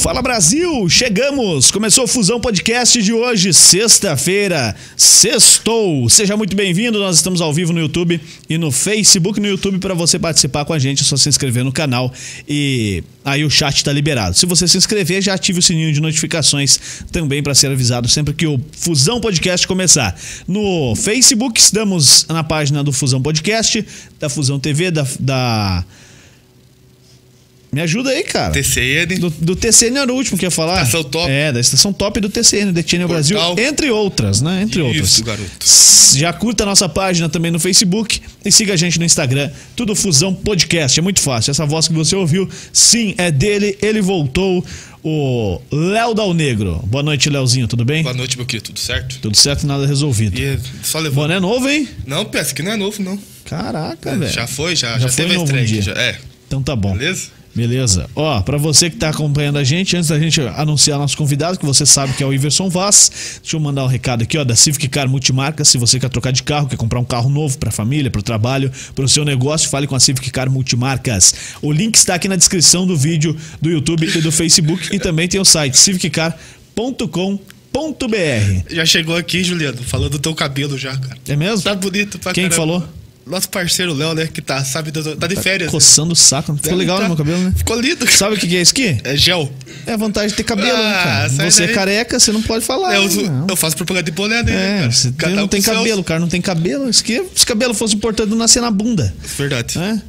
Fala Brasil, chegamos! Começou o Fusão Podcast de hoje, sexta-feira, sextou. Seja muito bem-vindo, nós estamos ao vivo no YouTube e no Facebook. No YouTube, para você participar com a gente, é só se inscrever no canal e aí o chat está liberado. Se você se inscrever, já ative o sininho de notificações também para ser avisado sempre que o Fusão Podcast começar. No Facebook, estamos na página do Fusão Podcast, da Fusão TV, da, da me ajuda aí, cara. TCN. Do, do TCN era o último que ia falar. Estação Top. É, da estação top do TCN, do Brasil. Entre outras, né? Entre Isso, outras. garoto. Já curta a nossa página também no Facebook e siga a gente no Instagram. Tudo Fusão Podcast. É muito fácil. Essa voz que você ouviu, sim, é dele. Ele voltou. O Léo Dal Negro. Boa noite, Léozinho. Tudo bem? Boa noite, meu querido. Tudo certo? Tudo certo, nada resolvido. E só levou. Boné novo, hein? Não, peça que não é novo, não. Caraca, velho. Já foi, já, Já já, foi teve a novo um já- é. Então tá bom. Beleza? Beleza. Ó, pra você que tá acompanhando a gente, antes da gente anunciar nosso convidado, que você sabe que é o Iverson Vaz, deixa eu mandar um recado aqui, ó, da Civic Car Multimarca. Se você quer trocar de carro, quer comprar um carro novo pra família, pro trabalho, pro seu negócio, fale com a Civic Car Multimarcas. O link está aqui na descrição do vídeo do YouTube e do Facebook e também tem o site civiccar.com.br. Já chegou aqui, Juliano, falando do teu cabelo já, cara. É mesmo? Tá bonito pra Quem que caramba. falou? Nosso parceiro Léo, né? Que tá, sabe, do- tá de férias. né? Coçando o saco. Ficou legal tá- no meu cabelo, né? Ficou lindo. Sabe o que é isso aqui? É gel. É a vantagem de ter cabelo, né, Ah, cara? Você é daí. careca, você não pode falar. eu, uso- não. eu faço propaganda de boné dele, né, É, cara? você não tem cabelo, o cara não tem cabelo. Isso que, se cabelo fosse importante, nascer na bunda. Verdade. né?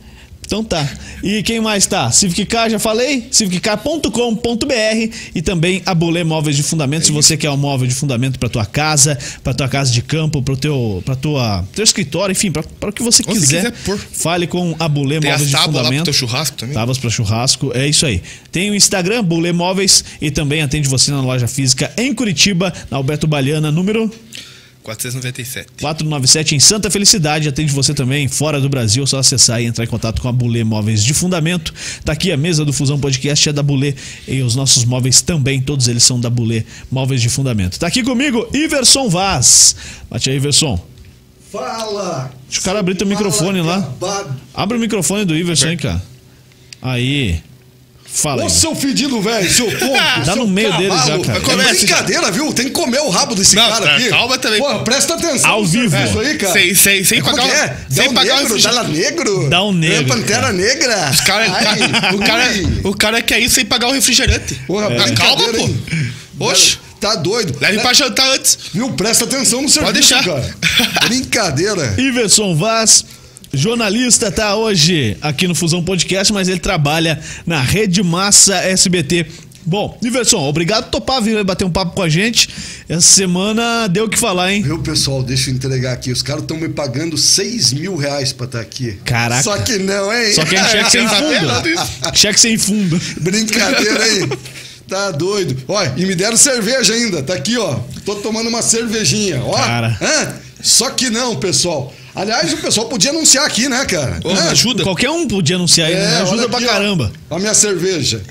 Então tá. E quem mais tá? Civic Car, já falei? civiccar.com.br e também a Bolê Móveis de Fundamento. Se você quer um móvel de fundamento para tua casa, para tua casa de campo, para teu, para tua, teu escritório, enfim, para o que você Onde quiser, quiser pôr. fale com a Bolê Tem Móveis as de tábuas lá pro Fundamento. teu churrasco também. Tábuas para churrasco, é isso aí. Tem o Instagram, Bolê Móveis, e também atende você na loja física em Curitiba, na Alberto Baliana, número 497. 497 em Santa Felicidade. Atende você também fora do Brasil. É só acessar e entrar em contato com a Bulê Móveis de Fundamento. Tá aqui a mesa do Fusão Podcast, é da Bulê. E os nossos móveis também, todos eles são da Bulê Móveis de Fundamento. Tá aqui comigo, Iverson Vaz. Bate aí, Iverson. Fala! Deixa o cara abrir teu microfone lá. Abre o microfone do Iverson aí, cara. Aí. Fala Ô, aí. seu fedido, velho, seu tonto. Dá no meio dele já, cavalo. cara. É Começa, brincadeira, viu? Tem que comer o rabo desse Não, cara aqui. calma também, Porra, pô. presta atenção. Ao vivo. serviço aí, cara. Sem, sem, sem É, pagar é? Sem Dá um pagar o negro, dá negro. Dá um negro, É Pantera cara. negra. Os cara, Ai, o, cara, o cara quer isso sem pagar o refrigerante. Porra, Ah, Calma, pô. hein? Oxe. Tá doido. Leve pra jantar antes. Viu? Presta atenção no serviço, deixar. cara. Brincadeira. Iverson Vaz, jornalista, tá hoje aqui no Fusão Podcast, mas ele trabalha na Rede Massa SBT. Bom, Iverson, obrigado por topar vir bater um papo com a gente. Essa semana deu o que falar, hein? Viu, pessoal? Deixa eu entregar aqui. Os caras estão me pagando 6 mil reais pra estar aqui. Caraca. Só que não, hein? Só que é cheque sem Tá fundo. Cheque sem fundo. Brincadeira aí. Tá doido. Olha, e me deram cerveja ainda. Tá aqui, ó. Tô tomando uma cervejinha. Ó. Cara. Hã? Só que não, pessoal. Aliás, o pessoal podia anunciar aqui, né, cara? Ô, Hã? ajuda. Qualquer um podia anunciar aí, né? É, Ajuda olha pra caramba. A minha cerveja.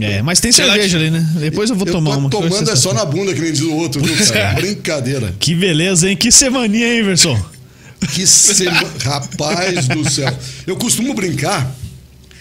É, mas tem Sei lá, cerveja ali, né? Depois eu vou Eu tomar tô uma. tomando é só na bunda, que nem diz o outro, viu, cara? Brincadeira. Que beleza, hein? Que semaninha, hein, Iverson? Que semana. Rapaz do céu. Eu costumo brincar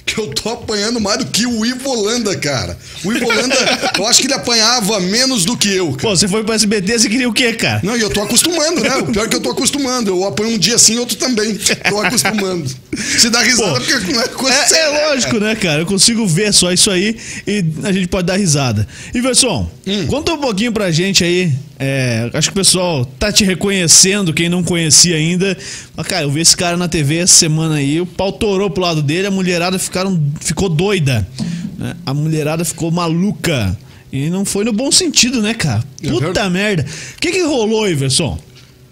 que eu tô apanhando mais do que o Ivo Holanda, cara. O Ivo Holanda, eu acho que ele apanhava menos do que eu, cara. Pô, você foi pro SBT, você queria o quê, cara? Não, e eu tô acostumando, né? O pior é que eu tô acostumando. Eu apanho um dia assim, outro também. Tô acostumando. Se dá risada, Pô, porque não é coisa É, séria. é lógico, né, cara? Eu consigo ver só isso aí e a gente pode dar risada. Iverson, Hum. conta um pouquinho pra gente aí. é, acho que o pessoal tá te reconhecendo, quem não conhecia ainda. Mas, cara, eu vi esse cara na TV essa semana aí, o pau torou pro lado dele, a mulherada ficaram, ficou doida. né? A mulherada ficou maluca. E não foi no bom sentido, né, cara? É Puta merda. O que que rolou, Iverson?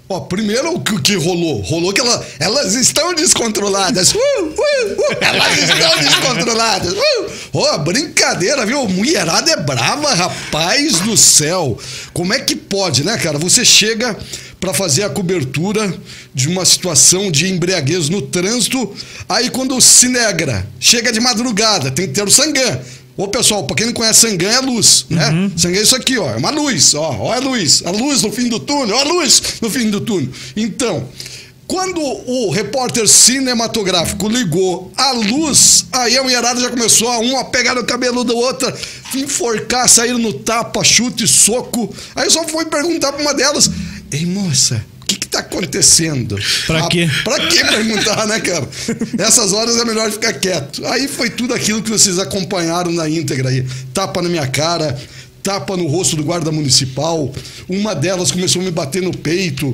Ó, primeiro o que, que rolou? Rolou que ela- elas estão descontroladas. Uh, uh, uh, elas estão descontroladas. Uh. Ó, brincadeira, viu? Mulherada é brava, rapaz do céu. Como é que pode, né, cara? Você chega pra fazer a cobertura de uma situação de embriaguez no trânsito, aí quando se negra, chega de madrugada, tem que ter o sangã. Ô, pessoal, pra quem não conhece Sangã é luz, né? Sangã é isso aqui, ó. É uma luz, ó. Ó a luz. A luz no fim do túnel. Ó a luz no fim do túnel. Então, Quando o repórter cinematográfico ligou a luz, aí a mulherada já começou a um a pegar no cabelo do outro, enforcar, sair no tapa, chute, soco. Aí eu só fui perguntar pra uma delas: Ei, moça, o que que tá acontecendo? Pra Ah, quê? Pra que perguntar, né, cara? Nessas horas é melhor ficar quieto. Aí foi tudo aquilo que vocês acompanharam na íntegra aí. Tapa na minha cara, tapa no rosto do guarda municipal. Uma delas começou a me bater no peito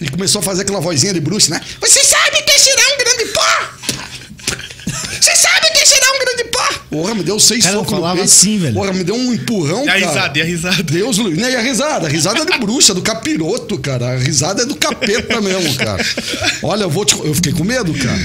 e começou a fazer aquela vozinha de bruxa, né? Você sabe que será Porra, me deu seis Cara, socos no falava peito. assim, velho. Porra, me deu um empurrão, E a cara. risada, e a risada. Deus, Lu- né, e a risada? A risada é de bruxa, do capiroto, cara. A risada é do capeta mesmo, cara. Olha, eu vou te... Eu fiquei com medo, cara.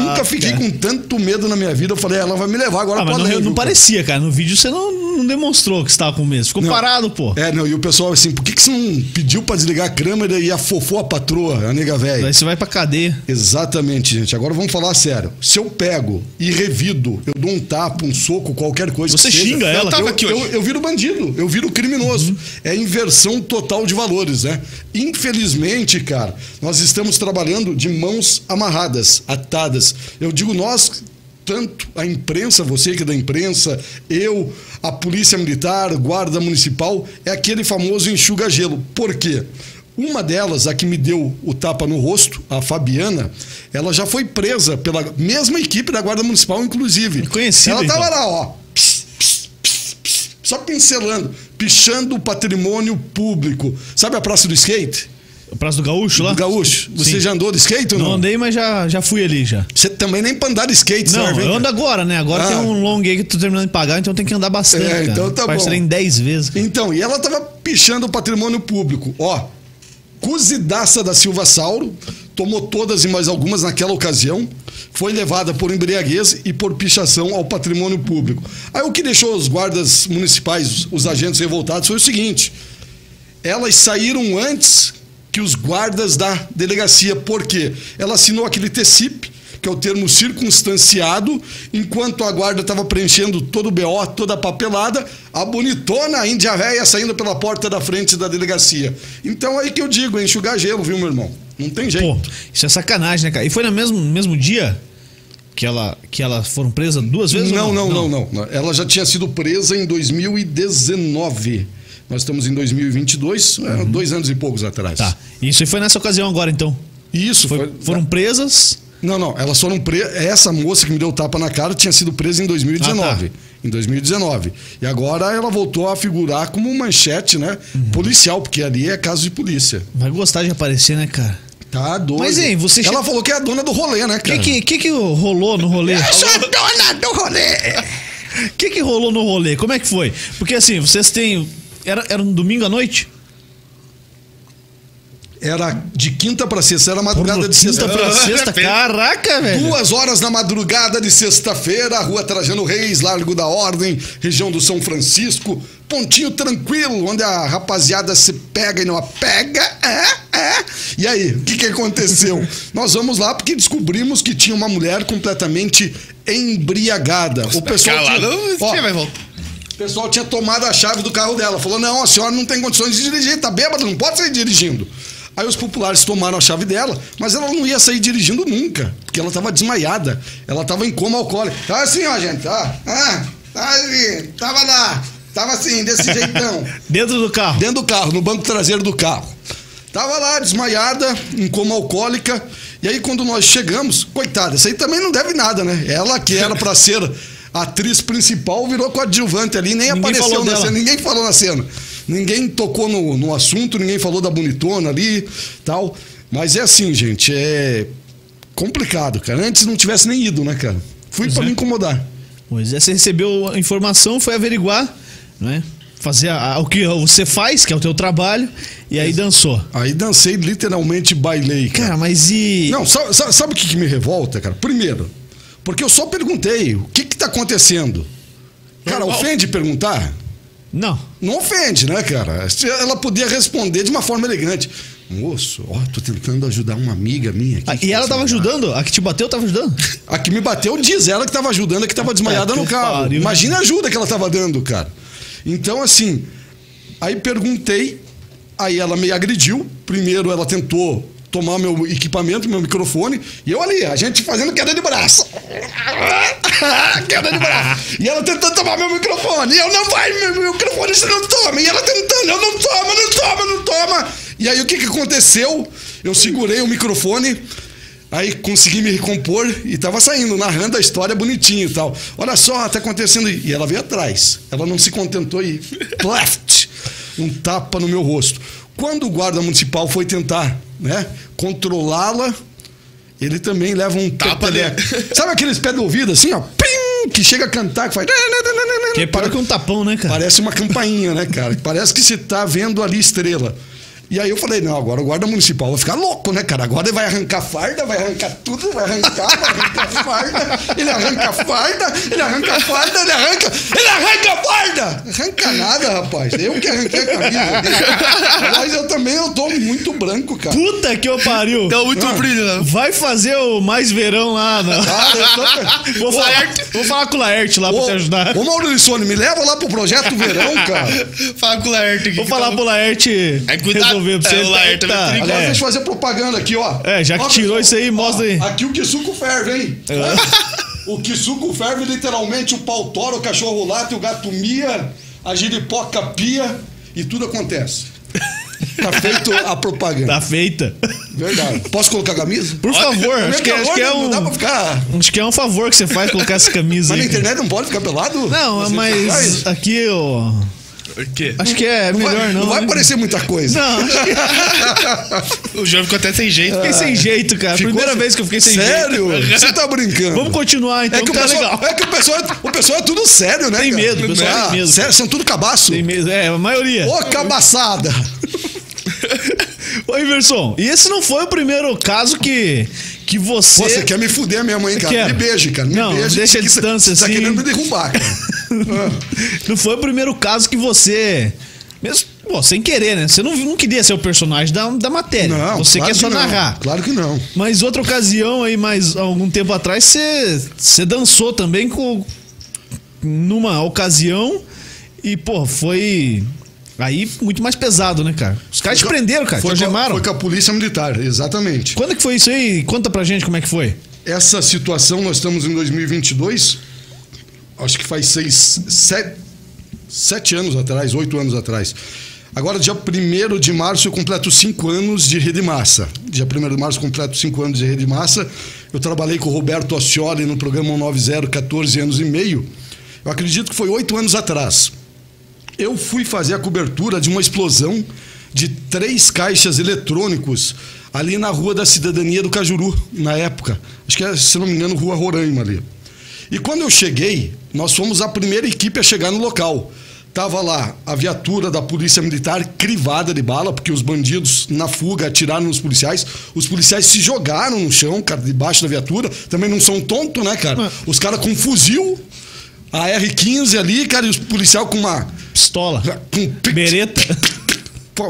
Nunca fiquei com tanto medo na minha vida. Eu falei, ela vai me levar agora Ah, mas pra não, além, não cara? parecia, cara. No vídeo você não, não demonstrou que você tava com medo. Ficou Não. parado, pô. É, não, e o pessoal assim, por que, que você não pediu pra desligar a câmera e afofou a patroa, a nega velha? Aí você vai pra cadeia. Exatamente, gente. Agora vamos falar sério. Se eu pego e revido, eu dou um tapa, um soco, qualquer coisa. Você que seja, xinga ela. Eu, tava eu, aqui eu, hoje. eu viro bandido, eu viro criminoso. É inversão total de valores, né? Infelizmente, cara, nós estamos trabalhando de mãos amarradas, atadas. Eu digo nós. Tanto a imprensa, você que é da imprensa, eu, a polícia militar, guarda municipal, é aquele famoso enxuga-gelo. Por quê? Uma delas, a que me deu o tapa no rosto, a Fabiana, ela já foi presa pela mesma equipe da Guarda Municipal, inclusive. Conhecida, Ela tava então. lá, ó. pss, pss, pss, Só pincelando, pichando o patrimônio público. Sabe a Praça do Skate? O Praça do Gaúcho lá? Do Gaúcho. Você Sim. já andou de skate ou Não não? andei, mas já, já fui ali já. Você também nem pra andar de skate Não, serve, eu ando cara? agora, né? Agora Ah. tem um long aí que eu tô terminando de pagar, então tem que andar bastante. É, cara. então tá Parcelei bom. em 10 vezes. Então, e ela tava pichando o patrimônio público. Ó, cozidaça da Silva Sauro, tomou todas e mais algumas naquela ocasião, foi levada por embriaguez e por pichação ao patrimônio público. Aí o que deixou os guardas municipais, os agentes revoltados, foi o seguinte: elas saíram antes que os guardas da delegacia. Por quê? Ela assinou aquele TCIP, que é o termo circunstanciado, enquanto a guarda estava preenchendo todo o BO, toda a papelada, a bonitona, índia véia, saindo pela porta da frente da delegacia. Então aí que eu digo, é enxugar gelo, viu, meu irmão? Não tem jeito. Pô, isso é sacanagem, né, cara? E foi no mesmo, mesmo dia que ela que elas foram presas duas vezes? Não, não, não, não, não. Ela já tinha sido presa em 2019. Nós estamos em 2022, é, dois anos e poucos atrás. Tá. Isso foi nessa ocasião agora, então. Isso, Foi- foi, foram presas. Não, não, elas foram presas. Essa moça que me deu tapa na cara tinha sido presa em 2019. Ah, tá. Em 2019. E agora ela voltou a figurar como manchete, né? Uhum. Policial, porque ali é caso de polícia. Vai gostar de aparecer, né, cara? Tá doido. Mas, hein, você Ela che- falou que é a dona do rolê, né, O cara? que, que que rolou no rolê? Eu sou a dona do rolê! O que que rolou no rolê? Como é que foi? Porque assim, vocês têm... Era, era um domingo à noite? Era de quinta pra sexta, era madrugada Porra, de quinta sexta pra sexta? Caraca, velho. Duas horas na madrugada de sexta-feira, Rua Trajano Reis, Largo da Ordem, região do São Francisco, pontinho tranquilo, onde a rapaziada se pega e não a pega. É, é. E aí, o que, que aconteceu? Nós vamos lá porque descobrimos que tinha uma mulher completamente embriagada. O pessoal Calado, tinha, ó, vai voltar. o pessoal tinha tomado a chave do carro dela. Falou: não, a senhora não tem condições de dirigir, tá bêbado, não pode sair dirigindo. Aí os populares tomaram a chave dela, mas ela não ia sair dirigindo nunca, porque ela estava desmaiada. Ela estava em coma alcoólico. Tava assim, ó, gente, ó. Ah, tava assim, tava lá. Tava assim, desse jeitão. Dentro do carro. Dentro do carro, no banco traseiro do carro. Tava lá, desmaiada, em coma alcoólica. E aí, quando nós chegamos, coitada, essa aí também não deve nada, né? Ela que era pra ser a atriz principal virou coadjuvante ali, nem Ninguém apareceu na dela. cena, ninguém falou na cena. Ninguém tocou no, no assunto, ninguém falou da bonitona ali tal. Mas é assim, gente, é complicado, cara. Antes não tivesse nem ido, né, cara? Fui Pois pra é. me incomodar. Pois é, você recebeu a informação, foi averiguar, né? Fazer a- a- o que você faz, que é o teu trabalho, e aí dançou. Aí dancei, literalmente bailei, cara. Cara, mas e. Não, sa- sa- sabe, o que, me revolta, cara? Primeiro, porque eu só perguntei o que que tá acontecendo. Cara, ofende perguntar? Não. Não ofende, né, cara? Ela podia responder de uma forma elegante. Moço, ó, tô tentando ajudar uma amiga minha aqui. Ah, e ela tava desmaiada." ajudando? A que te bateu tava ajudando? A que me bateu diz ela que tava ajudando, a que tava desmaiada que no carro. pariu. Imagina a ajuda que ela tava dando, cara. Então, assim, aí perguntei, aí ela me agrediu. Primeiro ela tentou tomar meu equipamento, meu microfone, e eu ali, a gente fazendo queda de braço. queda de braço. E ela tentando tomar meu microfone. E eu, não vai, meu microfone, você não toma. E ela tentando, eu não toma, não toma, não toma. E aí o que, que aconteceu? Eu segurei o microfone. Aí consegui me recompor e tava saindo, narrando a história bonitinho e tal. Olha só, tá acontecendo. E ela veio atrás. Ela não se contentou e. Pleft! Um tapa no meu rosto. Quando o guarda municipal foi tentar né, controlá-la, ele também leva um Tapa, peteleco. Sabe aqueles pés do ouvido assim, ó? Pim! Que chega a cantar, que faz. Que para com um tapão, né, cara? Parece uma campainha, né, cara? Parece que você tá vendo ali estrela. E aí eu falei, não, agora o guarda municipal vai ficar louco, né, cara? Agora ele vai arrancar farda, vai arrancar tudo, vai arrancar, vai arrancar farda, ele arranca farda, ele arranca farda, ele arranca, ele arranca farda! Arranca nada, rapaz. Eu que arranquei a camisa dele. Mas eu também eu tô muito branco, cara. Puta que eu pariu. Deu muito brilho, né? Vai fazer o mais verão lá. Não. Cara, eu tô... Vou, falar, vou falar com o Laerte lá pra te ajudar. Ô, ô Maurício, me leva lá pro Projeto Verão, cara. Fala com o Laerte aqui. Vou falar tá- pro Laerte É, cuidado. Pra você. É, o Laerte Tá, é. Agora é. deixa eu fazer propaganda aqui, ó. É, já que Ó, tirou pessoal, isso aí, mostra aí. Aqui o que suco ferve, hein? É. o que suco ferve, literalmente, o pau tora, o cachorro late, o gato mia, a giripoca pia e tudo acontece. Tá feito a propaganda. Tá feita. Verdade. Posso colocar a camisa? Por favor, acho que, acho que é Não dá pra um. ficar... Acho que é um favor que você faz colocar essa camisa Mas na aí. internet não pode ficar pelado? Não, mas aqui ó, O quê? Acho que é Não melhor vai, não. não vai né? aparecer muita coisa. Não, acho que O João ficou até sem jeito. fiquei sem jeito, cara. Ficou Primeira assim- vez que eu fiquei sem jeito. Sério? Você tá brincando? Vamos continuar então, É que, o tá pessoal, legal. é que o pessoal, o pessoal é tudo sério, né? Tem cara? medo, o pessoal Ah, tem medo. sério, são tudo cabaço. Tem mesmo, é, a maioria. Ô, cabaçada! Ô, Iverson, e esse não foi o primeiro caso que, que você. Pô, Você quer me fuder mesmo, hein, cara? Quero. Me beije, cara. Me Não, beije. deixa a você- distância, você assim. tá querendo me derrubar, cara. Não foi o primeiro caso que você. Mesmo, pô, sem querer, né? Você não, não queria ser o personagem da, da matéria. Não, você claro quer só que narrar. Claro que não. Mas outra ocasião aí, mais algum tempo atrás, você, você dançou também com. numa ocasião e, pô, foi. Aí muito mais pesado, né, cara? Os caras te prenderam, cara, te foi com, a- algemaram. foi com a polícia militar, exatamente. Quando que foi isso aí? Conta pra gente como é que foi. Essa situação, nós estamos em 2022, acho que faz seis, sete, sete anos atrás, oito anos atrás. Agora, dia 1 de março, eu completo cinco anos de Rede Massa. Dia 1 de março, eu completo cinco anos de Rede Massa. Eu trabalhei com o Roberto Oscioli no programa 190, 14 anos e meio. Eu acredito que foi oito anos atrás. Eu fui fazer a cobertura de uma explosão de três caixas eletrônicos ali na Rua da Cidadania do Cajuru, na época. Acho que é, se não me engano, Rua Roraima ali. E quando eu cheguei, nós fomos a primeira equipe a chegar no local. Tava lá a viatura da Polícia Militar crivada de bala, porque os bandidos na fuga atiraram nos policiais. Os policiais se jogaram no chão, cara, debaixo da viatura. Também não são tontos, né, cara? Os caras com fuzil, a R-15 ali, cara, e os policiais com uma. Pistola. Com Bereta.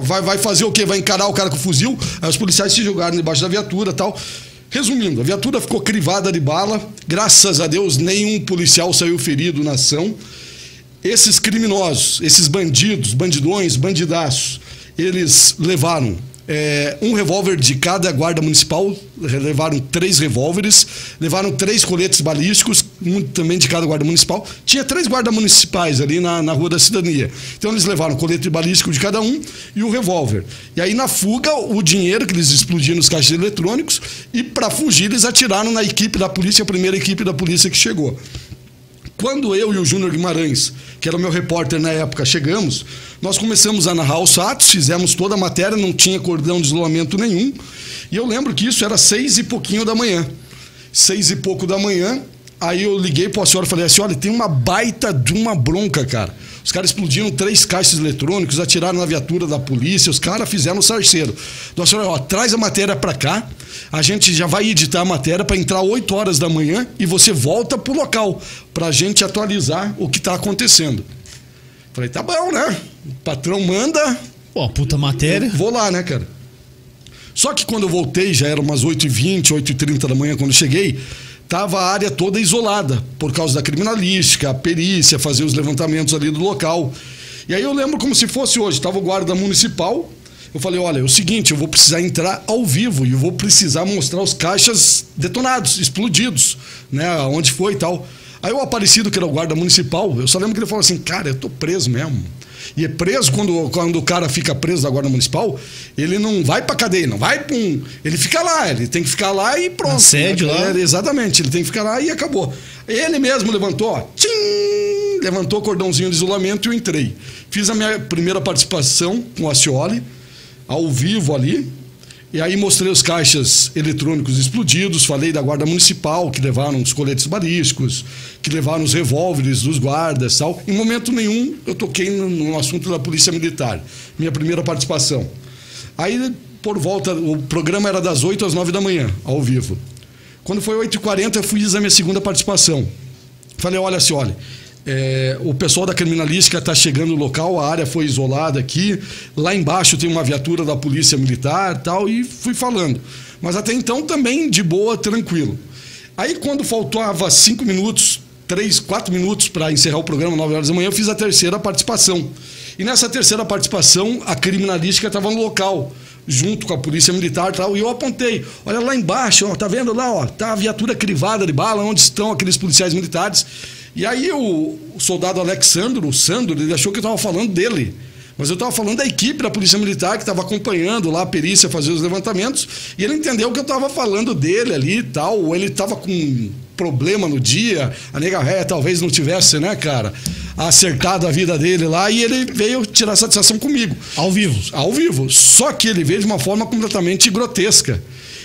Vai, vai fazer o quê? Vai encarar o cara com fuzil? Aí os policiais se jogaram debaixo da viatura e tal. Resumindo, a viatura ficou crivada de bala. Graças a Deus, nenhum policial saiu ferido na ação. Esses criminosos, esses bandidos, bandidões, bandidaços, eles levaram é, um revólver de cada guarda municipal, levaram três revólveres, levaram três coletes balísticos, um também de cada guarda municipal. Tinha três guardas municipais ali na, na Rua da Cidadania. Então eles levaram o colete balístico de cada um e o revólver. E aí na fuga, o dinheiro que eles explodiram nos caixas eletrônicos e para fugir eles atiraram na equipe da polícia, a primeira equipe da polícia que chegou. Quando eu e o Júnior Guimarães, que era o meu repórter na época, chegamos, nós começamos a narrar os fatos, fizemos toda a matéria, não tinha cordão de isolamento nenhum. E eu lembro que isso era seis e pouquinho da manhã. Seis e pouco da manhã, aí eu liguei para a senhora e falei assim: olha, tem uma baita de uma bronca, cara. Os caras explodiram três caixas eletrônicos, atiraram na viatura da polícia, os caras fizeram o sarceiro. Então a senhora, ó, traz a matéria para cá, a gente já vai editar a matéria para entrar 8 horas da manhã e você volta pro local pra gente atualizar o que tá acontecendo. Falei, tá bom, né? O patrão manda, Pô, puta matéria. vou lá, né, cara? Só que quando eu voltei, já era umas 8h20, 8h30 da manhã quando eu cheguei, tava a área toda isolada, por causa da criminalística, a perícia, fazer os levantamentos ali do local. E aí eu lembro como se fosse hoje, tava o guarda municipal Eu falei, olha, é o seguinte, eu vou precisar entrar ao vivo e eu vou precisar mostrar os caixas detonados, explodidos, né? Onde foi e tal. Aí o Aparecido, que era o guarda municipal, eu só lembro que ele falou assim, cara, eu tô preso mesmo. E é preso, quando, quando o cara fica preso da guarda municipal, ele não vai pra cadeia, não vai pra um... Ele fica lá, ele tem que ficar lá e pronto. Assédio né? lá. É, exatamente, ele tem que ficar lá e acabou. Ele mesmo levantou, ó, tchim, levantou o cordãozinho de isolamento e eu entrei. Fiz a minha primeira participação com o Acioli, ao vivo ali. E aí mostrei os caixas eletrônicos explodidos, falei da guarda municipal, que levaram os coletes balísticos, que levaram os revólveres dos guardas tal. Em momento nenhum eu toquei no, no assunto da polícia militar. Minha primeira participação. Aí, por volta, o programa era das 8 às 9 da manhã, ao vivo. Quando foi 8h40, eu fiz a minha segunda participação. Falei, olha, se olha, é, o pessoal da criminalística está chegando no local, a área foi isolada aqui. Lá embaixo tem uma viatura da polícia militar tal, e fui falando. Mas até então também de boa, tranquilo. Aí quando faltava cinco minutos, três, quatro minutos para encerrar o programa, 9 horas da manhã, eu fiz a terceira participação. E nessa terceira participação, a criminalística estava no local, junto com a polícia militar e tal, e eu apontei. Olha lá embaixo, ó, tá vendo lá, ó, tá a viatura crivada de bala, onde estão aqueles policiais militares. E aí o, soldado Alexandro, o Sandro, ele achou que eu estava falando dele. Mas eu estava falando da equipe da Polícia Militar que estava acompanhando lá a perícia fazer os levantamentos. E ele entendeu que eu estava falando dele ali e tal. Ou ele estava com problema no dia. A nega réia talvez não tivesse, né, cara, acertado a vida dele lá. E ele veio tirar satisfação comigo. Ao vivo. Ao vivo. Só que ele veio de uma forma completamente grotesca.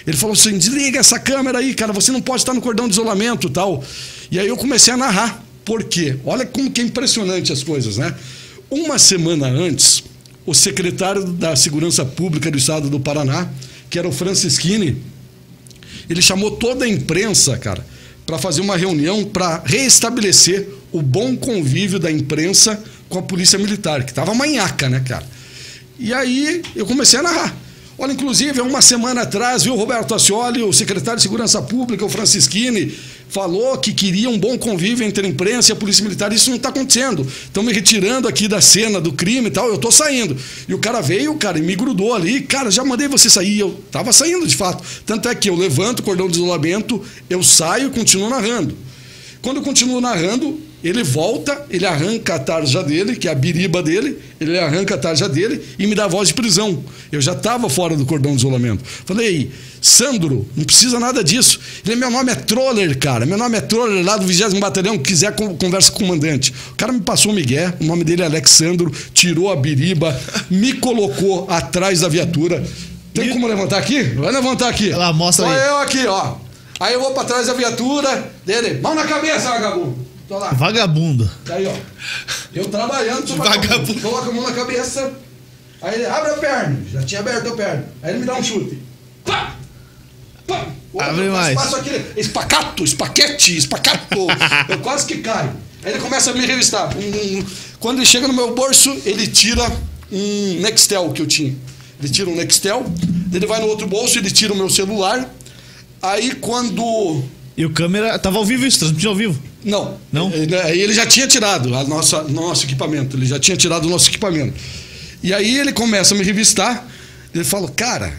Ele falou assim: desliga essa câmera aí, cara, você não pode estar no cordão de isolamento tal. E aí eu comecei a narrar. Por quê? Olha como que é impressionante as coisas, né? Uma semana antes, o secretário da Segurança Pública do Estado do Paraná, que era o Francisquini, ele chamou toda a imprensa, cara, para fazer uma reunião para reestabelecer o bom convívio da imprensa com a Polícia Militar, que estava manhaca, né, cara? E aí eu comecei a narrar. Olha, inclusive, há uma semana atrás, viu, Roberto Ascioli, o secretário de Segurança Pública, o Francisquini, falou que queria um bom convívio entre a imprensa e a Polícia Militar. Isso não está acontecendo. Estão me retirando aqui da cena do crime e tal, eu estou saindo. E o cara veio, cara, e me grudou ali. Cara, já mandei você sair. Eu estava saindo, de fato. Tanto é que eu levanto o cordão de isolamento, eu saio e continuo narrando. Quando eu continuo narrando, ele volta, ele arranca a tarja dele, que é a biriba dele, ele arranca a tarja dele e me dá voz de prisão. Eu já estava fora do cordão de isolamento. Falei, Sandro, não precisa nada disso. Ele, meu nome é Troller, cara. Meu nome é Troller, lá do 20 Batalhão, quiser conversa com o comandante. O cara me passou o Miguel, o nome dele é Alexandro, tirou a biriba, me colocou atrás da viatura. Tem como levantar aqui? Vai levantar aqui. Olha lá, mostra Só aí. eu aqui, ó. Aí eu vou pra trás da viatura dele. Mão na cabeça, vagabundo. Tô lá. Vagabundo. Aí, ó. Eu trabalhando, tô Vagabundo. Coloca a mão na cabeça. Aí ele abre a perna. Já tinha aberto a perna. Aí ele me dá um chute. Pá! Pá! Outro, Abre mais. Passo aquele espacato, espaquete, espacato. eu quase que caio. Aí ele começa a me revistar. Quando ele chega no meu bolso, ele tira um Nextel que eu tinha. Ele tira um Nextel, ele vai no outro bolso, ele tira o meu celular. Aí quando E o câmera. Tava ao vivo isso, transmitindo ao vivo. Não. Não? Ele, aí ele já tinha tirado a nossa, nosso equipamento. Ele já tinha tirado o nosso equipamento. E aí ele começa a me revistar. Ele fala, cara,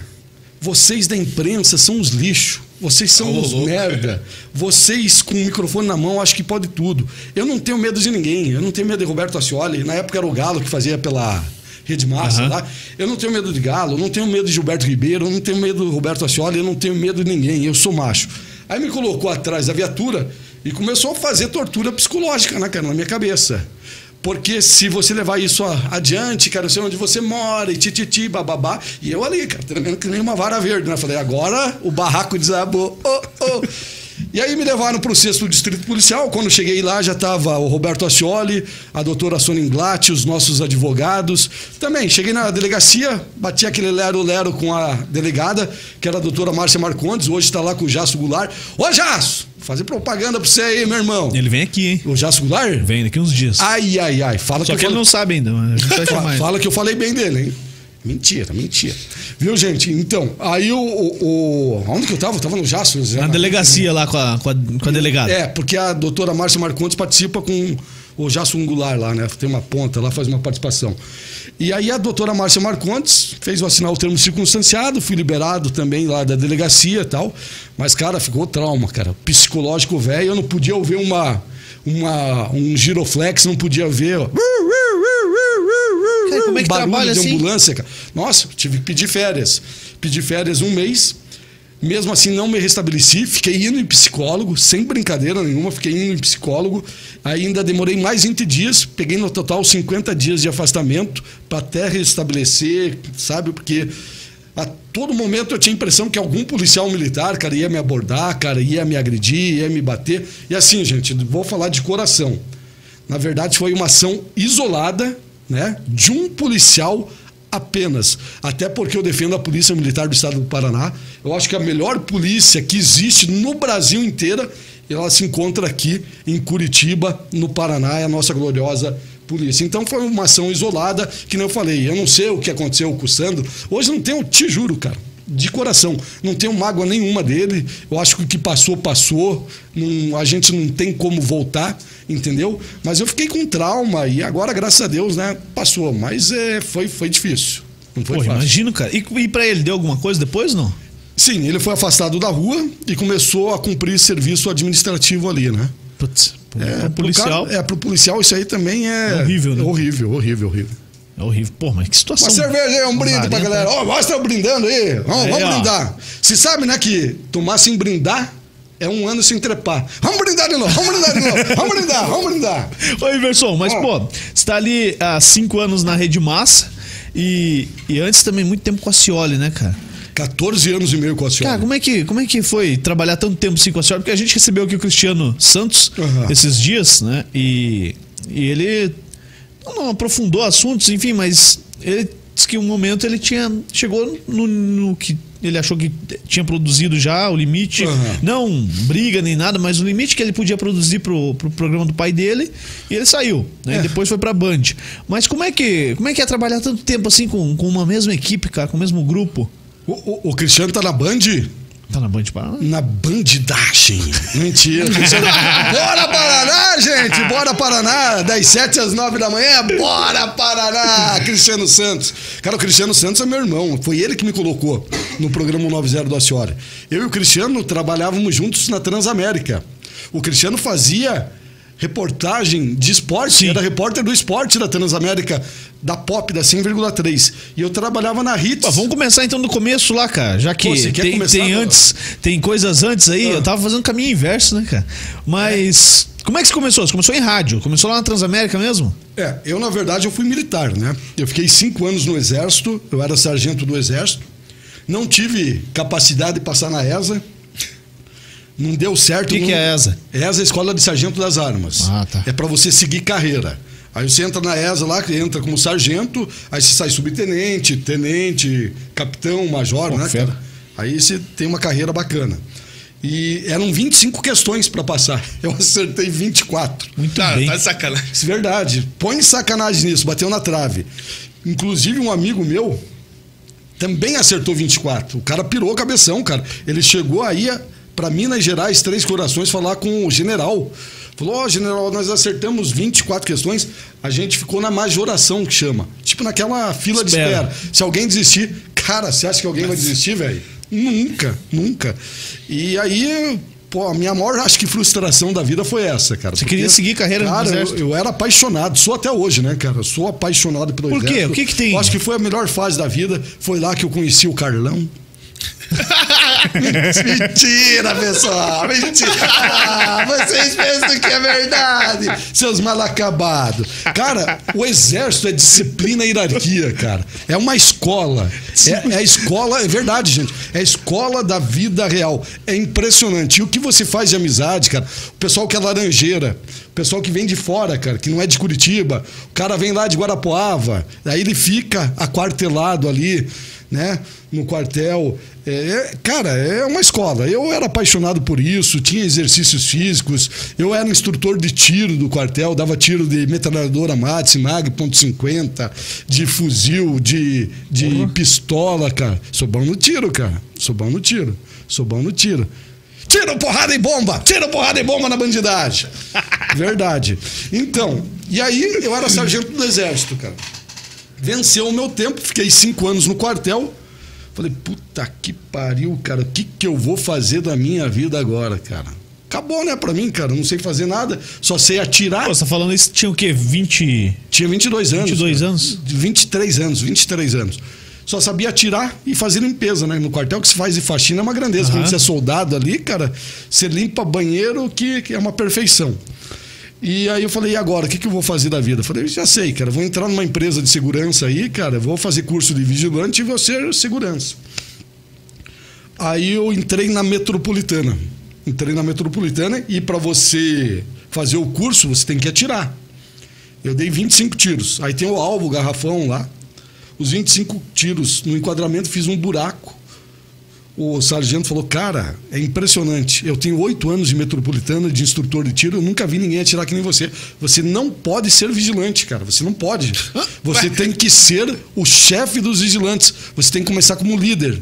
vocês da imprensa são os lixos. Vocês são Ô, os louco. merda. Vocês com o microfone na mão, acho que pode tudo. Eu não tenho medo de ninguém. Eu não tenho medo de Roberto Ascioli. Na época era o Galo que fazia pela Rede Massa Aham. lá. Eu não tenho medo de Galo, eu não tenho medo de Gilberto Ribeiro, eu não tenho medo do Roberto Ascioli, eu não tenho medo de ninguém. Eu sou macho. Aí me colocou atrás da viatura e começou a fazer tortura psicológica, né, cara, na minha cabeça. Porque se você levar isso adiante, cara, eu sei onde você mora, e tititi, bababá. E eu ali, cara, tremendo que nem uma vara verde, né? Falei, agora o barraco desabou. Oh, oh. E aí me levaram para o sexto distrito policial. Quando cheguei lá, já estava o Roberto Ascioli, a doutora Sônia Inglatti, os nossos advogados. Também, cheguei na delegacia, bati aquele lero-lero com a delegada, que era a doutora Márcia Marcondes, hoje está lá com o Jasso Goulart. Ô, Jasso! Fazer propaganda para você aí, meu irmão. Ele vem aqui, hein? O Jasso Goulart? Vem daqui uns dias. Ai, ai, ai. Fala Só eu que ele falei- não sabe ainda, Fala, fala que eu falei bem dele, hein? Mentira, mentira. Viu, gente? Então, aí o. o, o- onde que eu tava? Eu tava no Jasso. Na delegacia lá com a, com a, com a delegada. É, porque a doutora Márcia Marcondes participa com o Jasso Angular lá, né? Tem uma ponta lá, faz uma participação. E aí a doutora Márcia Marcondes fez eu assinar o termo circunstanciado, fui liberado também lá da delegacia e tal. Mas, cara, ficou trauma, cara. Psicológico velho, eu não podia ouvir uma, uma, um giroflex, não podia ver. Ó. Cara, como é que barulho trabalha de assim? ambulância, cara. Nossa, tive que pedir férias. Pedi férias um mês. Mesmo assim, não me restabeleci. Fiquei indo em psicólogo, sem brincadeira nenhuma. Fiquei indo em psicólogo. Ainda demorei mais 20 dias. Peguei no total 50 dias de afastamento para até restabelecer, sabe? Porque a todo momento eu tinha a impressão que algum policial militar, cara, ia me abordar, cara, ia me agredir, ia me bater. E assim, gente, vou falar de coração. Na verdade, foi uma ação isolada, né, de um policial apenas. Até porque eu defendo a Polícia Militar do Estado do Paraná. Eu acho que a melhor polícia que existe no Brasil inteira, ela se encontra aqui em Curitiba, no Paraná, é a nossa gloriosa polícia. Então foi uma ação isolada, que nem eu falei, eu não sei o que aconteceu com o Sandro. Hoje não tenho, te juro, cara. De coração, não tenho mágoa nenhuma dele. Eu acho que o que passou, passou. Não, a gente não tem como voltar, entendeu? Mas eu fiquei com trauma e agora, graças a Deus, né, passou. Mas é, foi, foi difícil. Não foi Pô, fácil. imagino, cara. E, e pra ele, deu alguma coisa depois, não? Sim, ele foi afastado da rua e começou a cumprir serviço administrativo ali, né? Putz, É, pro policial cara- é, pro policial isso aí também é. É horrível, né? Horrível, horrível, horrível. É horrível. Pô, mas que situação. Uma cerveja aí, um brinde pra galera. Ó, mostra eu brindando aí. Vamos, Aí, vamos brindar. Você sabe, né, que tomar sem brindar é um ano sem trepar. Vamos brindar de novo, vamos brindar de novo. Vamos brindar, vamos brindar. Ô, Iverson, mas, Ah. pô, você tá ali há cinco anos na Rede Massa e, e antes também muito tempo com a Cioli, né, cara? 14 anos e meio com a senhora. Cara, como é, que, como é que foi trabalhar tanto tempo assim com a Cioli? Porque a gente recebeu aqui o Cristiano Santos Aham. esses dias, né? E, e ele não, aprofundou assuntos, enfim, mas ele disse que um momento ele tinha. chegou no, no que ele achou que tinha produzido já, o limite. Aham. Não briga nem nada, mas o limite que ele podia produzir pro, pro programa do pai dele, e ele saiu, né? É. Depois foi pra Band. Mas como é que como é que é trabalhar tanto tempo assim com, com uma mesma equipe, cara, com o mesmo grupo? O, o- o Cristiano tá na Band? Tá na Band Paraná? Na bandidagem. Mentira. Bora Paraná, gente! Bora Paraná! Das 7 às 9 da manhã, bora Paraná! Cristiano Santos. Cara, o Cristiano Santos é meu irmão. Foi ele que me colocou no programa 90 do Aciora. Eu e o Cristiano trabalhávamos juntos na Transamérica. O Cristiano fazia reportagem de esporte, Sim. era repórter do esporte da Transamérica, da Pop, da 100,3. E eu trabalhava na Hits. Vamos começar então do começo lá, cara. Já que Pô, tem, começar tem antes, tem coisas antes aí, Ah. eu tava fazendo caminho inverso, né, cara? Mas como é que você começou? Você começou em rádio? Começou lá na Transamérica mesmo? É, eu na verdade eu fui militar, né? Eu fiquei cinco anos no exército, eu era sargento do exército, não tive capacidade de passar na ESA, não deu certo. O que não... que é a ESA? ESA é a Escola de Sargento das Armas. Ah, tá. É para você seguir carreira. Aí você entra na ESA lá, que entra como sargento, aí você sai subtenente, tenente, capitão, major, Pô, né, fera. cara? Aí você tem uma carreira bacana. E eram 25 questões para passar. Eu acertei 24. Muito Tá, bem. tá de sacanagem. Isso é verdade. Põe sacanagem nisso, bateu na trave. Inclusive, um amigo meu também acertou 24. O cara pirou a cabeção, cara. Ele chegou aí para Minas Gerais, Três Corações, falar com o general. Falou: Ó, general, nós acertamos 24 questões. A gente ficou na majoração, que chama. Tipo naquela fila de Espera. espera. Se alguém desistir, cara, você acha que alguém vai desistir, velho? Nunca, nunca. E aí. Pô, a minha maior, acho que frustração da vida foi essa, cara. Você queria seguir carreira no cara, eu, exército? eu era apaixonado, sou até hoje, né, cara? Sou apaixonado pelo Por quê? exército. O que que tem? Eu acho que foi a melhor fase da vida. Foi lá que eu conheci o Carlão. Mentira, pessoal! Mentira! Ah, vocês pensam que é verdade, seus mal acabados. Cara, o exército é disciplina e hierarquia, cara. É uma escola. É, é escola, é verdade, gente. É a escola da vida real. É impressionante. E o que você faz de amizade, cara? Pessoal que é laranjeira, pessoal que vem de fora, cara, que não é de Curitiba, o cara vem lá de Guarapuava, aí ele fica aquartelado ali, né? No quartel. É, é- cara, é uma escola. Eu era apaixonado por isso, tinha exercícios físicos. Eu era instrutor de tiro do quartel, dava tiro de metralhadora Matz, Mag, ponto .50, de fuzil, de, de pistola, cara. Sou bom no tiro, cara. Sou bom no tiro. Sou bom no tiro. Tira porrada e bomba! Tira porrada e bomba na bandidagem! Verdade. Então, e aí eu era sargento do exército, cara. Venceu o meu tempo, fiquei cinco anos no quartel. Falei, puta que pariu, cara, o que, que eu vou fazer da minha vida agora, cara? Acabou, né, pra mim, cara, não sei fazer nada, só sei atirar. Pô, você tá falando isso, tinha o quê? 20. Tinha 22 anos. 22 cara. anos? 23 anos, 23 anos. Só sabia atirar e fazer limpeza, né? No quartel que se faz de faxina é uma grandeza. Aham. Quando você é soldado ali, cara, você limpa banheiro que, que é uma perfeição. E aí eu falei, e agora? O que, que eu vou fazer da vida? Eu falei, já sei, cara, vou entrar numa empresa de segurança aí, cara, vou fazer curso de vigilante e vou ser segurança. Aí eu entrei na metropolitana. Entrei na metropolitana e para você fazer o curso, você tem que atirar. Eu dei 25 tiros. Aí tem o alvo, o garrafão lá. Os 25 tiros no enquadramento, fiz um buraco. O sargento falou: Cara, é impressionante. Eu tenho oito anos de metropolitana, de instrutor de tiro. Eu nunca vi ninguém atirar que nem você. Você não pode ser vigilante, cara. Você não pode. Você tem que ser o chefe dos vigilantes. Você tem que começar como líder.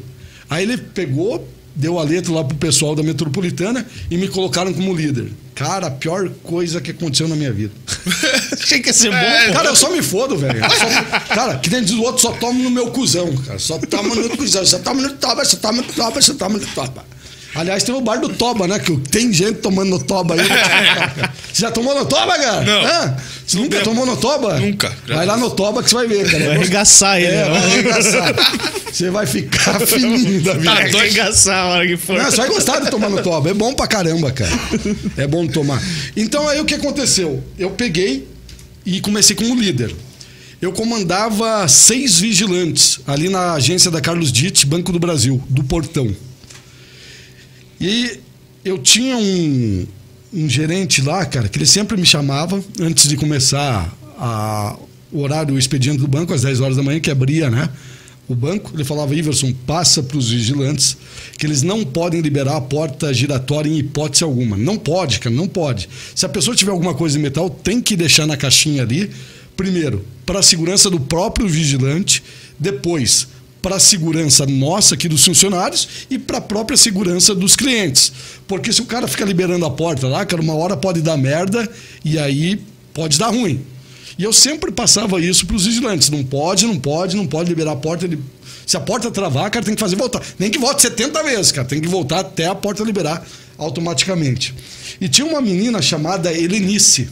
Aí ele pegou, deu a letra lá pro pessoal da metropolitana e me colocaram como líder. Cara, a pior coisa que aconteceu na minha vida. Achei que ser bom. É. Cara, eu só me fodo, velho. Cara, que nem diz o outro, só tomo no meu cuzão, cara. Só tomo no cuzão, só tomo no toba, só tomo no toba, só tomo no toba. Aliás, tem o bar do Toba, né? Que tem gente tomando no Toba aí. cara. Você já tomou no Toba, cara? Não. Hã? Você nunca bebo. tomou no Toba? Nunca. Vai lá no Toba que você vai ver, cara. Vai arregaçar ele. É, né? vai arregaçar. Você vai ficar fininho da vida. Vai arregaçar a hora que for. Não, você vai gostar de tomar no toba. É bom pra caramba, cara. É bom tomar. Então aí o que aconteceu? Eu peguei e comecei como líder. Eu comandava seis vigilantes ali na agência da Carlos Ditt, Banco do Brasil, do Portão. E eu tinha um, um gerente lá, cara, que ele sempre me chamava antes de começar a- o horário, o expediente do banco, às 10 horas da manhã, que abria, né? O banco, ele falava, Iverson, passa para os vigilantes que eles não podem liberar a porta giratória em hipótese alguma. Não pode, cara, não pode. Se a pessoa tiver alguma coisa de metal, tem que deixar na caixinha ali, primeiro, para a segurança do próprio vigilante, depois, para a segurança nossa aqui dos funcionários e para a própria segurança dos clientes. Porque se o cara fica liberando a porta lá, cara, uma hora pode dar merda e aí pode dar ruim. E eu sempre passava isso para os vigilantes. Não pode, não pode, não pode liberar a porta. Ele... Se a porta travar, cara, tem que fazer voltar. Nem que volte 70 vezes, cara. Tem que voltar até a porta liberar automaticamente. E tinha uma menina chamada Helenice,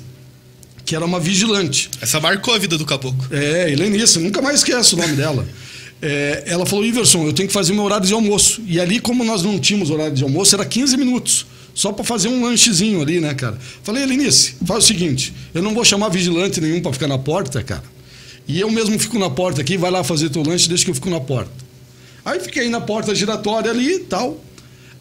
que era uma vigilante. Essa marcou a vida do caboclo. É, Helenice, nunca mais esqueço o nome dela. É, ela falou, Iverson, eu tenho que fazer meu horário de almoço. E ali, como nós não tínhamos horário de almoço, era 15 minutos. Só para fazer um lanchezinho ali, né, cara? Falei, Helenice, faz o seguinte, eu não vou chamar vigilante nenhum para ficar na porta, cara. E eu mesmo fico na porta aqui, vai lá fazer teu lanche, deixa que eu fico na porta. Aí fiquei na porta giratória ali e tal.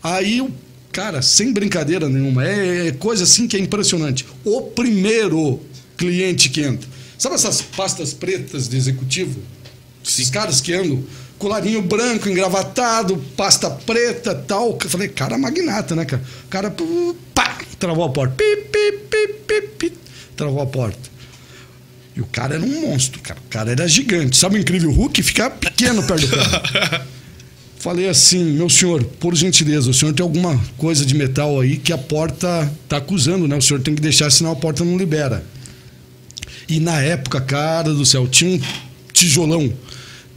Aí, cara, sem brincadeira nenhuma, é, é coisa assim que é impressionante. O primeiro cliente que entra. Sabe essas pastas pretas de executivo? Esses caras que andam, colarinho branco, engravatado, pasta preta tal. Eu falei, cara magnata, né, cara? O cara, pá, travou a porta. Pi, pi, pi, pi, pi, travou a porta. E o cara era um monstro, cara. O cara era gigante. Sabe o incrível Hulk? Ficar pequeno perto do cara. Falei assim, meu senhor, por gentileza, o senhor tem alguma coisa de metal aí que a porta tá acusando, né? O senhor tem que deixar, senão a porta não libera. E na época, cara do céu, tinha um tijolão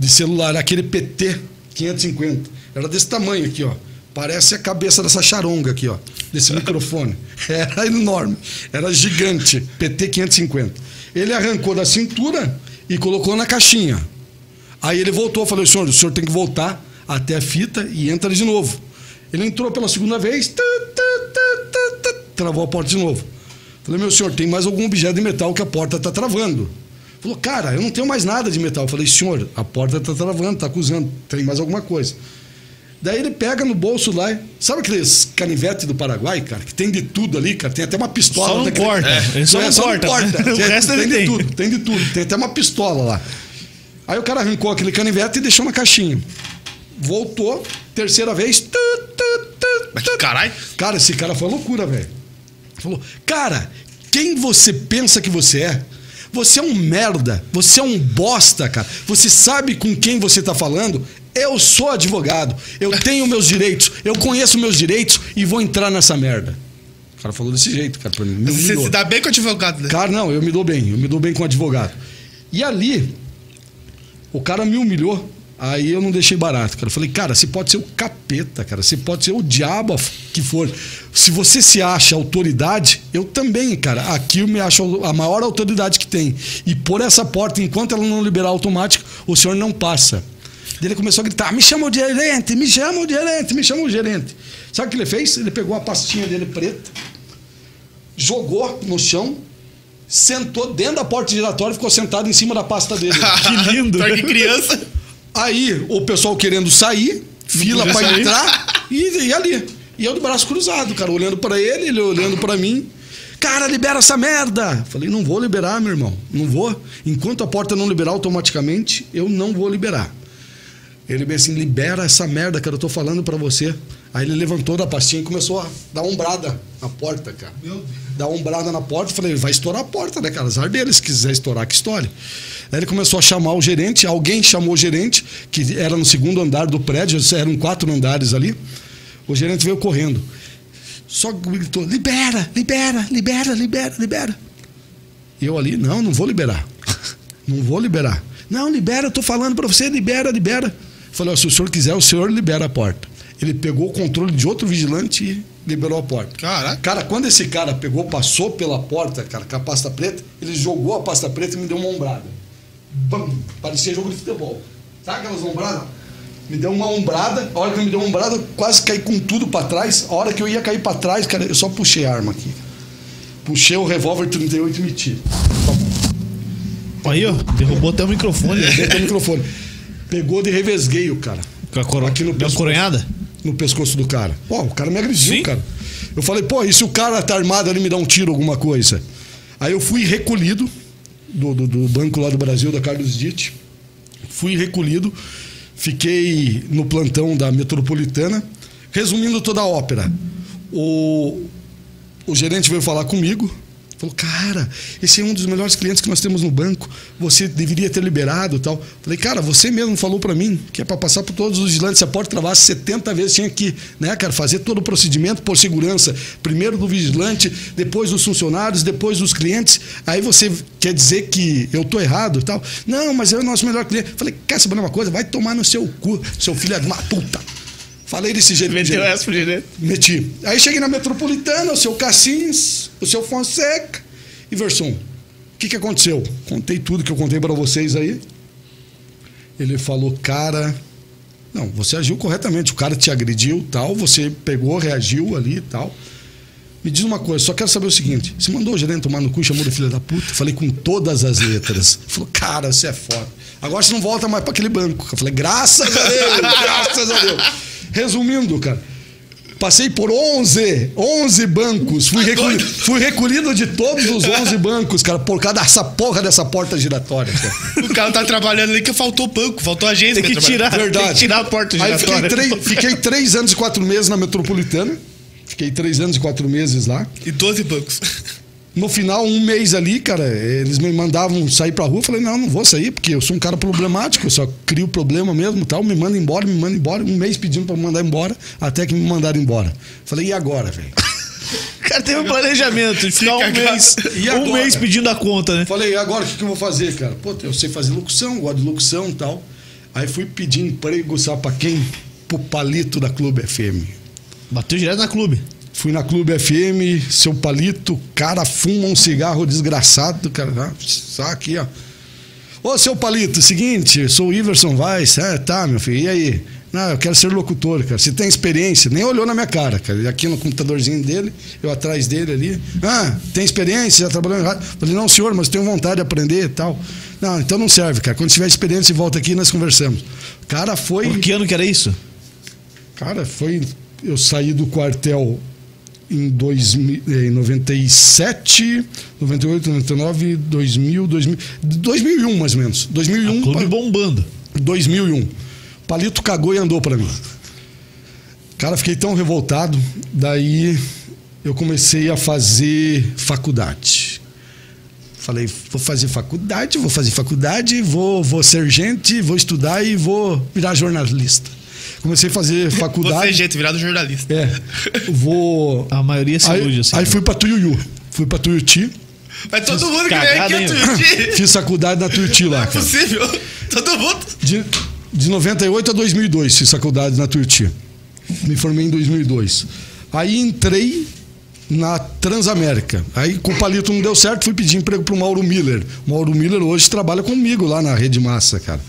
de celular, aquele PT 550. Era desse tamanho aqui, ó. Parece a cabeça dessa charonga aqui, ó. Desse microfone. Era enorme. Era gigante. PT 550. Ele arrancou da cintura e colocou na caixinha. Aí ele voltou, falei, senhor, o senhor tem que voltar até a fita e entra de novo. Ele entrou pela segunda vez, tu, tu, tu, travou a porta de novo. Falei, meu senhor, tem mais algum objeto de metal que a porta está travando? Falou, cara, eu não tenho mais nada de metal. Falei, senhor, a porta está travando, está acusando, tem mais alguma coisa. Daí ele pega no bolso lá, sabe aqueles canivete do Paraguai, cara, que tem de tudo ali, cara, tem até uma pistola. Só não daquele- corta. Ele só É, não corta. O Tem- resto tem tem. de tudo, tem de tudo, tem até uma pistola lá. Aí o cara arrancou aquele canivete e deixou na caixinha. Voltou, terceira vez. tu, tu, tu, caralho. Cara, esse cara foi loucura, velho. Falou, cara, quem você pensa que você é? Você é um merda, você é um bosta, cara. Você sabe com quem você tá falando? Eu sou advogado, eu tenho meus direitos, eu conheço meus direitos e vou entrar nessa merda. O cara falou desse jeito, cara, pra mim. Me Você se dá bem com o advogado, né? Cara, não, eu me dou bem, eu me dou bem com o advogado. E ali, o cara me humilhou, aí eu não deixei barato, cara. Eu falei, cara, você pode ser o capeta, cara, você pode ser o diabo que for. Se você se acha autoridade, eu também, cara. Aqui eu me acho a maior autoridade que tem. E por essa porta, enquanto ela não liberar automático, o senhor não passa. Daí Ele começou a gritar: me chama o gerente, me chama o gerente, me chama o gerente. Sabe o que ele fez? Ele pegou a pastinha dele preta, jogou no chão, sentou dentro da porta giratória e ficou sentado em cima da pasta dele. Que lindo. Pior que criança. Aí o pessoal querendo sair, fila sair. entrar e, e ali. E eu de braço cruzado, cara, olhando pra ele, ele olhando pra mim. Cara, libera essa merda! Falei, não vou liberar, meu irmão. Não vou. Enquanto a porta não liberar automaticamente, eu não vou liberar. Ele bem assim, libera essa merda, cara, eu tô falando pra você. Aí ele levantou da pastinha e começou a dar ombrada na porta, cara. Dar ombrada na porta. Falei, vai estourar a porta, né, cara? Azar dele, se quiser estourar, que estoure. Aí ele começou a chamar o gerente, alguém chamou o gerente, que era no segundo andar do prédio, eram quatro andares ali. O gerente veio correndo. Só gritou: libera, libera, libera, libera, libera. Eu ali, não, não vou liberar. Não vou liberar. Não, libera, eu tô falando pra você, libera, libera. Falei, se o senhor quiser, o senhor libera a porta. Ele pegou o controle de outro vigilante e liberou a porta. Caraca. Cara, quando esse cara pegou, passou pela porta, cara, com a pasta preta, ele jogou a pasta preta e me deu uma ombrada. Bam! Parecia jogo de futebol. Sabe aquelas ombradas? Me deu uma ombrada, a hora que ele me deu uma ombrada, eu quase caí com tudo pra trás. A hora que eu ia cair pra trás, cara, eu só puxei a arma aqui. Puxei o revólver 38 e meti. Aí, ó, derrubou até o microfone. Dentro do microfone. Pegou de revesgueio, cara. Com a coro... Aqui no Deu uma pescoço. coronhada? No pescoço do cara. Pô, o cara me agrediu, Sim. cara. Eu falei, pô, e se o cara tá armado ali me dá um tiro, alguma coisa? Aí eu fui recolhido do, do, do banco lá do Brasil, da Carlos Ditt. Fui recolhido, fiquei no plantão da metropolitana. Resumindo toda a ópera, o, o gerente veio falar comigo. Falou, cara, esse é um dos melhores clientes que nós temos no banco. Você deveria ter liberado tal. Falei, cara, você mesmo falou pra mim que é pra passar por todos os vigilantes. Se a porta travasse 70 vezes, tinha que, né, cara, fazer todo o procedimento por segurança. Primeiro do vigilante, depois dos funcionários, depois dos clientes. Aí você quer dizer que eu tô errado e tal. Não, mas é o nosso melhor cliente. Falei, quer saber uma coisa? Vai tomar no seu cu, seu filho de uma puta. Falei desse jeito. Meteu essa pro direito. Meti. Aí cheguei na Metropolitana, o seu Cassins, o seu Fonseca e Verson. O que, que aconteceu? Contei tudo que eu contei para vocês aí. Ele falou, cara. Não, você agiu corretamente. O cara te agrediu tal, você pegou, reagiu ali e tal. Me diz uma coisa, só quero saber o seguinte: você mandou o gerente tomar no cu chamou de filha da puta? Falei com todas as letras. Falou, cara, você é foda. Agora você não volta mais para aquele banco. Eu falei, graças a Deus, graças a Deus. Resumindo, cara, passei por 11, 11 bancos. Fui, recolhi- fui recolhido de todos os 11 bancos, cara, por causa dessa porra dessa porta giratória. Cara. O cara tá trabalhando ali que faltou banco, faltou agência. Tem que tirar, Verdade. tem que tirar a porta Aí fiquei giratória. três, fiquei três anos e quatro meses na metropolitana. Fiquei três anos e quatro meses lá. E 12 bancos. No final, um mês ali, cara, eles me mandavam sair pra rua. Eu falei, não, não vou sair, porque eu sou um cara problemático, eu só crio problema mesmo tal. Me manda embora, me manda embora. Um mês pedindo pra me mandar embora, até que me mandaram embora. Falei, e agora, velho? O cara teve um planejamento de ficar um mês, um mês pedindo a conta, né? Falei, e agora o que, que eu vou fazer, cara? Pô, eu sei fazer locução, gosto de locução e tal. Aí fui pedir emprego, sabe pra quem? Pro Palito da Clube FM. Bateu direto na clube. Fui na Clube FM, seu palito, cara fuma um cigarro desgraçado, cara. ah, Só aqui, ó. Ô, seu palito, seguinte, sou o Iverson Weiss. É, tá, meu filho, e aí? Não, eu quero ser locutor, cara. Você tem experiência? Nem olhou na minha cara, cara. Aqui no computadorzinho dele, eu atrás dele ali. Ah, tem experiência? Já trabalhou em rádio? Falei, não, senhor, mas tenho vontade de aprender e tal. Não, então não serve, cara. Quando tiver experiência, volta aqui e nós conversamos. Cara, foi. Por que ano que era isso? Cara, foi. Eu saí do quartel em, 2000, eh, em 97, 98, 99, 2000, 2000, 2001 mais ou menos. 2001, Clube pa- bombando. 2001. Palito cagou e andou pra mim. Cara, fiquei tão revoltado. Daí eu comecei a fazer faculdade. Falei, vou fazer faculdade, vou fazer faculdade, vou, vou ser gente, vou estudar e vou virar jornalista. Comecei a fazer Você, faculdade. gente, virado jornalista. É. Vou. A maioria se Aí, ilude assim. aí fui pra Tuiuiu. Fui pra Tuiuti. Mas todo mundo que vem aqui é Tuiuti. Fiz faculdade na Tuiuti Não lá, é cara. possível. Todo mundo. De, de 98 a 2002 fiz faculdade na Tuiuti. Me formei em 2002. Aí entrei na Transamérica. Aí com o palito não deu certo, fui pedir emprego pro Mauro Miller. O Mauro Miller hoje trabalha comigo lá na Rede Massa, cara.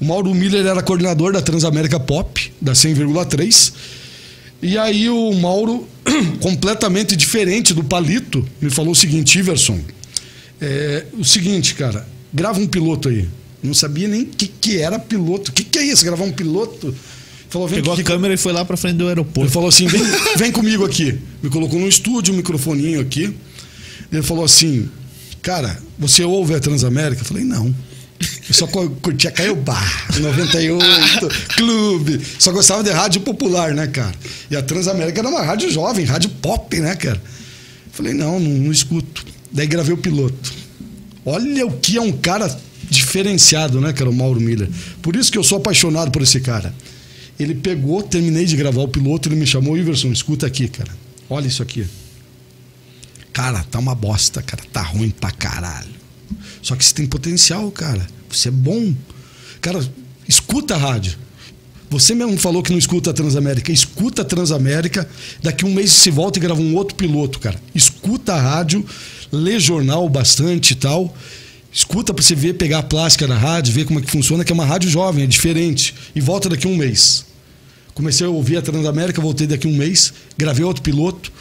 O Mauro Miller era coordenador da Transamérica Pop, da 100,3. E aí o Mauro, completamente diferente do palito, me falou o seguinte, Iverson, é, o seguinte, cara, grava um piloto aí. Não sabia nem o que, que era piloto. O que, que é isso, gravar um piloto? Falou, vem Pegou aqui a câmera e foi lá pra frente do ele aeroporto. falou assim: vem, vem comigo aqui. Me colocou num estúdio, um microfoninho aqui. Ele falou assim: Cara, você ouve a Transamérica? Eu falei: Não. Eu só cu- curtia Caiobá, 98, clube. Só gostava de rádio popular, né, cara? E a Transamérica era uma rádio jovem, rádio pop, né, cara? Falei: Não, não, não escuto. Daí gravei o piloto. Olha o que é um cara diferenciado, né, cara, o Mauro Miller. Por isso que eu sou apaixonado por esse cara. Ele pegou, terminei de gravar o piloto, ele me chamou, Iverson, escuta aqui, cara. Olha isso aqui. Cara, tá uma bosta, cara. Tá ruim pra caralho. Só que você tem potencial, cara. Você é bom. Cara, escuta a rádio. Você mesmo falou que não escuta a Transamérica. Escuta a Transamérica. Daqui um mês se volta e grava um outro piloto, cara. Escuta a rádio, lê jornal bastante e tal. Escuta pra você ver, pegar a plástica da rádio, ver como é que funciona, que é uma rádio jovem, é diferente. E volta daqui um mês. Comecei a ouvir a Transamérica, voltei daqui um mês, gravei outro piloto.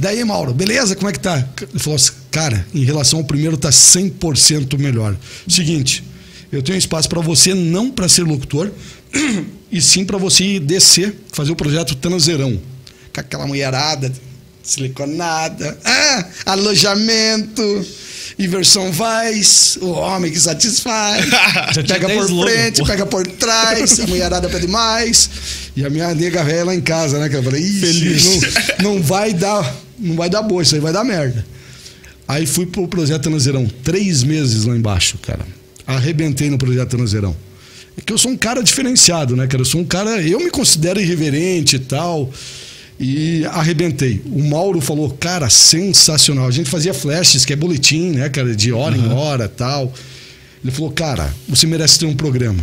Daí, Mauro, beleza? Como é que tá? Ele falou assim, cara, em relação ao primeiro tá 100% melhor. Seguinte, eu tenho espaço para você não para ser locutor, e sim para você descer, fazer o projeto Transeirão. Com aquela mulherada siliconada, ah, alojamento, Iversão Vaz, o homem que satisfaz. Pega por slogan, frente, pô. pega por trás, a mulherada pede mais. E a minha nega velha lá em casa, né? Que eu falei, "Ixi, Feliz. Não, não vai dar, não vai dar boa, isso aí vai dar merda. Aí fui pro projeto Transeirão, três meses lá embaixo, cara. Arrebentei no projeto Transeirão. É que eu sou um cara diferenciado, né, cara? Eu sou um cara, eu me considero irreverente e tal. E arrebentei. O Mauro falou, cara, sensacional. A gente fazia flashes, que é boletim, né, cara, de hora em hora tal. Ele falou, cara, você merece ter um programa.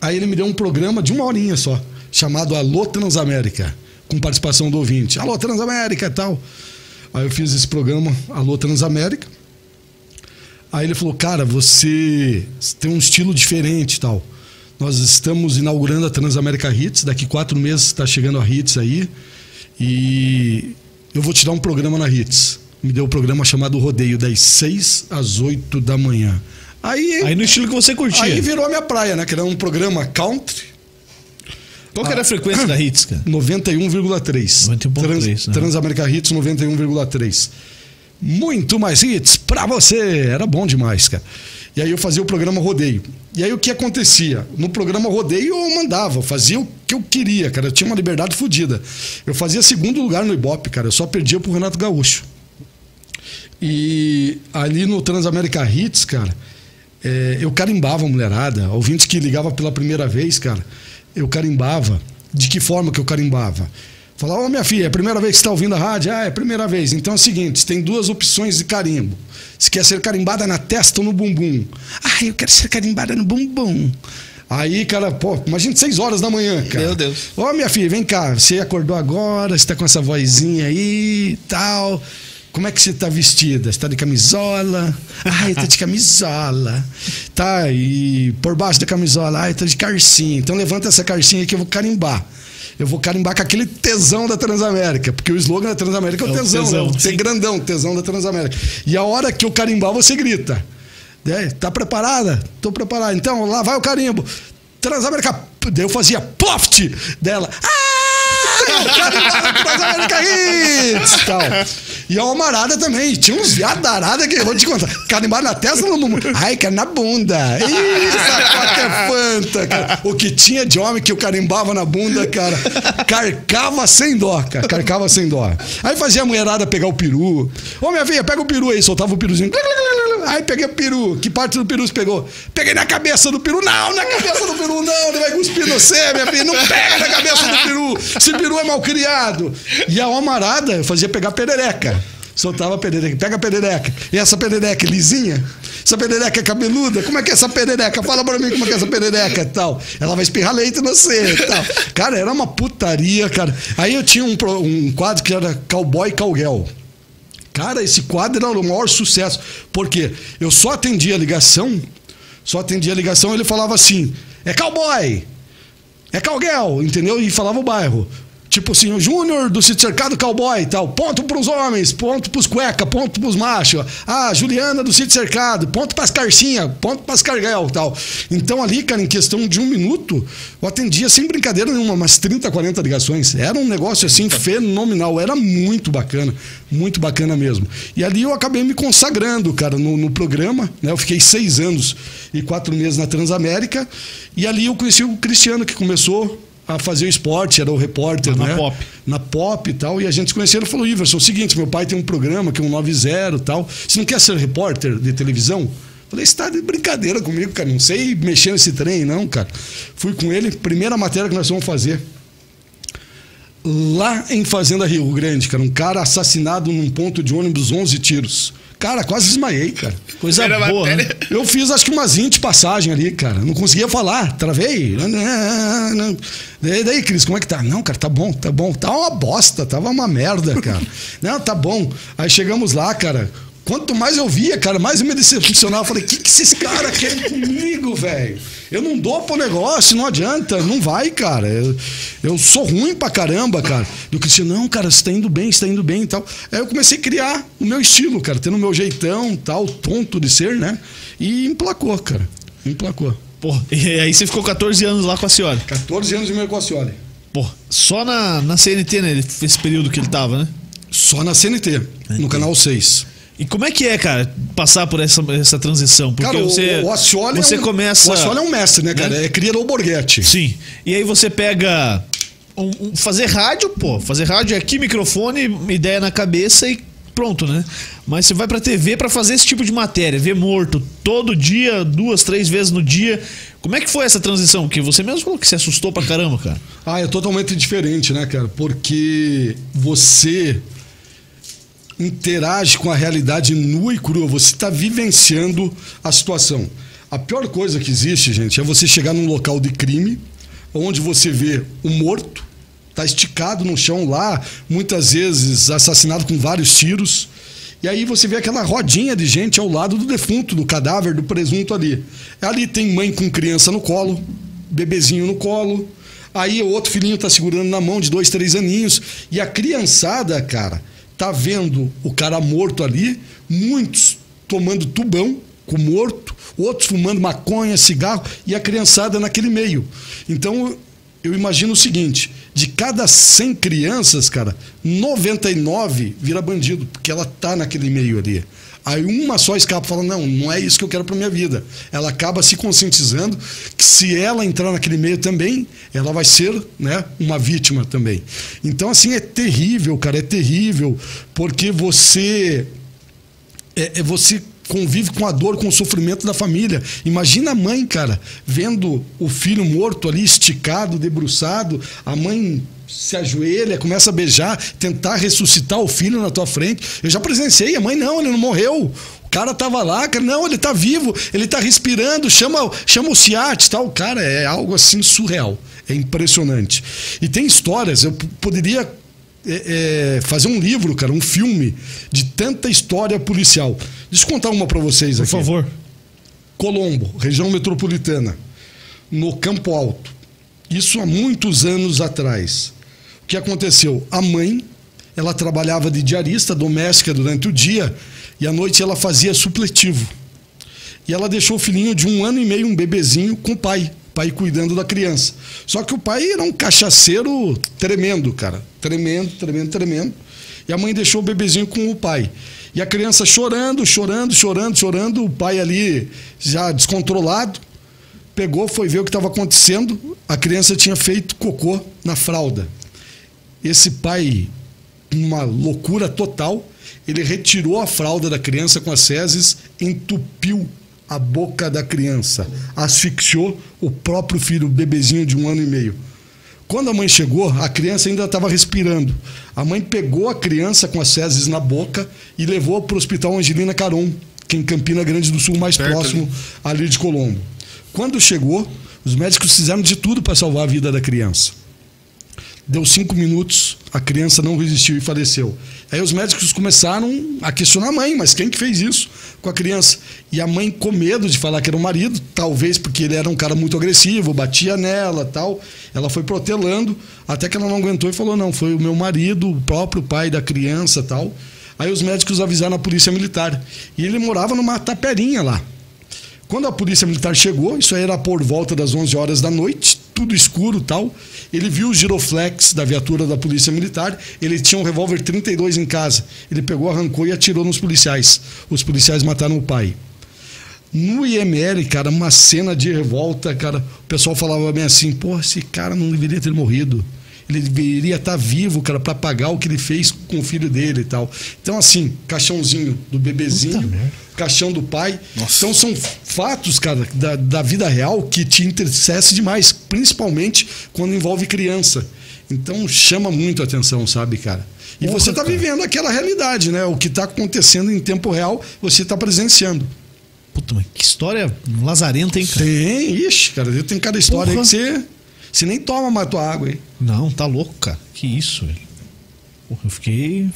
Aí ele me deu um programa de uma horinha só, chamado Alô Transamérica, com participação do ouvinte. Alô Transamérica e tal. Aí eu fiz esse programa, Alô Transamérica. Aí ele falou, cara, você tem um estilo diferente e tal. Nós estamos inaugurando a Transamérica Hits, daqui quatro meses está chegando a Hits aí. E eu vou te dar um programa na Hits. Me deu um programa chamado Rodeio, das 6 às 8 da manhã. Aí, Aí no estilo que você curtia. aí virou a minha praia, né? Que era um programa country, Qual que era a frequência da Hits, cara? 91,3. 91,3, Trans, né? Transamérica Hits 91,3. Muito mais hits pra você. Era bom demais, cara. E aí eu fazia o programa Rodeio. E aí o que acontecia? No programa Rodeio eu mandava, eu fazia o que eu queria, cara. Eu tinha uma liberdade fodida. Eu fazia segundo lugar no Ibope, cara. Eu só perdia pro Renato Gaúcho. E ali no Transamérica Hits, cara, é, eu carimbava a mulherada. Ouvintes que ligava pela primeira vez, cara, eu carimbava. De que forma que eu carimbava? Falava, ô minha filha, é a primeira vez que você está ouvindo a rádio? Ah, é a primeira vez. Então é o seguinte: tem duas opções de carimbo. Se quer ser carimbada na testa ou no bumbum? Ah, eu quero ser carimbada no bumbum. Aí, cara, pô, imagina seis horas da manhã, cara. Meu Deus. Ô, minha filha, vem cá. Você acordou agora, você tá com essa vozinha aí e tal. Como é que você tá vestida? Você tá de camisola? Ai, eu tô de camisola. Tá, e por baixo da camisola? Ai, eu tô de carcinha. Então levanta essa carcinha aí que eu vou carimbar. Eu vou carimbar com aquele tesão da Transamérica, porque o slogan da Transamérica é o É o tesão, tesão, né? Sim. grandão, tesão da Transamérica. E a hora que eu carimbar, você grita. É, tá preparada? Tô preparada. Então, lá vai o carimbo. Transamérica. Daí eu fazia ploft dela. Ah! Carimbava Transamérica Hits! Tal. E a Almarada também. Tinha uns viados da arada que eu vou te contar. Carimbar na testa no mundo. Ai, cara, na bunda. Sapato é fanta, cara. O que tinha de homem que eu carimbava na bunda, cara, carcava sem dó, cara. Carcava sem dó. Aí fazia a mulherada pegar o peru. Ô, minha filha, pega o peru aí. Soltava o peruzinho. Aí peguei o peru. Que parte do peru você pegou? Peguei na cabeça do peru. Não, na cabeça do peru não. Ele vai cuspir no você, minha filha. Não pega na cabeça do peru. Esse peru é mal criado. E a almarada fazia pegar perereca. Soltava a perereca. Pega a perereca. E essa perereca é lisinha? Essa perereca é cabeluda? Como é que é essa perereca? Fala pra mim como é que é essa perereca e tal. Ela vai espirrar leite no você tal. Cara, era uma putaria, cara. Aí eu tinha um, um quadro que era Cowboy Cowgirl. Cara, esse quadro era o maior sucesso. Porque eu só atendia a ligação, só atendia a ligação, ele falava assim: é cowboy, é cowgirl, entendeu? E falava o bairro. Tipo assim, o Júnior do Sítio Cercado Cowboy e tal. Ponto pros homens, ponto pros cueca, ponto pros machos. Ah, Juliana do Sítio Cercado, ponto pras carcinha, ponto pras carguel e tal. Então ali, cara, em questão de um minuto, eu atendia sem brincadeira nenhuma, umas 30, 40 ligações. Era um negócio assim fenomenal, era muito bacana, muito bacana mesmo. E ali eu acabei me consagrando, cara, no, no programa, né? Eu fiquei seis anos e quatro meses na Transamérica. E ali eu conheci o Cristiano, que começou a fazer o esporte, era o repórter, Na né? Pop. Na pop e tal. E a gente se conheceu, ele falou, Iverson, é o seguinte, meu pai tem um programa que é um 90 e tal. Você não quer ser repórter de televisão? Falei, você tá de brincadeira comigo, cara. Não sei mexer nesse trem, não, cara. Fui com ele, primeira matéria que nós vamos fazer. Lá em Fazenda Rio Grande, cara, um cara assassinado num ponto de ônibus, 11 tiros. Cara, quase desmaiei, cara. Coisa Era boa, né? Eu fiz acho que umas 20 passagens ali, cara. Não conseguia falar, travei. E daí, Cris, como é que tá? Não, cara, tá bom, tá bom. Tá uma bosta, tava uma merda, cara. Não, tá bom. Aí chegamos lá, cara. Quanto mais eu via, cara, mais eu me decepcionava. Eu falei, o que, que esses caras querem comigo, velho? Eu não dou pro negócio, não adianta, não vai, cara. Eu, eu sou ruim pra caramba, cara. E o Cristiano, não, cara, você tá indo bem, você tá indo bem e tal. Aí eu comecei a criar o meu estilo, cara, tendo o meu jeitão, tal, tonto de ser, né? E emplacou, cara. Emplacou. Pô, e aí você ficou 14 anos lá com a senhora. 14 anos e meio com a Cioli. Pô, só na, na CNT, né? Esse período que ele tava, né? Só na CNT, no canal 6. E como é que é, cara, passar por essa, essa transição? Porque Cara, você, o, o Ascioli você é um, começa. O Ascioli é um mestre, né, cara? né? É cria do Borghetti. Sim. E aí você pega. um- um- fazer rádio, pô. Fazer rádio é aqui, microfone, ideia na cabeça e pronto, né? Mas você vai pra TV pra fazer esse tipo de matéria, ver morto todo dia, duas, três vezes no dia. Como é que foi essa transição? Porque você mesmo falou que se assustou pra caramba, cara. Ah, é totalmente diferente, né, cara? Porque você interage com a realidade nua e crua, você está vivenciando a situação. A pior coisa que existe, gente, é você chegar num local de crime, onde você vê o morto, tá esticado no chão lá, muitas vezes assassinado com vários tiros. E aí você vê aquela rodinha de gente ao lado do defunto, do cadáver, do presunto ali. Ali tem mãe com criança no colo, bebezinho no colo. Aí o outro filhinho tá segurando na mão de dois, três aninhos. E a criançada, cara, tá vendo o cara morto ali, muitos tomando tubão com morto, outros fumando maconha, cigarro, e a criançada naquele meio. Então eu imagino o seguinte: de cada 100 crianças, cara, 99 vira bandido, porque ela tá naquele meio ali. Aí uma só escapa e fala: Não, não é isso que eu quero para minha vida. Ela acaba se conscientizando que se ela entrar naquele meio também, ela vai ser né, uma vítima também. Então, assim, é terrível, cara, é terrível, porque você é, é você convive com a dor, com o sofrimento da família. Imagina a mãe, cara, vendo o filho morto ali, esticado, debruçado, a mãe se ajoelha, começa a beijar, tentar ressuscitar o filho na tua frente. Eu já presenciei, a mãe não, ele não morreu. O cara tava lá, cara, não, ele tá vivo, ele tá respirando, chama, chama o SIAT, tal. Cara, é algo assim surreal. É impressionante. E tem histórias, eu poderia é, é, fazer um livro, cara, um filme de tanta história policial. Deixa eu contar uma para vocês Por aqui. favor. Colombo, região metropolitana, no Campo Alto. Isso há muitos anos atrás. Que aconteceu? A mãe, ela trabalhava de diarista doméstica durante o dia e à noite ela fazia supletivo. E ela deixou o filhinho de um ano e meio, um bebezinho, com o pai. O pai cuidando da criança. Só que o pai era um cachaceiro tremendo, cara. Tremendo, tremendo, tremendo. E a mãe deixou o bebezinho com o pai. E a criança chorando, chorando, chorando, chorando, o pai ali já descontrolado, pegou, foi ver o que estava acontecendo. A criança tinha feito cocô na fralda. Esse pai, uma loucura total, ele retirou a fralda da criança com as fezes, entupiu a boca da criança, asfixiou o próprio filho, o bebezinho de um ano e meio. Quando a mãe chegou, a criança ainda estava respirando. A mãe pegou a criança com as fezes na boca e levou para o Hospital Angelina Caron, que é em Campina Grande do Sul, mais Perto próximo ali de Colombo. Quando chegou, os médicos fizeram de tudo para salvar a vida da criança. Deu cinco minutos, a criança não resistiu e faleceu. Aí os médicos começaram a questionar a mãe, mas quem que fez isso com a criança? E a mãe, com medo de falar que era o marido, talvez porque ele era um cara muito agressivo, batia nela tal, ela foi protelando, até que ela não aguentou e falou: não, foi o meu marido, o próprio pai da criança tal. Aí os médicos avisaram a polícia militar. E ele morava numa taperinha lá. Quando a polícia militar chegou, isso aí era por volta das 11 horas da noite, tudo escuro tal. Ele viu o giroflex da viatura da polícia militar. Ele tinha um revólver 32 em casa. Ele pegou, arrancou e atirou nos policiais. Os policiais mataram o pai. No IML, cara, uma cena de revolta, cara. O pessoal falava bem assim: pô, esse cara não deveria ter morrido. Ele deveria estar vivo, cara, para pagar o que ele fez com o filho dele e tal. Então, assim, caixãozinho do bebezinho, caixão do pai. Nossa. Então, são fatos, cara, da, da vida real que te entristece demais, principalmente quando envolve criança. Então, chama muito a atenção, sabe, cara? E Porra, você tá cara. vivendo aquela realidade, né? O que tá acontecendo em tempo real, você tá presenciando. Puta, mas que história lazarenta, hein, cara? Tem, ixi, cara, tem cada história Porra. aí que você, você nem toma mais tua água aí. Não, tá louco, cara. Que isso, velho. Porra, eu fiquei.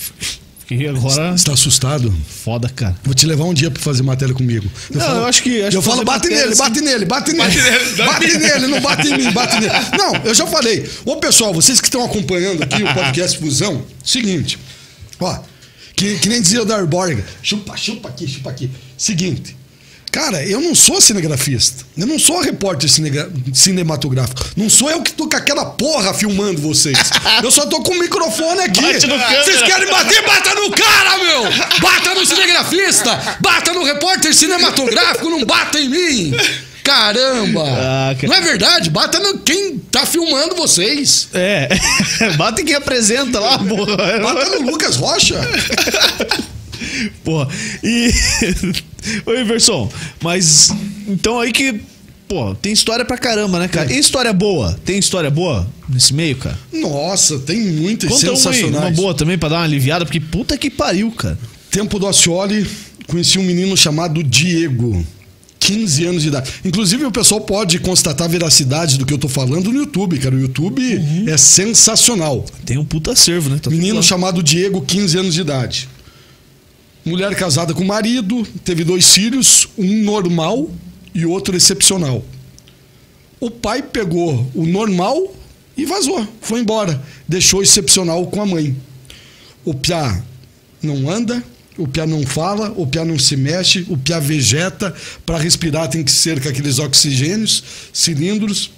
Fiquei agora Você tá assustado? foda, cara. Vou te levar um dia pra fazer matéria comigo. Eu Não, eu acho que- acho eu que falo, bate nele, assim- bate nele, bate nele. Bate nele, dá- Bate nele, não bate em mim, bate nele. Não, eu já falei. Ô, pessoal, vocês que estão acompanhando aqui o podcast Fusão, seguinte. Ó, que, que nem dizia o Darborg. Chupa, chupa aqui, chupa aqui. Seguinte. Cara, eu não sou cinegrafista. Eu não sou repórter cinegra- cinematográfico. Não sou eu que tô com aquela porra filmando vocês. Eu só tô com o microfone aqui. Vocês querem bater? Bata no cara, meu! Bata no cinegrafista! Bata no repórter cinematográfico, não bata em mim! Caramba! Ah, cara. Não é verdade? Bata no quem tá filmando vocês. É. Bata quem apresenta lá, porra. Bata no Lucas Rocha. Porra. E. Ô, Iverson, mas. Então aí que. Pô, tem história pra caramba, né, cara? E história boa? Tem história boa nesse meio, cara? Nossa, tem muitas Conta uma, aí, sensacionais. uma boa também pra dar uma aliviada, porque puta que pariu, cara. Tempo do Ascioli, conheci um menino chamado Diego. 15 anos de idade. Inclusive, o pessoal pode constatar a veracidade do que eu tô falando no YouTube, cara. O YouTube é sensacional. Tem um puta servo, né? Tá tudo Menino lá. chamado Diego, 15 anos de idade. Mulher casada com marido, teve dois filhos, um normal e outro excepcional. O pai pegou o normal e vazou, foi embora. Deixou o excepcional com a mãe. O Piá não anda, o Piá não fala, o Piá não se mexe, o Piá vegeta. Para respirar tem que ser com aqueles oxigênios, cilindros.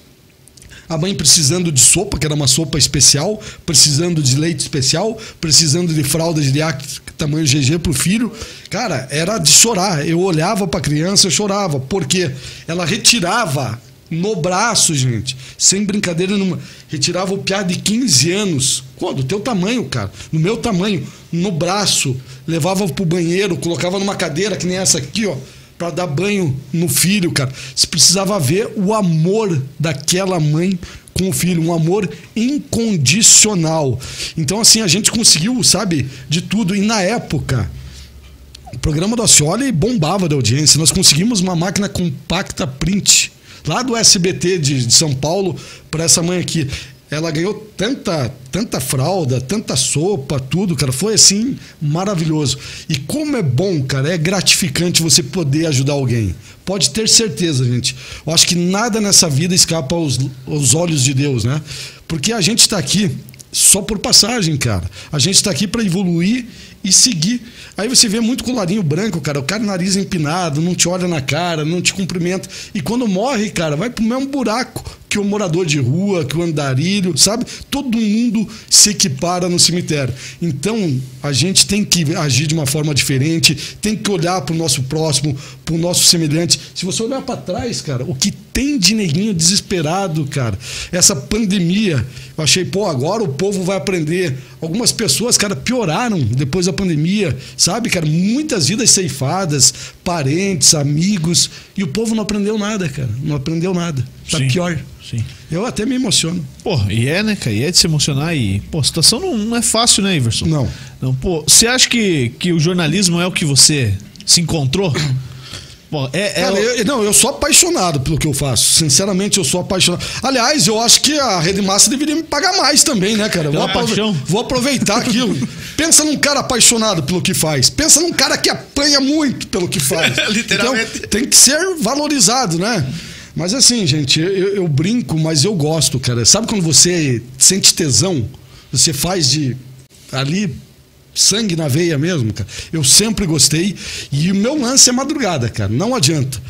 A mãe precisando de sopa, que era uma sopa especial, precisando de leite especial, precisando de fralda geriátrica tamanho GG pro filho. Cara, era de chorar. Eu olhava pra criança, eu chorava, porque ela retirava no braço, gente, sem brincadeira nenhuma, retirava o piá de 15 anos, Pô, do teu tamanho, cara, no meu tamanho, no braço, levava pro banheiro, colocava numa cadeira que nem essa aqui, ó, para dar banho no filho, cara. Você precisava ver o amor daquela mãe com o filho, um amor incondicional. Então, assim, a gente conseguiu, sabe, de tudo. E na época, o programa do Ascioli bombava da audiência. Nós conseguimos uma máquina compacta print lá do SBT de, de São Paulo para essa mãe aqui. Ela ganhou tanta, tanta fralda, tanta sopa, tudo, cara. Foi assim maravilhoso. E como é bom, cara, é gratificante você poder ajudar alguém. Pode ter certeza, gente. Eu acho que nada nessa vida escapa aos, aos olhos de Deus, né? Porque a gente está aqui só por passagem, cara. A gente está aqui para evoluir e seguir. Aí você vê muito colarinho branco, cara. O cara nariz empinado, não te olha na cara, não te cumprimenta. E quando morre, cara, vai pro mesmo buraco que o morador de rua, que o andarilho, sabe? Todo mundo se equipara no cemitério. Então, a gente tem que agir de uma forma diferente, tem que olhar para o nosso próximo, para o nosso semelhante. Se você olhar para trás, cara, o que tem de neguinho desesperado, cara, essa pandemia, eu achei, pô, agora o povo vai aprender. Algumas pessoas, cara, pioraram depois da pandemia, sabe, cara? Muitas vidas ceifadas, parentes, amigos, e o povo não aprendeu nada, cara. Não aprendeu nada. Tá Sim, pior. Sim. Eu até me emociono. Pô, e é, né, cara? E é de se emocionar e, pô, a situação não, não é fácil, né, Iverson? Não. Não, pô, você acha que, que o jornalismo é o que você se encontrou? Pô, é, é Cara, eu, não, eu sou apaixonado pelo que eu faço. Sinceramente, eu sou apaixonado. Aliás, eu acho que a Rede Massa deveria me pagar mais também, né, cara? Vou aprove-. Vou aproveitar aquilo. Pensa num cara apaixonado pelo que faz. Pensa num cara que apanha muito pelo que faz. Literalmente. Então, tem que ser valorizado, né? Mas assim, gente, eu, eu brinco, mas eu gosto, cara. Sabe quando você sente tesão? Você faz de ali sangue na veia mesmo, cara. Eu sempre gostei. E o meu lance é madrugada, cara. Não adianta.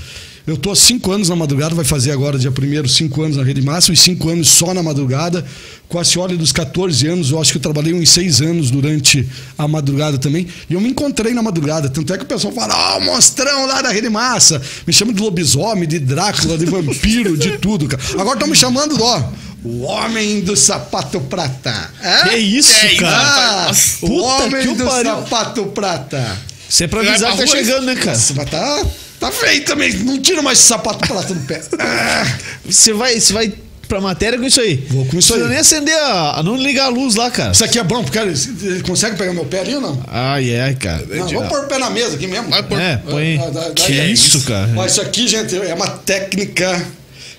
Eu tô há cinco anos na madrugada, vai fazer agora, dia primeiro, cinco anos na Rede Máxima e cinco anos só na madrugada. Com a Cioli dos 14 anos, eu acho que eu trabalhei uns seis anos durante a madrugada também. E eu me encontrei na madrugada. Tanto é que o pessoal fala, ó, o monstrão lá da Rede Massa. Me chama de lobisomem, de Drácula, de vampiro, de tudo, cara. Agora estão me chamando, ó, o homem do sapato prata. É? Que isso, Que cara? Ah, Nossa. o Puta homem que do pariu. sapato prata. Você é pra avisar que tá chegando, né, cara? Mas tá, tá feio também. Não tira mais sapato prata no pé. Ah, Você vai, você vai pra matéria com isso aí? Vou com isso Você aí. não nem acender a, a não ligar a luz lá, cara. Isso aqui é bom, porque ele ele consegue pegar meu pé ali ou não? Ai, ai, cara. Não, vamos pôr o pé na mesa aqui mesmo. Vai pôr. É, põe. Ah, Que é isso, cara? Ó, isso aqui, gente, é uma técnica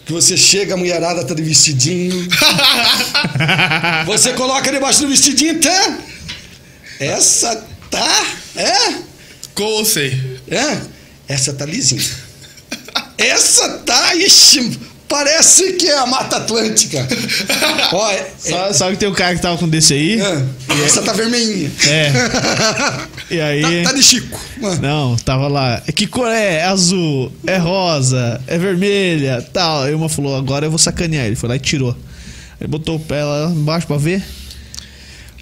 que você chega, a mulherada tá de vestidinho. você coloca debaixo do vestidinho, tá? Essa tá? É? Com ou sem? É? Essa tá lisinha. Essa tá, ixi, parece que é a Mata Atlântica. Ó, é, Sabe, sabe que tem um cara que tava com desse aí? é, essa tá vermelhinha. É. E aí. Tá, tá de Chico. Ah. Não, tava lá. Que cor é? É azul, é rosa, é vermelha, tal. Aí uma falou, agora eu vou sacanear. Ele foi lá e tirou. Ele botou o pé lá embaixo pra ver.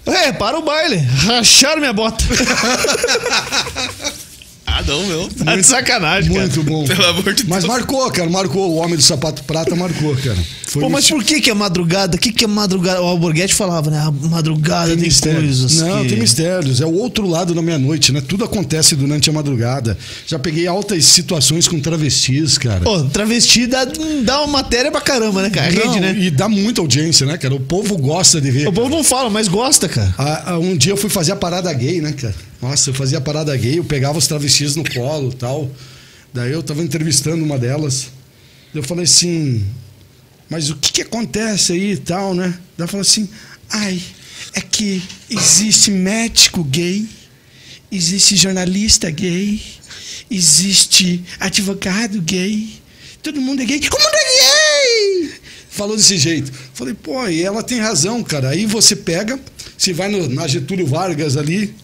É, para o baile. Racharam minha bota. Ah, não, meu. Tá de sacanagem, cara. Muito bom. Pelo amor de Mas Deus. marcou, cara. Marcou. O homem do sapato prata marcou, cara. Foi Pô, mas por que que é madrugada? O que que é madrugada? O Alborguete falava, né? A madrugada tem, coisas Não, que... tem mistérios. É o outro lado da meia-noite, né? Tudo acontece durante a madrugada. Já peguei altas situações com travestis, cara. Pô, travesti dá, dá uma matéria pra caramba, né, cara? Não, Rede, né? E dá muita audiência, né, cara? O povo gosta de ver. O povo não fala, mas gosta, cara. Ah, ah, um dia eu fui fazer a parada gay, né, cara? Nossa, eu fazia parada gay, eu pegava os travestis no colo tal. Daí eu tava entrevistando uma delas. Eu falei assim, mas o que que acontece aí e tal, né? Daí falou assim, ai, é que existe médico gay, existe jornalista gay, existe advogado gay, todo mundo é gay, o mundo é gay! Falou desse jeito. Falei, pô, e ela tem razão, cara. Aí você pega, você vai no, na Getúlio Vargas ali,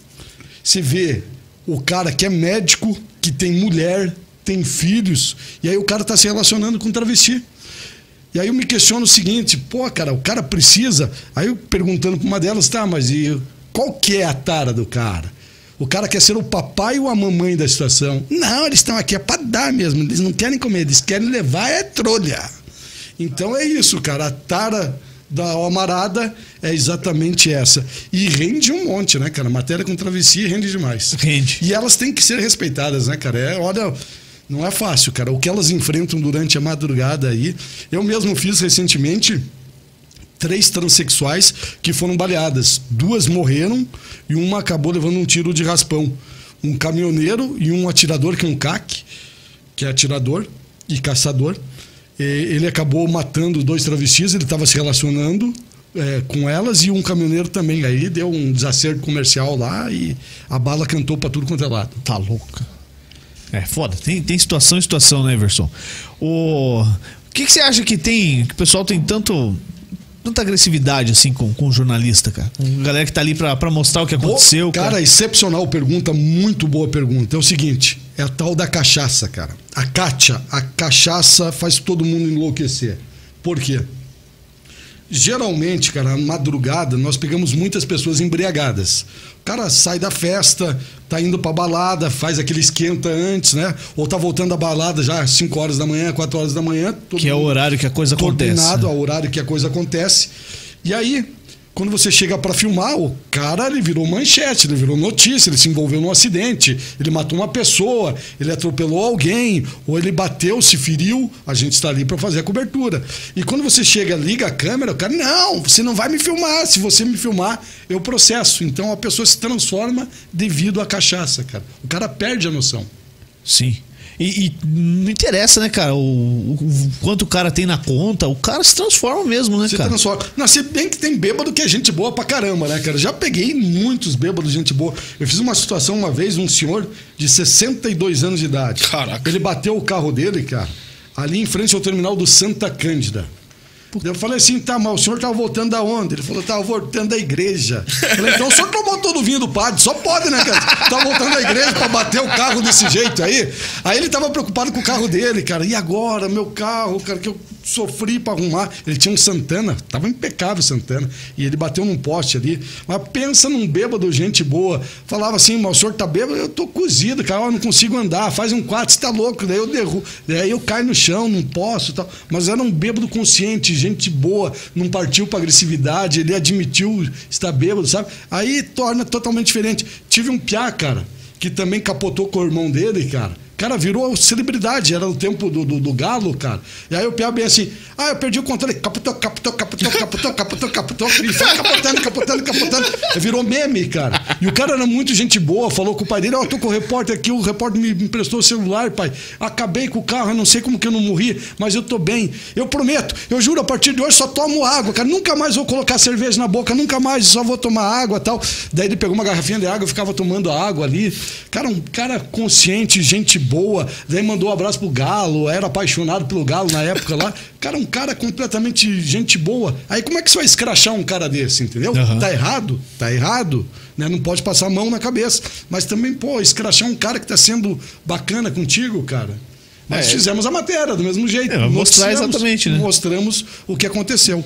você vê o cara que é médico, que tem mulher, tem filhos, e aí o cara tá se relacionando com travesti. E aí eu me questiono o seguinte, pô, cara, o cara precisa. Aí eu perguntando pra uma delas, tá, mas e qual que é a tara do cara? O cara quer ser o papai ou a mamãe da situação? Não, eles estão aqui é pra dar mesmo. Eles não querem comer, eles querem levar é trolha. Então é isso, cara. A tara da Almarada é exatamente essa. E rende um monte, né, cara? Matéria com travessia rende demais. Rende. E elas têm que ser respeitadas, né, cara? É, olha, não é fácil, cara. O que elas enfrentam durante a madrugada aí. Eu mesmo fiz recentemente três transexuais que foram baleadas. Duas morreram e uma acabou levando um tiro de raspão. Um caminhoneiro e um atirador, que é um CAC, que é atirador e caçador. Ele acabou matando dois travestis, ele estava se relacionando é, com elas e um caminhoneiro também. Aí deu um desacerto comercial lá e a bala cantou para tudo quanto é lado. Tá louca. É foda. Tem, tem situação e situação, né, Everson? O, que, que você acha que tem. Que o pessoal tem tanto. Tanta agressividade assim com, com o jornalista, cara? Com a galera que tá ali pra, pra mostrar o que aconteceu. cara, cara. excepcional pergunta, muito boa pergunta. É o seguinte, é a tal da cachaça, cara. A cacha, a cachaça faz todo mundo enlouquecer. Por quê? Geralmente, cara, na madrugada, nós pegamos muitas pessoas embriagadas. O cara sai da festa, tá indo pra balada, faz aquele esquenta antes, né? Ou tá voltando da balada já às 5 horas da manhã, 4 horas da manhã. todo Que é o horário que a coisa acontece. Combinado, ao horário que a coisa acontece. E aí, quando você chega pra filmar, o cara ele virou manchete, ele virou notícia, ele se envolveu num acidente, ele matou uma pessoa, ele atropelou alguém, ou ele bateu, se feriu, a gente está ali pra fazer a cobertura. E quando você chega, liga a câmera, o cara, não, você não vai me filmar, se você me filmar, eu processo. Então a pessoa se transforma devido à cachaça, cara. O cara perde a noção. Sim. E, e não interessa, né, cara, o, o- o quanto o cara tem na conta, o cara se transforma mesmo, né, Se cara? transforma. Não, se bem que tem bêbado que é gente boa pra caramba, né, cara? Já peguei muitos bêbados de gente boa. Eu fiz uma situação uma vez, um senhor de 62 anos de idade. Caraca. Ele bateu o carro dele, cara, ali em frente ao terminal do Santa Cândida. Eu falei assim, tá, mas o senhor tava voltando da onde? Ele falou, tava voltando da igreja. Eu falei, então o senhor tomou todo o vinho do padre, só pode, né, cara? Tá voltando da igreja pra bater o carro desse jeito aí. Aí ele tava preocupado com o carro dele, cara. E agora, meu carro, cara, que eu sofri pra arrumar. Ele tinha um Santana, tava impecável o Santana. E ele bateu num poste ali. Mas pensa num bêbado, gente boa. Falava assim, mas o senhor tá bêbado? Eu tô cozido, cara, eu não consigo andar. Faz um quatro, você tá louco. Daí eu derrubo. Daí eu caio no chão, não posso tal. Mas era um bêbado consciente, gente boa, não partiu pra agressividade, ele admitiu estar bêbado, sabe? Aí torna totalmente diferente. Tive um piá, cara, que também capotou com o irmão dele, cara. Cara, virou celebridade, era o tempo do, do, do galo, cara. E aí o Piá bem assim, ah, eu perdi o controle, capotou, capotou, capotou, capotou, capotou, capotou, e foi capotando, capotando, capotando. Virou meme, cara. E o cara era muito gente boa, falou com o pai dele, ó, tô com o repórter aqui, o repórter me emprestou o celular, pai. Acabei com o carro, eu não sei como que eu não morri, mas eu tô bem. Eu prometo, eu juro, a partir de hoje só tomo água, cara. Nunca mais vou colocar cerveja na boca, nunca mais, só vou tomar água e tal. Daí ele pegou uma garrafinha de água, eu ficava tomando água ali. Cara, um cara consciente, gente boa. Daí mandou um abraço pro Galo, era apaixonado pelo Galo na época lá. Cara, um cara completamente gente boa. Aí como é que você vai escrachar um cara desse, entendeu? Aham. Tá errado? Tá errado. Né? Não pode passar a mão na cabeça. Mas também, pô, escrachar um cara que tá sendo bacana contigo, cara. Nós É. fizemos a matéria do mesmo jeito. É, mostrar exatamente, né? Mostramos o que aconteceu.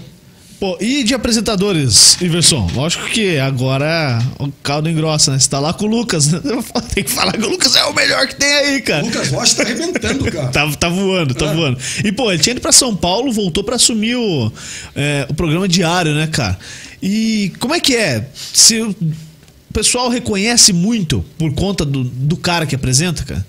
Pô, e de apresentadores, Iverson? Lógico que agora o caldo engrossa, né? Você tá lá com o Lucas, né? Tem que falar que o Lucas é o melhor que tem aí, cara. Lucas Rocha tá arrebentando, cara. Tá, tá voando, tá É. voando. E, pô, ele tinha ido pra São Paulo, voltou pra assumir o, é, o programa diário, né, cara? E como é que é? Se o pessoal reconhece muito por conta do, do cara que apresenta, cara?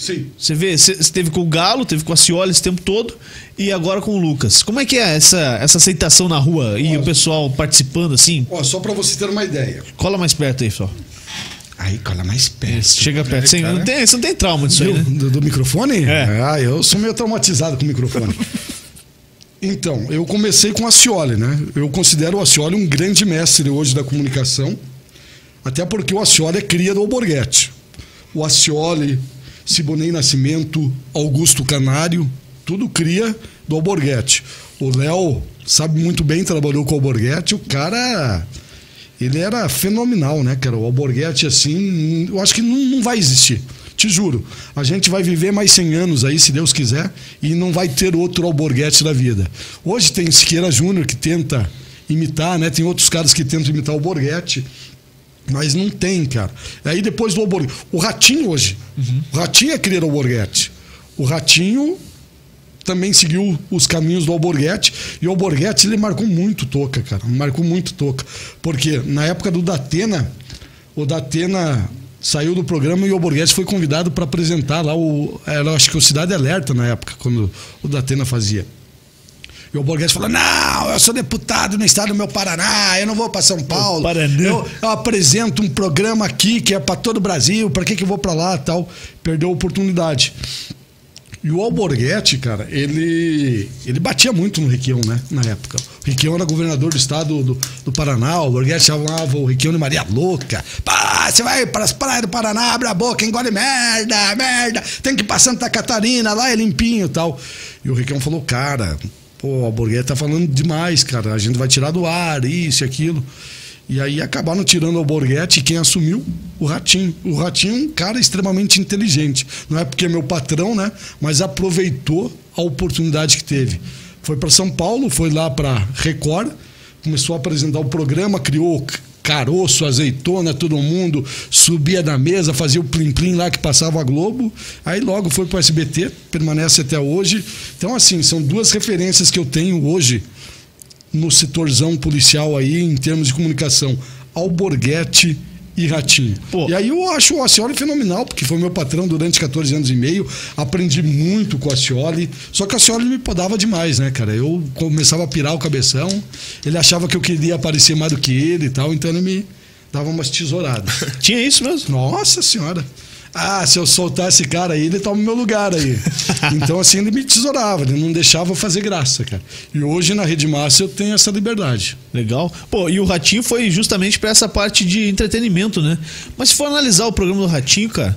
Sim. Você vê, você você teve com o Galo, teve com a Cioli esse tempo todo e agora com o Lucas. Como é que é essa, essa aceitação na rua e o pessoal participando assim? Ó, só pra você ter uma ideia. Cola mais perto aí, pessoal. Aí, cola mais perto. Chega perto. Cara. não tem, você não tem trauma disso aí, Do, né? do- do microfone? É. Ah, eu sou meio traumatizado com o microfone. Então, eu comecei com a Cioli, né? Eu considero o Acioli um grande mestre hoje da comunicação, até porque o Acioli é cria do Alborguete. O Acioli, Siboney Nascimento, Augusto Canário, tudo cria do Alborguete. O Léo sabe muito bem, trabalhou com o Alborguete, o cara ele era fenomenal, né, cara? O Alborguete, assim, eu acho que não, não vai existir. Te juro. A gente vai viver mais 100 anos aí, se Deus quiser, e não vai ter outro Alborguete da vida. Hoje tem Siqueira Júnior que tenta imitar, né? Tem outros caras que tentam imitar o Alborguete. Mas não tem, cara. Aí depois do Alborguete. O Ratinho hoje. O Ratinho é do Alborguete. O Ratinho também seguiu os caminhos do Alborguete. E o Alborguete, ele marcou muito toca, cara. Marcou muito toca. Porque na época do Datena, o Datena saiu do programa e o Alborguete foi convidado para apresentar lá o. Era, acho que o Cidade Alerta na época, quando o Datena fazia. E o Alborguete falou: Não, eu sou deputado no estado do meu Paraná, eu não vou para São Paulo. Paraná. Eu, eu apresento um programa aqui que é para todo o Brasil, para que, que eu vou para lá tal. Perdeu a oportunidade. E o Alborguete, cara, ele ele batia muito no Requião, né? Na época. O Requião era governador do estado do, do Paraná, o Alborguete chamava o Requião de Maria Louca. Pá, você vai para as praias do Paraná, abre a boca, engole merda, merda. Tem que ir pra Santa Catarina, lá é limpinho e tal. E o Requião falou, cara, pô, o Alborguete tá falando demais, cara. A gente vai tirar do ar, isso e aquilo. E aí acabaram tirando o Alborguete e quem assumiu? O Ratinho. O Ratinho é um cara extremamente inteligente. Não é porque é meu patrão, né? Mas aproveitou a oportunidade que teve. Foi para São Paulo, foi lá para Record, começou a apresentar o programa, criou caroço, azeitona, todo mundo subia na mesa, fazia o plim-plim lá que passava a Globo. Aí logo foi para o SBT, permanece até hoje. Então, assim, são duas referências que eu tenho hoje no setorzão policial aí, em termos de comunicação. Alborguete e Ratinho. Pô. E aí eu acho o Acioli fenomenal, porque foi meu patrão durante 14 anos e meio. Aprendi muito com o Acioli. Só que o Acioli me podava demais, né, cara? Eu começava a pirar o cabeção. Ele achava que eu queria aparecer mais do que ele e tal, então ele me dava umas tesouradas. Tinha isso mesmo? Nossa senhora. Ah, se eu soltar esse cara aí, ele toma o meu lugar aí. Então, assim, ele me tesourava, ele não deixava eu fazer graça, cara. E hoje na Rede Massa eu tenho essa liberdade. Legal. Pô, e o Ratinho foi justamente pra essa parte de entretenimento, né? Mas se for analisar o programa do Ratinho, cara,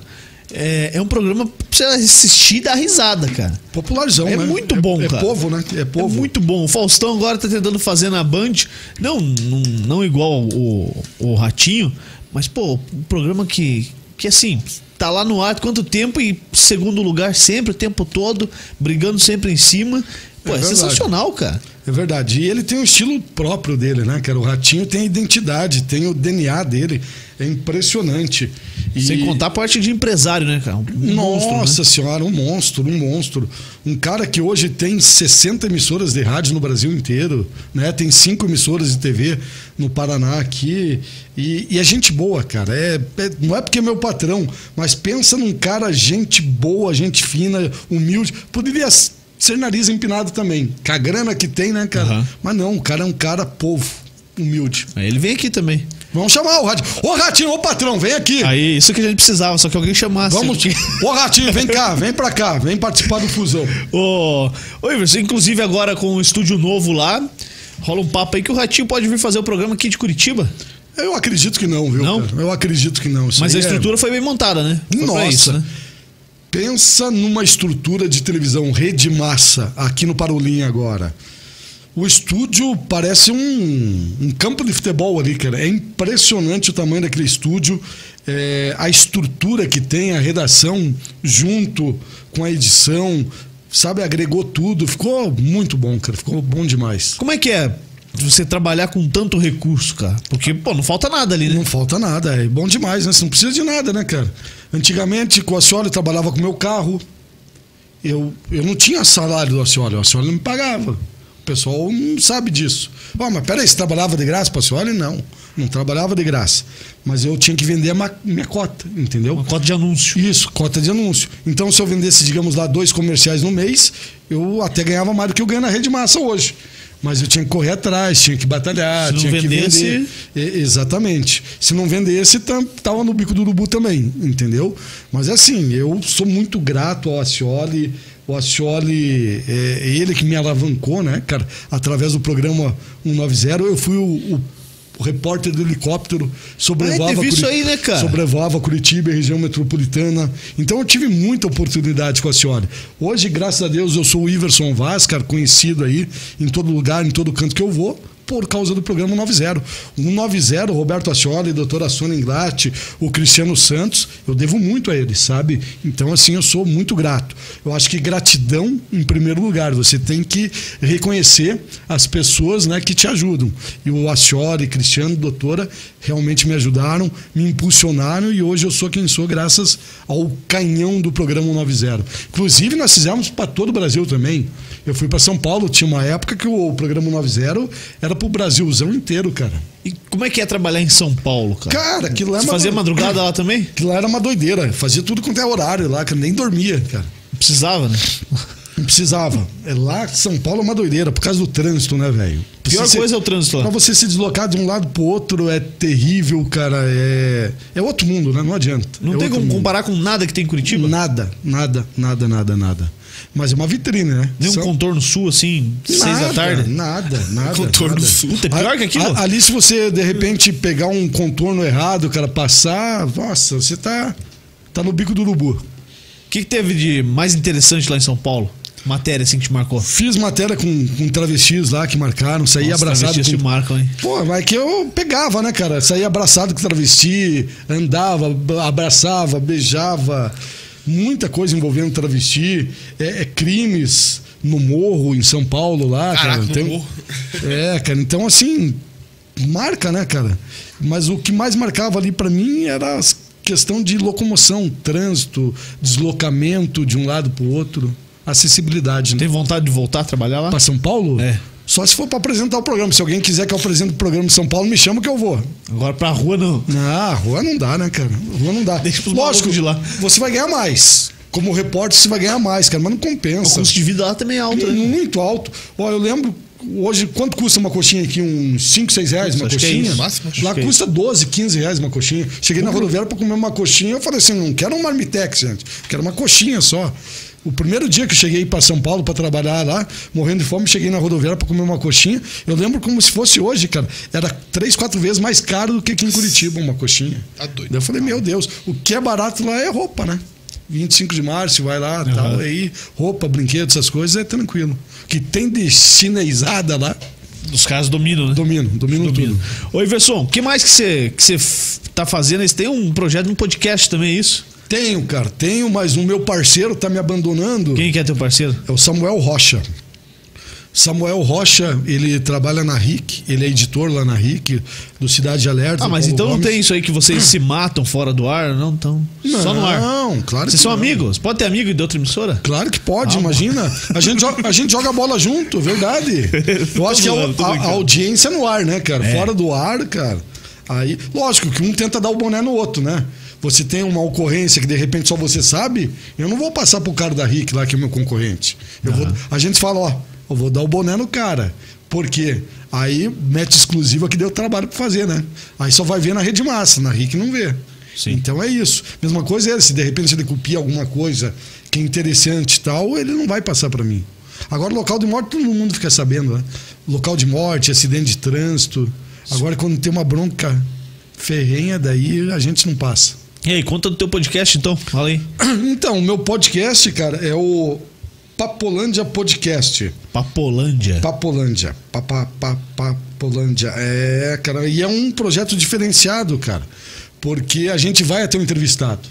é, é um programa pra você assistir e dar risada, cara. Popularzão, É né? muito bom, é, cara. É povo, né? É povo. É muito bom. O Faustão agora tá tentando fazer na Band. Não, não, não igual o, o Ratinho, mas, pô, um programa que, que assim, tá lá no ar quanto tempo e segundo lugar sempre, o tempo todo, brigando sempre em cima. Pô, é, É sensacional, cara. É verdade. E ele tem um estilo próprio dele, né, cara? O Ratinho tem a identidade, tem o DNA dele. É impressionante. E... Sem contar a parte de empresário, né, cara? Um monstro, né? Nossa senhora, um monstro, um monstro. Um cara que hoje tem 60 emissoras de rádio no Brasil inteiro, né? Tem cinco emissoras de TV no Paraná aqui. E, e é gente boa, cara. É, é- não é porque é meu patrão, mas pensa num cara, gente boa, gente fina, humilde. Poderia ser nariz empinado também. Com a grana que tem, né, cara? Aham. Mas não, o cara é um cara povo, humilde. Aí Ele vem aqui também. Vamos chamar o Ratinho. Ô, Ratinho, ô, patrão, vem aqui. Aí, isso que a gente precisava, só que alguém chamasse. Vamos. Ô, Ratinho, vem cá, vem pra cá, vem participar do Fusão. Ô, ô Iverson, inclusive agora com o estúdio novo lá, rola um papo aí que o Ratinho pode vir fazer o programa aqui de Curitiba. Eu acredito que não, viu? Não? cara? Eu acredito que não. Isso Mas a é- estrutura foi bem montada, né? Foi Nossa. isso, né? Pensa numa estrutura de televisão rede massa aqui no Parolim agora. O estúdio parece um, um campo de futebol ali, cara. É impressionante o tamanho daquele estúdio, é, a estrutura que tem, a redação junto com a edição, sabe? Agregou tudo. Ficou muito bom, cara. Ficou bom demais. Como é que é você trabalhar com tanto recurso, cara? Porque, pô, não falta nada ali, né? Não falta nada, é bom demais, né? Você não precisa de nada, né, cara? Antigamente, com a senhora, eu trabalhava com o meu carro. Eu, eu não tinha salário do Acioli, o Acioli não me pagava. O pessoal não sabe disso. Ó, mas peraí, você trabalhava de graça para o Acioli? Não, não trabalhava de graça. Mas eu tinha que vender a minha cota, entendeu? Uma cota de anúncio. Isso, cota de anúncio. Então, se eu vendesse, digamos lá, dois comerciais no mês, eu até ganhava mais do que eu ganho na rede massa hoje. Mas eu tinha que correr atrás, tinha que batalhar, tinha vendesse- que vender. E- exatamente. Se não vendesse, tam- tava no bico do urubu também, entendeu? Mas assim, eu sou muito grato ao Acioli. O Acioli, é ele que me alavancou, né, cara? Através do programa 190, eu fui o, o- o repórter do helicóptero, sobrevoava, Ah, aí, né, cara? sobrevoava Curitiba, e região metropolitana. Então eu tive muita oportunidade com a senhora. Hoje, graças a Deus, eu sou o Iverson Vaz, cara, conhecido aí em todo lugar, em todo canto que eu vou. Por causa do programa 90. O 190, o Roberto Ascioli, a doutora Sônia Inglatti, o Cristiano Santos, eu devo muito a eles, sabe? Então, assim, eu sou muito grato. Eu acho que gratidão, em primeiro lugar, você tem que reconhecer as pessoas né, que te ajudam. E o Ascioli, Cristiano, doutora, realmente me ajudaram, me impulsionaram e hoje eu sou quem sou graças ao canhão do programa 190. Inclusive, nós fizemos para todo o Brasil também. Eu fui para São Paulo, tinha uma época que o programa 190 era para o Brasilzão inteiro, cara. E como é que é trabalhar em São Paulo, cara? Cara, aquilo lá é Você fazia do- madrugada lá também? Aquilo lá era uma doideira. Fazia tudo quanto é horário lá, que nem dormia, cara. Precisava, né? Não precisava. É lá, São Paulo é uma doideira, por causa do trânsito, né, velho? Pior Precisa coisa é o trânsito lá. Pra você se deslocar de um lado pro outro é terrível, cara. É, é outro mundo, né? Não adianta. Não é tem como mundo. comparar com nada que tem em Curitiba? Nada, nada, nada, nada, nada. Mas é uma vitrine, né? Nem um São- contorno sul, assim, seis Nada, da tarde? Nada, nada. Contorno nada. sul. Puta, é pior A- que aquilo? a- ali, se você de repente pegar um contorno errado, cara, passar, nossa, você tá, tá no bico do urubu. O que, que teve de mais interessante lá em São Paulo? Matéria assim que te marcou? Fiz matéria com, com travestis lá que marcaram, saí Nossa, abraçado travestis com. te marcam, hein? Pô, mas que eu pegava, né, cara? Saía abraçado com travesti, andava, abraçava, beijava. Muita coisa envolvendo travesti, é, é crimes, no morro, em São Paulo lá, Caraca, cara. no Tem- morro. É, cara, então assim, marca, né, cara? Mas o que mais marcava ali pra mim era a questão de locomoção, trânsito, deslocamento de um lado pro outro, acessibilidade. Né? Tem vontade de voltar a trabalhar lá? Pra São Paulo? É. Só se for pra apresentar o programa. Se alguém quiser que eu apresente o programa em São Paulo, me chama que eu vou. Agora pra rua não. Ah, rua não dá, né, cara? Rua não dá. Deixa pros Lógico, de lá. você vai ganhar mais. Como repórter, você vai ganhar mais, cara, mas não O compensa. custo de vida lá também é alto, né? Muito alto. Ó, eu lembro, hoje, quanto custa uma coxinha aqui? Uns 5, 6 reais uma Acho é coxinha? isso. Máximo, Lá é custa 12, 15 reais uma coxinha. Cheguei na rodoviária pra comer uma coxinha, eu falei assim, não quero um marmitex, gente. Quero uma coxinha só. O primeiro dia que eu cheguei para São Paulo para trabalhar lá, morrendo de fome, cheguei na rodoviária para comer uma coxinha. Eu lembro como se fosse hoje, cara. Era três, quatro vezes mais caro do que aqui em Curitiba uma coxinha. Tá doido. Daí eu falei, meu Deus, o que é barato lá é roupa, né? 25 de março, vai lá, tal, aí, roupa, brinquedos, essas coisas, é tranquilo. O que tem de chinesada lá, Os caras dominam, né? domino, domino Domino. tudo. Ô, Iverson, o que mais que você que você tá fazendo? Você tem um projeto no podcast também, é isso? Tenho, cara, tenho, mas o meu parceiro tá me abandonando. Quem que é teu parceiro? É o Samuel Rocha. Samuel Rocha, ele trabalha na RIC, ele é editor lá na RIC, do Cidade Alerta. Ah, mas então não Gomes. tem isso aí que vocês se matam fora do ar? Não, então. Só no ar. Não, claro Vocês são não. amigos? Pode ter amigo de outra emissora? Claro que pode, Ah, imagina. A gente, joga, a gente joga bola junto, verdade. Eu acho que é a, a brincando. audiência no ar, né, cara? É. Fora do ar, cara. Aí, lógico que um tenta dar o boné no outro, né? Você tem uma ocorrência que de repente só você sabe, eu não vou passar pro cara da RIC lá, que é meu concorrente. Eu vou, a gente fala, ó, eu vou dar o boné no cara. Por quê? Aí mete exclusiva que deu trabalho pra fazer, né? Aí só vai ver na rede massa, na RIC não vê. Sim. Então é isso. Mesma coisa é, se de repente ele copia alguma coisa que é interessante e tal, ele não vai passar para mim. Agora, local de morte, todo mundo fica sabendo, né? Local de morte, acidente de trânsito. Agora, quando tem uma bronca ferrenha, daí a gente não passa. E aí, conta do teu podcast então. Fala aí. Então, o meu podcast, cara, é o Papolândia Podcast. Papolândia. Papolândia. Papa, pa, Papolândia. É, cara, e é um projeto diferenciado, cara. Porque a gente vai até o entrevistado.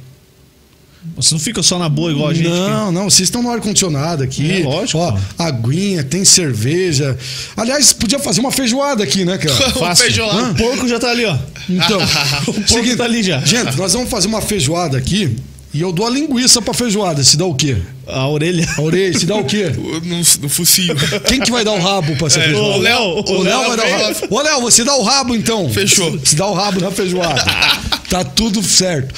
Você não fica só na boa igual a gente. Não, não, vocês estão no ar-condicionado aqui. É, lógico, Ó, aguinha, tem cerveja. Aliás, podia fazer uma feijoada aqui, né, cara? que fácil. Feijoada. O porco já tá ali, ó. Então, O porco tá ali já. Gente, nós vamos fazer uma feijoada aqui e eu dou a linguiça pra feijoada. Se dá o quê? A orelha. A orelha, se dá o quê? No, no focinho. Quem que vai dar o rabo pra essa É, feijoada? o Léo. O Léo vai dar o rabo. Ô, Léo, você dá o rabo então. Fechou. Se dá o rabo na feijoada. tá tudo certo.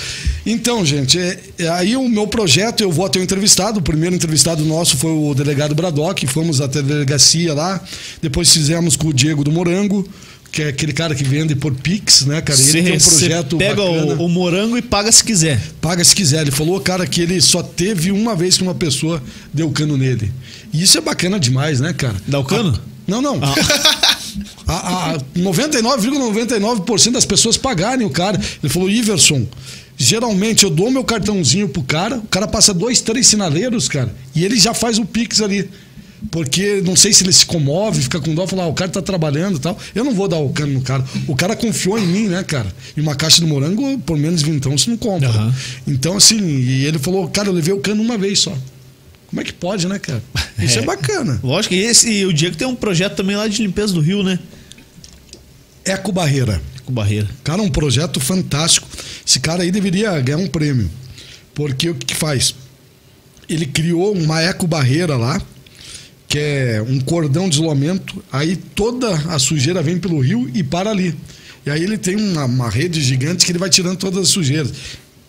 Então, gente, é- é aí o meu projeto, eu vou até o entrevistado. O primeiro entrevistado nosso foi o delegado Bradock. Fomos até a delegacia lá. Depois fizemos com o Diego do Morango, que é aquele cara que vende por Pix, né, cara? Ele Você tem um projeto pega o, o morango e paga se quiser. Paga se quiser. Ele falou, cara, que ele só teve uma vez que uma pessoa deu cano nele. E isso é bacana demais, né, cara? Dá o cano? Não, não. A, a 99,99% das pessoas pagarem o cara. Ele falou, Iverson, geralmente eu dou meu cartãozinho pro cara, o cara passa dois, três sinaleiros, cara, e ele já faz o Pix ali. Porque não sei se ele se comove, fica com dó, fala, ah, o cara tá trabalhando e tal. Eu não vou dar o cano no cara. O cara confiou em mim, né, cara? E uma caixa de morango, por menos vintão, você não compra. Aham. Então, assim, e ele falou, cara, eu levei o cano uma vez só. Como é que pode, né, cara? Isso é, É. bacana. Lógico, e, esse, e o Diego tem um projeto também lá de limpeza do rio, né? Eco Barreira. Barreira. Cara, um projeto fantástico. Esse cara aí deveria ganhar um prêmio. Porque o que, que faz? Ele criou uma eco-barreira lá, que é um cordão de isolamento. Aí toda a sujeira vem pelo rio e para ali. E aí ele tem uma, uma rede gigante que ele vai tirando todas as sujeiras.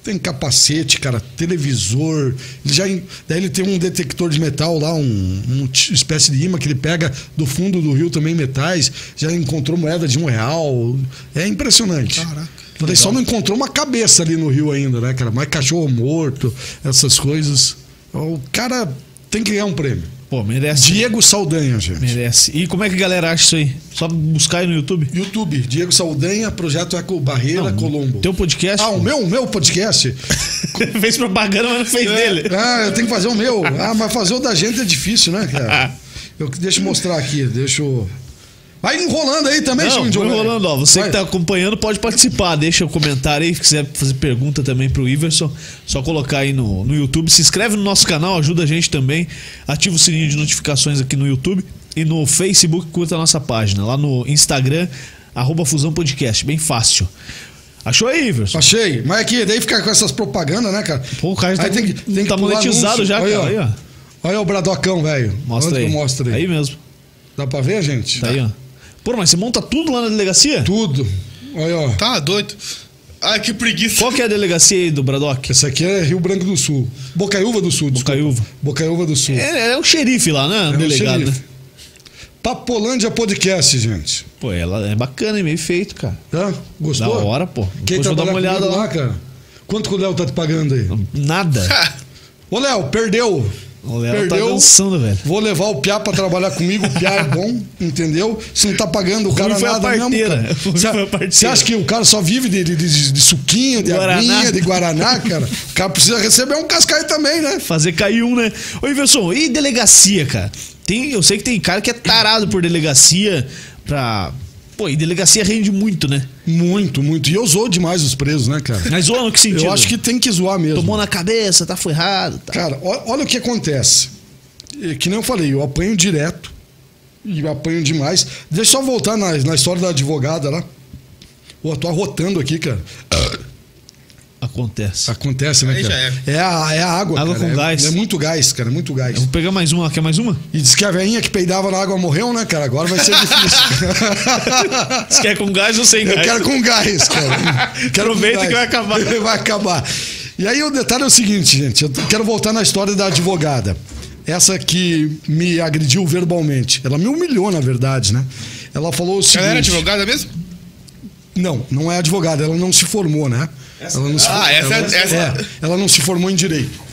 Tem capacete, cara, televisor. Ele já, daí ele tem um detector de metal lá, um, um t- espécie de imã que ele pega do fundo do rio também metais. Já encontrou moeda de um real. É impressionante. Caraca, Ele só não encontrou uma cabeça ali no rio ainda, né, cara? Mais cachorro morto, essas coisas. O cara tem que ganhar um prêmio. Pô, merece. Diego Saldanha, gente. Merece. E como é que a galera acha isso aí? Só buscar aí no YouTube? YouTube, Diego Saldanha, Projeto Eco Barreira, Colombo. Teu podcast? Ah, o meu, o meu podcast? fez propaganda, mas não fez dele. Ah, eu tenho que fazer o meu. Ah, mas fazer o da gente é difícil, né, cara? Eu, deixa eu mostrar aqui, deixa eu... Vai enrolando aí também, Não, velho. enrolando, ó. Você Vai. que tá acompanhando pode participar. Deixa o comentário aí. Se quiser fazer pergunta também pro Iverson, só colocar aí no, no YouTube. Se inscreve no nosso canal, ajuda a gente também. Ativa o sininho de notificações aqui no YouTube. E no Facebook, curta a nossa página. Lá no Instagram, arroba Fusão Podcast. Bem fácil. Achou aí, Iverson? Achei. Mas aqui, daí ficar com essas propagandas, né, cara? Pô, o cara tá, tem que- tem que tá monetizado anúncio. já, Olha, cara. Aí, ó. Olha o Bradocão, velho. Mostra Onde aí. mostro aí? Aí mesmo. Dá pra ver, gente? Tá aí, ó. Pô, mas você monta tudo lá na delegacia? Tudo. Olha, ó. Tá doido. Ai, que preguiça. Qual que é a delegacia aí do Bradock? Esse aqui é Rio Branco do Sul. Bocaiúva do Sul, desculpa. Bocaiúva. Bocaiúva do Sul. É, é o xerife lá, né? É um delegado, xerife. né? Papolândia Podcast, gente. Pô, ela é bacana e meio feito, cara. Tá? Gostou? Da hora, pô. Quem Depois eu vou dar uma olhada comigo lá. cara? Quanto que o Léo tá te pagando aí? Nada. Ô, Léo, perdeu. O Léo tá Perdeu. dançando, velho. Vou levar o Piá pra trabalhar comigo. O Piá é bom, entendeu? Se não tá pagando o cara foi a nada mesmo. parteira. cara. Ruim Você a você acha que o cara só vive de, de, de- de suquinho, de Guaraná. aguinha, de Guaraná, cara? O cara precisa receber um cascai também, né? Fazer cair um, né? Ô, Iverson, e delegacia, cara? Tem, eu sei que tem cara que é tarado por delegacia pra. Pô, e delegacia rende muito, né? Muito, muito. E eu zoo demais os presos, né, cara? Mas zoa no que sentido? Eu acho que tem que zoar mesmo. Tomou na cabeça, tá ferrado. Tá. Cara, olha o que acontece. É Que nem eu falei, eu apanho direto. E eu apanho demais. Deixa eu só voltar na, na história da advogada lá. Pô, eu tô arrotando aqui, cara. Acontece. Acontece, né, Aí cara? já É a, é a água, Água cara. com É- gás. É, muito gás, cara. É muito gás. Eu vou pegar mais uma. Quer mais uma? E diz que a veinha que peidava na água morreu, né, cara? Agora vai ser difícil. Você quer com gás ou sem Eu gás? quero com gás, cara. Quero Aproveita gás. que vai acabar. vai acabar. E aí o detalhe é o seguinte, gente. Eu quero voltar na história da advogada. Essa que me agrediu verbalmente. Ela me humilhou, na verdade, né? Ela falou o seguinte. Ela era advogada mesmo? Não, não é advogada. Ela não se formou, né? Ela não se Ah, essa é- ela, essa- é, ela não se formou em direito.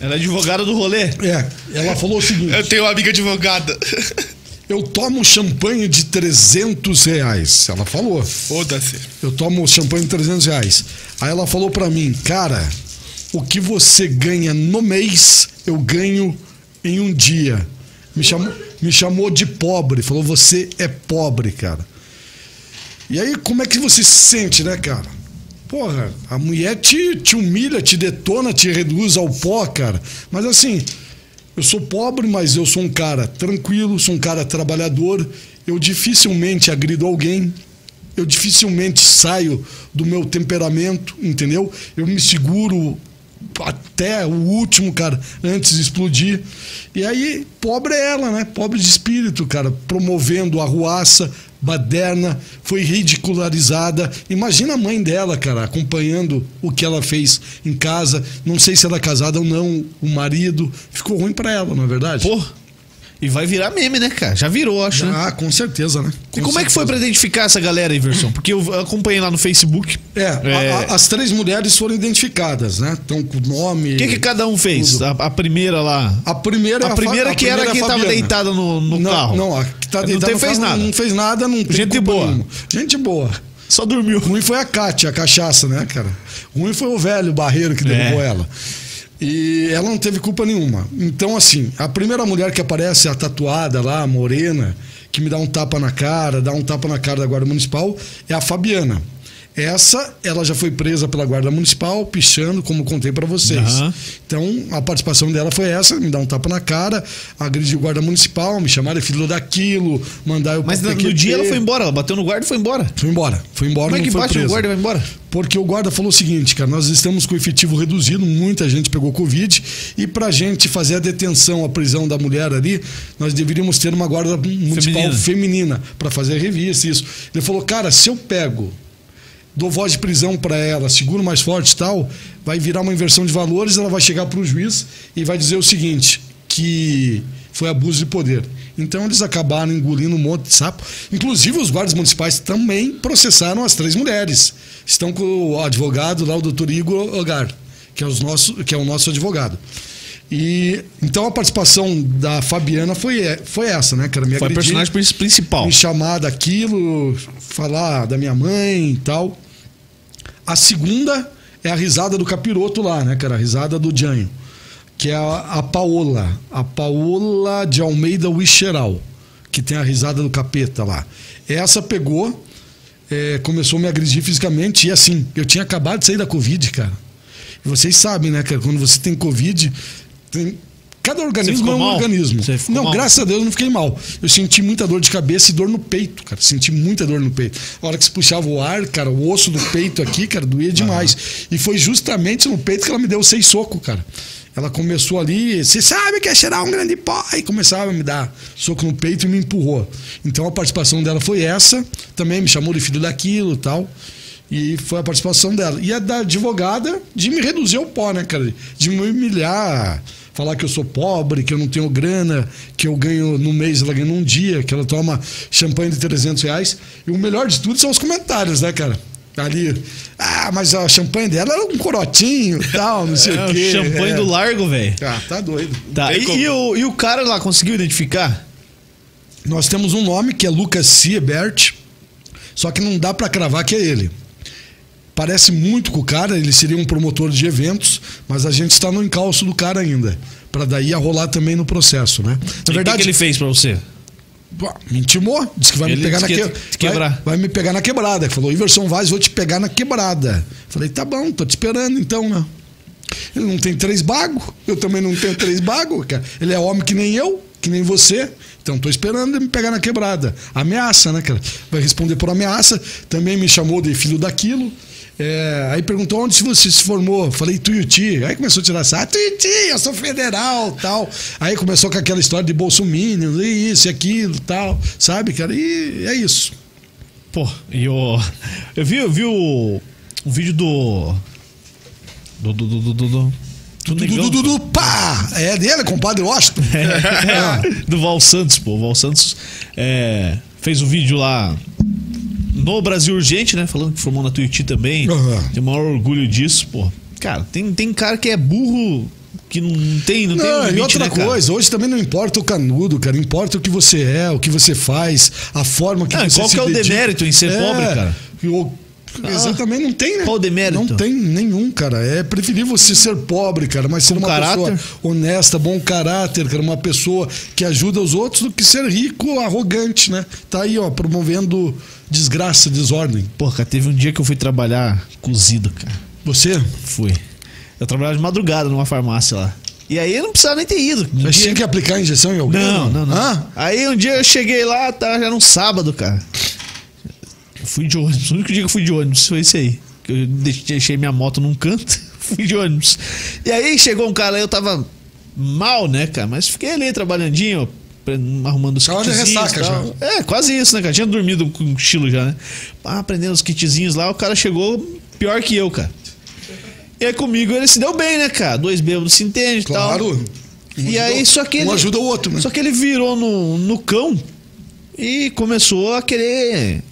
Ela é advogada do rolê. É, ela falou o seguinte. Eu tenho uma amiga advogada. Eu tomo champanhe de 300 reais. Ela falou. Foda-se. Eu tomo champanhe de 300 reais. Aí ela falou pra mim, cara, o que você ganha no mês, eu ganho em um dia. Me chamou, me chamou de pobre. Falou, você é pobre, cara. E aí, como é que você se sente, né, cara? Porra, a mulher te, te humilha, te detona, te reduz ao pó, cara. Mas assim, eu sou pobre, mas eu sou um cara tranquilo, sou um cara trabalhador. Eu dificilmente agrido alguém. Eu dificilmente saio do meu temperamento, entendeu? Eu me seguro até o último, cara, antes de explodir. E aí, pobre é ela, né? Pobre de espírito, cara, promovendo a ruaça, baderna, foi ridicularizada. Imagina a mãe dela, cara, acompanhando o que ela fez em casa. Não sei se ela é casada ou não, o marido. Ficou ruim pra ela, não é verdade? Pô. E vai virar meme, né, cara? Já virou, acho, né? Ah, com certeza, né? E Com como é que foi certeza. pra identificar essa galera, Iverson? Porque eu acompanhei lá no Facebook. É, a- É. a- as três mulheres foram identificadas, né? Estão com o nome. O que, que cada um fez? A, a primeira lá. A primeira é A primeira a que era primeira é quem a tava deitada no, no não, carro. Não, a que tá Não deitada no fez carro nada. Não fez nada, não Gente boa. nenhuma. Gente boa. Só dormiu. Ruim foi a Kátia, a cachaça, né, cara? Ruim foi o velho barreiro que derrubou É. ela. E ela não teve culpa nenhuma. Então, assim, a primeira mulher que aparece, a tatuada lá, morena, que me dá um tapa na cara, dá um tapa na cara da Guarda Municipal, é a Fabiana. Essa, ela já foi presa pela Guarda Municipal, pichando, como contei pra vocês. Aham. Então, a participação dela foi essa: me dar um tapa na cara, agredir o Guarda Municipal, me chamar de filho daquilo, mandar eu Mas no, no dia ela foi embora, ela bateu no guarda e foi embora. Foi embora. Foi embora, Como é que foi bate no presa. guarda e vai embora? Porque o guarda falou o seguinte, cara, nós estamos com efetivo reduzido, muita gente pegou Covid, e pra gente fazer a detenção, a prisão da mulher ali, nós deveríamos ter uma guarda municipal Feminina. feminina pra fazer a revista, isso. Ele falou, cara, se eu pego, dou voz de prisão pra ela, seguro mais forte e tal, vai virar uma inversão de valores, ela vai chegar pro juiz e vai dizer o seguinte, que foi abuso de poder. Então eles acabaram engolindo um monte de sapo. Inclusive os guardas municipais também processaram as três mulheres. Estão com o advogado lá, o doutor Igor Ogar, que é, os nosso, que é o nosso advogado. E então a participação da Fabiana foi, foi essa, né, cara? Me Foi a personagem prin- principal. me chamar daquilo, falar da minha mãe e tal. A segunda é a risada do capiroto lá, né, cara? A risada do Janho. Que é a, a Paola. A Paola de Almeida Wicheral. que tem a risada do capeta lá. Essa pegou, é, começou a me agredir fisicamente. E assim, eu tinha acabado de sair da Covid, cara. E vocês sabem, né, cara? Quando você tem Covid, tem- cada organismo é um mal? organismo. Não, mal? graças a Deus eu não fiquei mal. Eu senti muita dor de cabeça e dor no peito, cara. Senti muita dor no peito. A hora que se puxava o ar, cara, o osso do peito aqui, cara, doía demais. E foi justamente no peito que ela me deu seis socos, cara. Ela começou ali, você sabe que é cheirar um grande pó, e começava a me dar soco no peito e me empurrou. Então a participação dela foi essa, também me chamou de filho daquilo e tal. E foi a participação dela. E a da advogada de me reduzir ao pó, né, cara? De me humilhar, falar que eu sou pobre, que eu não tenho grana, que eu ganho no mês, ela ganha num dia, que ela toma champanhe de 300 reais. E o melhor de tudo são os comentários, né, cara? Ali, ah, mas a champanhe dela era um corotinho e tal, não sei É, o quê. champanhe É. do largo, velho. Ah, tá doido. Tá. E, e o, e o cara lá conseguiu identificar? Nós temos um nome que é Lucas Siebert, só que não dá pra cravar que é ele. Parece muito com o cara, ele seria um promotor de eventos, mas a gente está no encalço do cara ainda. Pra daí a rolar também no processo, né? E Na o que verdade, que ele fez pra você? me intimou, disse que vai Ele me pegar na que ia que- te quebrar. Vai, vai me pegar na quebrada. Falou, Iverson Vaz, vou te pegar na quebrada. Falei, tá bom, tô te esperando então, né? Ele não tem três bagos, eu também não tenho três bagos, cara. Ele é homem que nem eu, que nem você. Então tô esperando ele me pegar na quebrada. Ameaça, né, cara? Vai responder por ameaça. Também me chamou de filho daquilo. É, aí perguntou onde você se formou. Falei Tuiuti. Aí começou a tirar essa. Ah, Tuiuti, eu sou federal tal. Aí começou com aquela história de Bolsonaro, e isso e aquilo tal. Sabe, cara? E é isso. Pô, e o. Eu vi, eu vi o, o vídeo do. Do. Do. Do. Do. do, do, do negão, du, du, pá! É dele, compadre Washington. É, do Val Santos, pô. O Val Santos é, fez o vídeo lá no Brasil Urgente, né? Falando que formou na Tuiuti também. Aham. Tem o maior orgulho disso, pô. Cara, tem, tem cara que é burro que não tem, não, tem um Não, limite, e outra né, coisa, hoje também não importa o canudo, cara. Importa o que você é, o que você faz, a forma que Não, você qual se que é o dedica. demérito em ser pobre, cara? o- Exatamente, não tem, né? Qual o demérito? Não tem nenhum, cara. É preferível você ser pobre, cara, mas ser Com uma caráter? pessoa honesta, bom caráter, cara, uma pessoa que ajuda os outros do que ser rico, arrogante, né? Tá aí, ó, promovendo desgraça, desordem. Pô, cara, teve um dia que eu fui trabalhar cozido, cara. Você? Fui. Eu trabalhava de madrugada numa farmácia lá. E aí eu não precisava nem ter ido. Um Mas dia- tinha que aplicar a injeção em alguém? Não, não, não. Hã? Aí um dia eu cheguei lá, tá, já era um sábado, cara. Fui de ônibus. O único dia que eu fui de ônibus foi esse aí. Eu deixei minha moto num canto, fui de ônibus. E aí chegou um cara eu tava mal, né, cara? Mas fiquei ali trabalhandinho, arrumando os Tava de kitzinhos ressaca tal. É, quase isso, né, cara? Tinha dormido com o estilo já, né? Ah, aprendendo os kitzinhos lá, o cara chegou pior que eu, cara. E aí comigo ele se deu bem, né, cara? Dois bêbados se entendem e tal. Claro. Um E ajuda- aí, só que Um ele- ajuda o outro, né? Só que ele virou no, no cão e começou a querer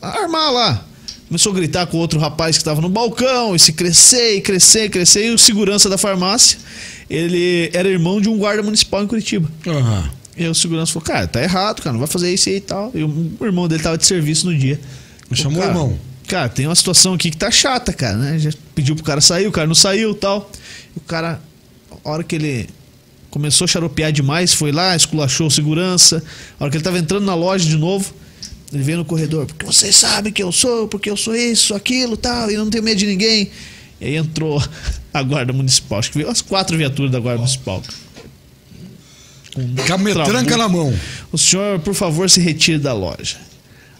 armar lá. Começou a gritar com outro rapaz que estava no balcão, e se crescer, e crescer, e crescer. E o segurança da farmácia, ele era irmão de um guarda municipal em Curitiba. Aham. E aí o segurança falou, cara, tá errado, cara, não vai fazer isso aí e tal. E o irmão dele tava de serviço no dia. Chamou o irmão. Cara, tem uma situação aqui que tá chata, cara, né? Já pediu pro cara sair, o cara não saiu e tal. E o cara, a hora que ele começou a xaropear demais, foi lá, esculachou o segurança. A hora que ele tava entrando na loja de novo, ele veio no corredor, porque vocês sabem que eu sou, porque eu sou isso, aquilo tal, e eu não tenho medo de ninguém. E aí entrou a guarda municipal, acho que veio as quatro viaturas da guarda municipal. Com a metranca Trabuco. na mão. O senhor, por favor, se retire da loja.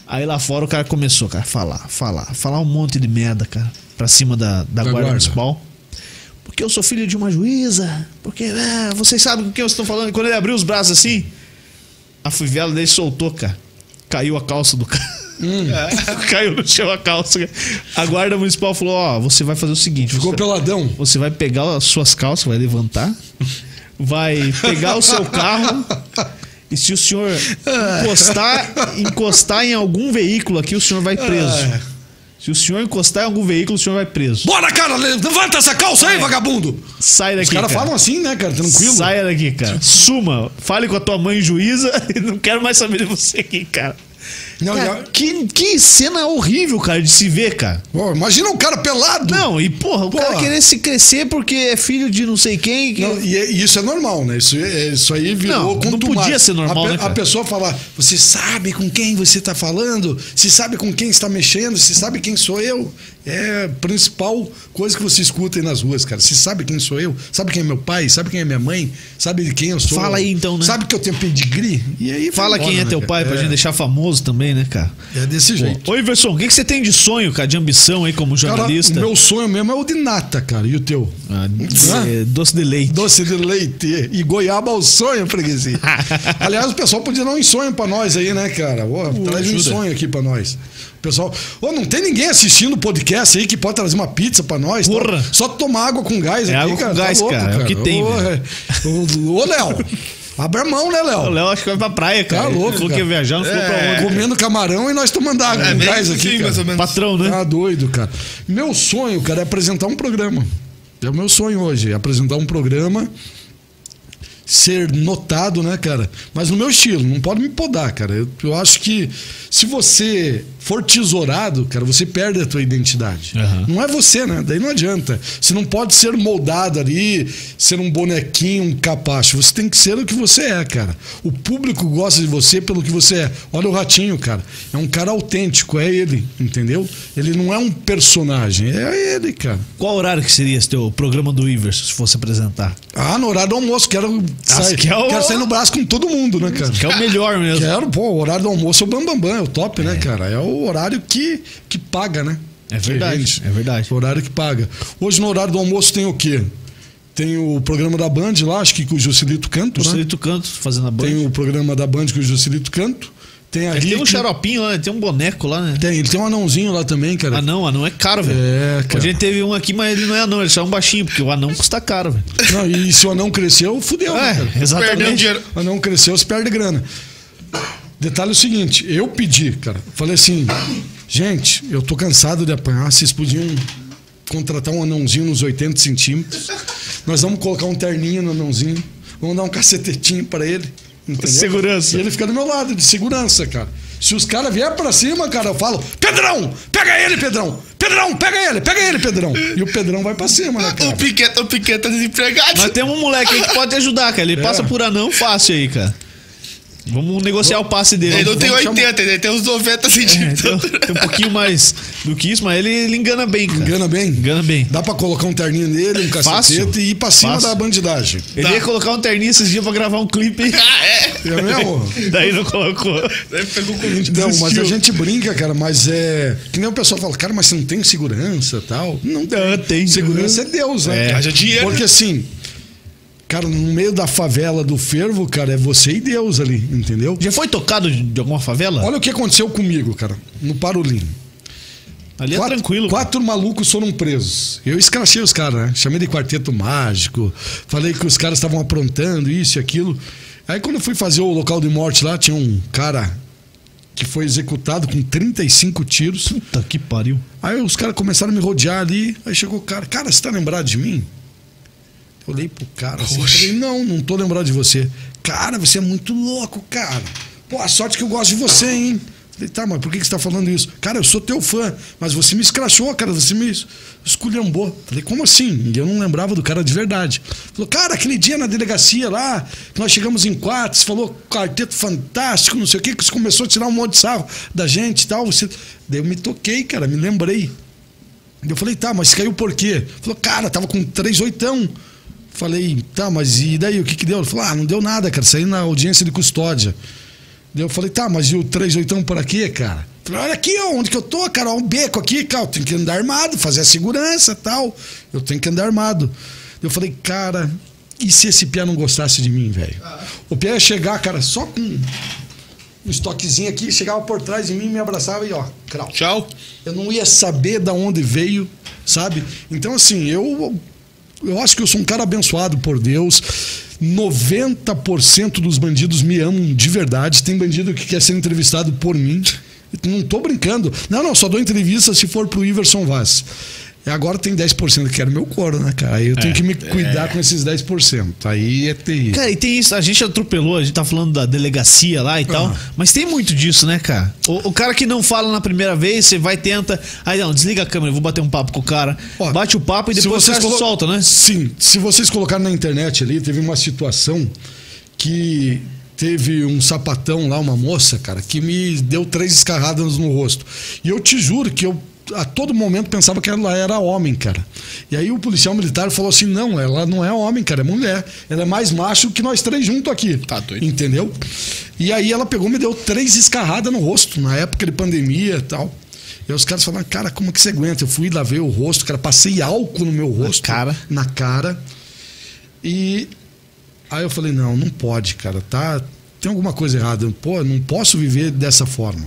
Aí lá fora o cara começou, cara, a falar, falar, falar um monte de merda, cara, pra cima da, da, guarda, guarda. municipal. Porque eu sou filho de uma juíza, porque é, vocês sabem com quem eu estou falando. E quando ele abriu os braços assim, a fivela dele soltou, cara. Caiu a calça do cara. Caiu no chão a calça. A guarda municipal falou: Ó, você vai fazer o seguinte: Ficou você, peladão. você vai pegar as suas calças, vai levantar, vai pegar o seu carro e se o senhor encostar, encostar em algum veículo aqui, o senhor vai preso. Se o senhor encostar em algum veículo, o senhor vai preso. Bora, cara, levanta essa calça aí, vagabundo! Sai daqui, Os caras cara. falam assim, né, cara? Tranquilo. Saia daqui, cara. Suma. Fale com a tua mãe juíza e não quero mais saber de você aqui, cara. Não, Cara, que, que cena horrível, cara, de se ver, cara. Pô, imagina um cara pelado. Não, e porra, o cara Porra. querer se crescer porque é filho de não sei quem. que- Não, e, é- e isso é normal, né? Isso, é- isso aí virou Não, não podia ser normal, a, pe- né, cara? A pessoa falar, você sabe com quem você está falando? Você sabe com quem está mexendo? Você sabe quem sou eu? É a principal coisa que você escuta aí nas ruas, cara. Você sabe quem sou eu? Sabe quem é meu pai? Sabe quem é minha mãe? Sabe de quem eu sou? Fala aí, então, né? Sabe que eu tenho pedigree? E aí Fala embora, quem é né, teu cara? pai pra é, gente deixar famoso também, né, cara? É desse jeito. Ô, Iverson, o que, que você tem de sonho, cara, de ambição aí como Cara, jornalista? o meu sonho mesmo é o de nata, cara. E o teu? Ah, é, doce de leite. Doce de leite e goiaba ao sonho, freguesia. Aliás, o pessoal podia dar um sonho pra nós aí, né, cara? Ô, traz um ajuda. sonho aqui pra nós. O pessoal, ô, não tem ninguém assistindo o podcast aí que pode trazer uma pizza pra nós? tá? Porra. Só tomar água com gás É aqui, água com cara. gás, cara, é o que tem, é. Ô, ô, Léo, abre a mão, né, O Léo? Léo acho que vai pra praia, cara. Tá louco, falou que cara. ia viajar, não falou pra É. onde. Comendo camarão e nós tomando água É gás aqui, cara. mais ou menos. Patrão, né? Tá doido, cara. Meu sonho, cara, é apresentar um programa. É o meu sonho hoje, é apresentar um programa, ser notado, né, cara? Mas no meu estilo, não pode me podar, cara. Eu, eu acho que se você for tesourado, cara, você perde a tua identidade. Aham. Não é você, né? Daí não adianta. Você não pode ser moldado ali, ser um bonequinho, um capacho. Você tem que ser o que você é, cara. O público gosta de você pelo que você é. Olha o Ratinho, cara. É um cara autêntico, é ele, entendeu? Ele não é um personagem, é ele, cara. Qual horário que seria esse teu programa do Iverson, se fosse apresentar? Ah, no horário do almoço, quero sair, que é o- quero sair no braço com todo mundo, né, cara? Que é o melhor mesmo. Quero, pô, o horário do almoço é o bambambam, bam, bam, é o top, né, cara? É o horário que, que paga, né? É verdade, é verdade. O horário que paga. Hoje no horário do almoço tem o quê? Tem o programa da Band lá, acho que com o Juscelito Canto, O né? Canto fazendo a banda. Tem o programa da Band com o Juscelito Canto. Tem a Ele tem um Rick- xaropinho lá, tem um boneco lá, né? Tem, ele tem um anãozinho lá também, cara. Anão, anão é caro, velho. É, cara. A gente teve um aqui, mas ele não é anão, ele só é um baixinho, porque o anão custa caro, velho. Não, e se o anão cresceu, fudeu, né, cara? É, Perdeu exatamente. dinheiro. Mas não cresceu, você perde grana. Detalhe é o seguinte, eu pedi, cara. Falei assim, gente, eu tô cansado de apanhar, vocês podiam contratar um anãozinho nos 80 centímetros. Nós vamos colocar um terninho no anãozinho, vamos dar um cacetetinho pra ele. Entendeu? Segurança. E ele fica do meu lado, de segurança, cara. Se os caras vier pra cima, cara, eu falo, Pedrão, pega ele, Pedrão! Pedrão, pega ele, pega ele, Pedrão! E o Pedrão vai pra cima, né, cara? O Piquet, o Piquet tá desempregado. Mas tem um moleque aí que pode te ajudar, cara. Ele É. passa por anão fácil aí, cara. Vamos negociar o passe dele. Ele não tem Vamos 80, ele tem uns 90 É, centímetros. tem, tem um pouquinho mais do que isso, mas ele, ele engana bem, cara. Engana bem? Engana bem. Dá pra colocar um terninho nele, um cacetete e ir pra cima Fácil. da bandidagem. Ele Tá. ia colocar um terninho esses dias pra gravar um clipe. ah, é? É mesmo? Daí não colocou. Daí pegou com Não, mas a gente brinca, cara, mas é. Que nem o pessoal fala, cara, mas você não tem segurança e tal. Não tem. Ah, tem. Segurança é Deus, né? É. Haja dinheiro. Porque assim, cara, no meio da favela do fervo, cara, é você e Deus ali, entendeu? Já foi tocado de de alguma favela? Olha o que aconteceu comigo, cara, no Parolim. Ali é quatro, tranquilo. Quatro malucos foram presos. Eu escrachei os caras, né? Chamei de quarteto mágico. Falei que os caras estavam aprontando isso e aquilo. Aí quando eu fui fazer o local de morte lá, tinha um cara que foi executado com 35 tiros. Puta que pariu. Aí os caras começaram a me rodear ali. Aí chegou o cara, cara, você tá lembrado de mim? Olhei pro cara assim, falei, não, não tô lembrado de você. Cara, você é muito louco, cara. Pô, a sorte que eu gosto de você, hein? Falei, tá, mas por que que você tá falando isso? Cara, eu sou teu fã, mas você me escrachou, cara, você me esculhambou. Falei, como assim? E eu não lembrava do cara de verdade. Falou, cara, aquele dia na delegacia lá, que nós chegamos em quatro, você falou quarteto fantástico, não sei o quê, que você começou a tirar um monte de sarro da gente e tal. Você... Daí eu me toquei, cara, me lembrei. Eu falei, tá, mas caiu por quê? Falou, cara, tava com três oitão. Falei, tá, mas e daí, o que que deu? Ele falou, ah, não deu nada, cara, saí na audiência de custódia. Daí eu falei, tá, mas e o três oitão para quê, cara? Falei, olha aqui, ó, onde que eu tô, cara, ó, um beco aqui, cara, eu tenho que andar armado, fazer a segurança tal. Eu tenho que andar armado. Eu falei, cara, e se esse Pia não gostasse de mim, velho? O Pia ia chegar, cara, só com um estoquezinho aqui, chegava por trás de mim, me abraçava e ó, crau Tchau. eu não ia saber da onde veio, sabe? Então, assim, eu, eu acho que eu sou um cara abençoado por Deus. 90% dos bandidos me amam de verdade. Tem bandido que quer ser entrevistado por mim. Não tô brincando. Não, não, só dou entrevista se for pro Iverson Vaz. Agora tem 10% que era meu couro, né, cara? Aí eu tenho que me cuidar com esses 10%. Aí é terrível. Cara, e tem isso, a gente atropelou, a gente tá falando da delegacia lá e tal, mas tem muito disso, né, cara? O, o cara que não fala na primeira vez, você vai, tenta, aí não, desliga a câmera, eu vou bater um papo com o cara, Ó, bate o papo e depois você colo- solta, né? Sim. Se vocês colocaram na internet ali, teve uma situação que teve um sapatão lá, uma moça, cara, que me deu três escarradas no rosto. E eu te juro que eu a todo momento pensava que ela era homem, cara. E aí o policial militar falou assim: não, ela não é homem, cara, é mulher. Ela é mais macho que nós três juntos aqui. Tá doido. Entendeu? E aí ela pegou e me deu três escarradas no rosto, na época de pandemia e tal. E os caras falaram, cara, como que você aguenta? Eu fui lá ver o rosto, cara, passei álcool no meu rosto. cara? Na cara. E aí eu falei, não, não pode, cara, tá? Tem alguma coisa errada. Pô, não posso viver dessa forma.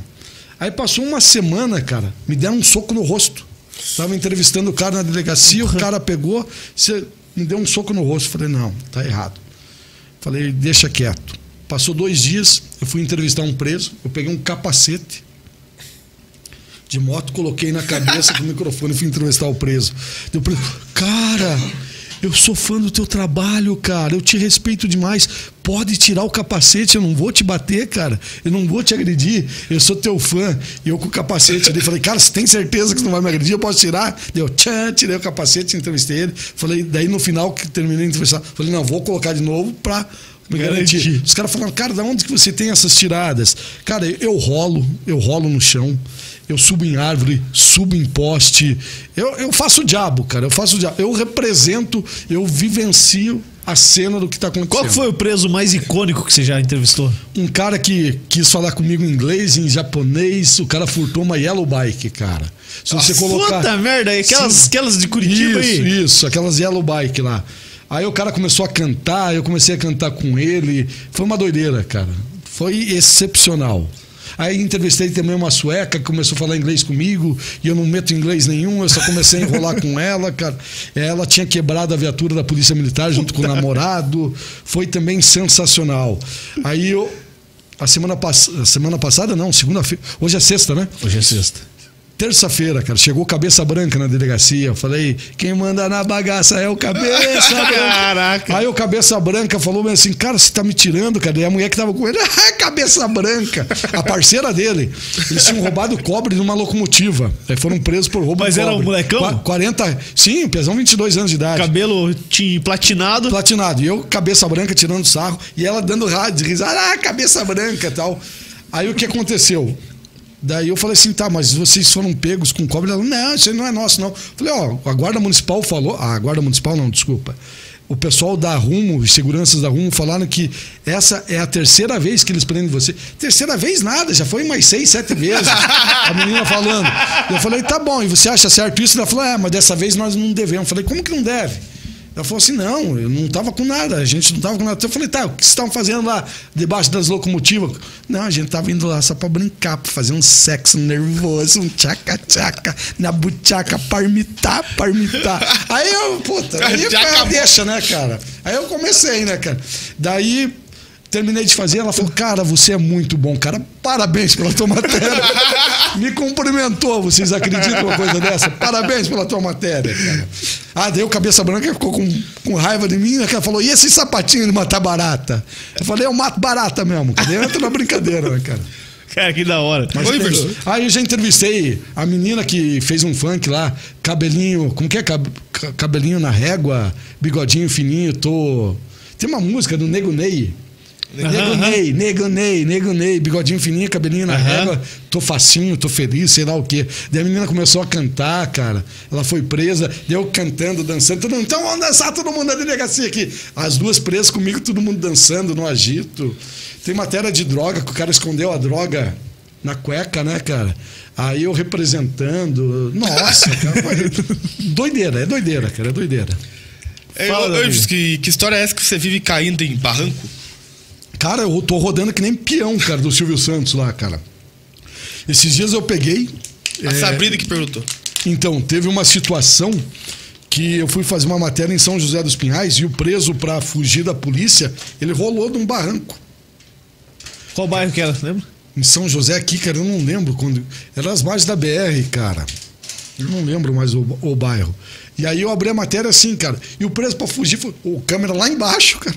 Aí passou uma semana, cara, me deram um soco no rosto. Tava entrevistando o cara na delegacia, o cara pegou, você me deu um soco no rosto. Falei, não, tá errado. Falei, deixa quieto. Passou dois dias, eu fui entrevistar um preso, eu peguei um capacete de moto, coloquei na cabeça com o microfone e fui entrevistar o preso. Deu preso, cara, eu sou fã do teu trabalho, cara, eu te respeito demais. Pode tirar o capacete, eu não vou te bater, cara. Eu não vou te agredir, eu sou teu fã. E eu com o capacete ali, falei, cara, você tem certeza que você não vai me agredir? Eu posso tirar? Deu, tchan, tirei o capacete, entrevistei ele. Falei, daí no final que terminei de entrevistar, falei, não, vou colocar de novo pra me garantir. Os caras falaram, cara, da onde que você tem essas tiradas? Cara, eu rolo, eu rolo no chão, eu subo em árvore, subo em poste. Eu, eu faço o diabo, cara. Eu faço o diabo. Eu represento, eu vivencio a cena do que tá acontecendo. Qual foi o preso mais icônico que você já entrevistou? Um cara que quis falar comigo em inglês, em japonês, o cara furtou uma yellow bike, cara. Se você colocar. Puta merda, aquelas, Sim. aquelas de Curitiba isso, aí. Isso, aquelas yellow bike lá. Aí o cara começou a cantar, eu comecei a cantar com ele. Foi uma doideira, cara. Foi excepcional. Aí entrevistei também uma sueca que começou a falar inglês comigo e eu não meto inglês nenhum, eu só comecei a enrolar com ela, cara. Ela tinha quebrado a viatura da Polícia Militar junto com o namorado. Foi também sensacional. Aí eu. A semana, pass... semana passada, não, segunda-feira. Hoje é sexta, né? Hoje é sexta. Terça-feira, cara, chegou cabeça branca na delegacia. Falei, quem manda na bagaça é o cabeça branca. Caraca. Aí o cabeça branca falou assim, cara, você tá me tirando, cara. E a mulher que tava com ele, ah, cabeça branca. A parceira dele. Eles tinham roubado cobre numa locomotiva. Aí foram presos por roubo Mas de era cobre. um molecão? Qua- 40. Sim, pesão 22 anos de idade. Cabelo tinha platinado. Platinado. E eu, cabeça branca, tirando sarro. E ela dando rádio, risada, ah, cabeça branca e tal. Aí o que aconteceu? Daí eu falei assim, tá, mas vocês foram pegos com cobre? Ela, não, isso aí não é nosso, não. Falei, ó, a Guarda Municipal falou. Ah, a Guarda Municipal não, desculpa. O pessoal da Rumo, os seguranças da Rumo, falaram que essa é a terceira vez que eles prendem você. Terceira vez nada, já foi mais seis, sete vezes. a menina falando. Eu falei, tá bom, e você acha certo isso? Ela falou, é, mas dessa vez nós não devemos. Eu falei, como que não deve? Ela falou assim: não, eu não tava com nada, a gente não tava com nada. Eu falei, tá, o que vocês estavam fazendo lá debaixo das locomotivas? Não, a gente tava indo lá só pra brincar, pra fazer um sexo nervoso, um tchaca-tchaca, na buchaca, parmitar, parmitar. Aí eu, puta, aí cara, acabou. deixa, né, cara? Aí eu comecei, né, cara? Daí. Terminei de fazer, ela falou, cara, você é muito bom, cara. Parabéns pela tua matéria. Me cumprimentou, vocês acreditam numa coisa dessa? Parabéns pela tua matéria, cara. Ah, o cabeça branca ficou com, com raiva de mim, né? Ela falou, e esse sapatinho de matar barata? Eu falei, eu mato barata mesmo. Daí entra na brincadeira, né, cara? Cara, que da hora. Mas Oi. Aí eu já entrevistei a menina que fez um funk lá, cabelinho, como que é? Cab- ca- Cabelinho na régua, bigodinho fininho, tô. Tem uma música do Nego Ney. Nego Ney, Nego Ney, Nego Ney, bigodinho fininho, cabelinho na Aham. régua, tô facinho, tô feliz, sei lá o quê. Daí a menina começou a cantar, cara. Ela foi presa, deu cantando, dançando. Todo mundo, então vamos dançar todo mundo na delegacia aqui. As duas presas comigo, todo mundo dançando no agito. Tem matéria de droga, que o cara escondeu a droga na cueca, né, cara? Aí eu representando. Nossa, cara. foi doideira, é doideira, cara, é doideira. É, Fala, Davi. Elvis, que, que história é essa que você vive caindo em barranco? Cara, eu tô rodando que nem peão, cara, do Silvio Santos lá, cara. Esses dias eu peguei. A é, Sabrina que perguntou. Então, teve uma situação que eu fui fazer uma matéria em São José dos Pinhais e o preso, pra fugir da polícia, ele rolou de um barranco. Qual bairro que era, lembra? Em São José aqui, cara, eu não lembro quando. Era as margens da BR, cara. Eu não lembro mais o, o bairro. E aí eu abri a matéria assim, cara. E o preso pra fugir foi o câmera lá embaixo, cara.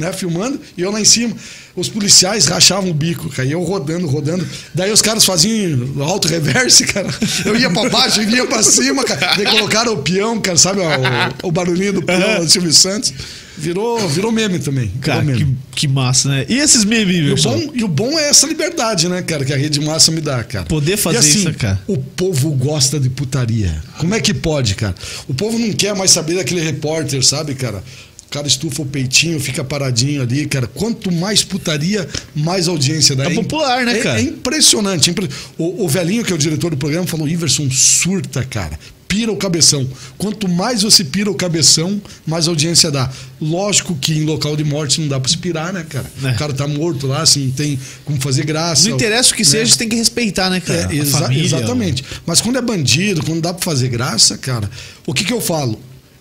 Né, filmando, e eu lá em cima. Os policiais rachavam o bico, cara. E eu rodando, rodando. Daí os caras faziam alto reverse, cara. Eu ia pra baixo e vinha pra cima, cara. Daí colocaram o peão, cara, sabe? O, o barulhinho do peão do Silvio Santos. Virou, virou meme também. virou Cara, meme. que, que massa, né? E esses memes, E o, bom, e o bom é essa liberdade, né, cara, que a Rede Massa me dá, cara. Poder fazer assim, isso, cara. O povo gosta de putaria. Como é que pode, cara? O povo não quer mais saber daquele repórter, sabe, cara? O cara estufa o peitinho, fica paradinho ali, cara. Quanto mais putaria, mais audiência dá. É popular, né, é- cara? É impressionante. impre- O, o velhinho, que é o diretor do programa, falou: Iverson, surta, cara. Pira o cabeção. Quanto mais você pira o cabeção, mais audiência dá. Lógico que em local de morte não dá pra se pirar, né, cara? É. O cara tá morto lá, assim, não tem como fazer graça. Não interessa o que seja, você tem que respeitar, né, cara? É, exa- família, exatamente. Mas quando é bandido, quando dá pra fazer graça, cara, o que que eu falo?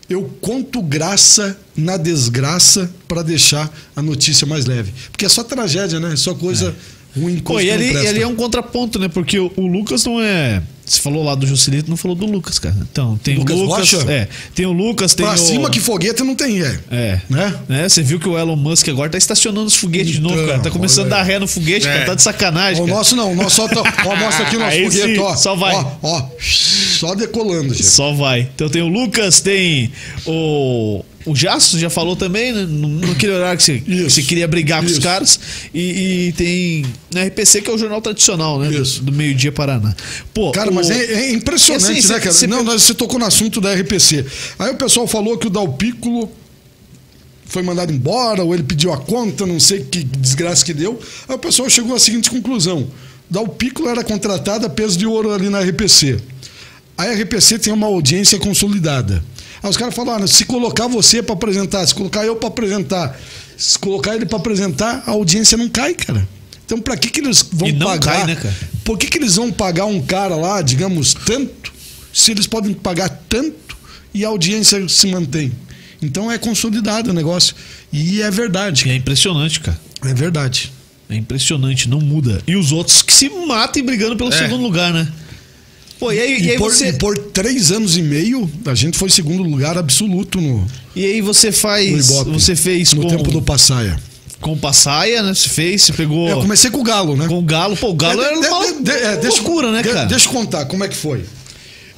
Eu conto graça na desgraça pra deixar a notícia mais leve. Porque é só tragédia, né? É só coisa ruim, Pô, e que não ali, e presta. ali é um contraponto, né? Porque o, o Lucas não é. Você falou lá do Juscelito, não falou do Lucas, cara. Então, tem Lucas o Lucas. Rocha? É, tem o Lucas, tem Pra o. cima que foguete não tem, é. É. Né? né? Você viu que o Elon Musk agora tá estacionando os foguetes de novo, Então, cara. Tá começando a dar ré no foguete, É. cara. Tá de sacanagem. O cara. nosso não, o nosso só tá. Ó, mostra aqui o nosso foguete, ó. só vai. Ó, ó, só decolando, gente. Só vai. Então tem o Lucas, tem o. O Jasso já falou também, né? No- naquele horário que você, que Isso. você queria brigar com os Isso. caras. E, e tem na RPC, que é o jornal tradicional, né? do- Isso. Do, meio-dia Paraná. Pô, Cara, o- mas é, é impressionante, assim, né, cara? cê- Não, você tocou no assunto da RPC. Aí o pessoal falou que o Dalpículo foi mandado embora, ou ele pediu a conta, não sei que desgraça que deu. Aí o pessoal chegou à seguinte conclusão: Dalpículo era contratado a peso de ouro ali na RPC. A RPC tem uma audiência consolidada. Aí os caras falaram: se colocar você para apresentar, se colocar eu para apresentar, se colocar ele para apresentar, a audiência não cai, cara. Então, para que, que eles vão E não pagar? cai, né, cara? Por que, que eles vão pagar um cara lá, digamos, tanto, se eles podem pagar tanto e a audiência se mantém? Então é consolidado o negócio. E é verdade. E é impressionante, cara. É verdade. É impressionante, não muda. E os outros que se matem brigando pelo É. segundo lugar, né? Pô, e aí, e E, aí por, você. e por três anos e meio, a gente foi segundo lugar absoluto no, E aí você no faz. Ibope. Você fez no com, tempo do Passaia. com passaia, né? Você fez, você pegou. Eu comecei com o Galo, né? Com o Galo. Pô, o Galo É, era de- uma de- é, loucura, né, de- cara? Deixa eu contar como é que foi.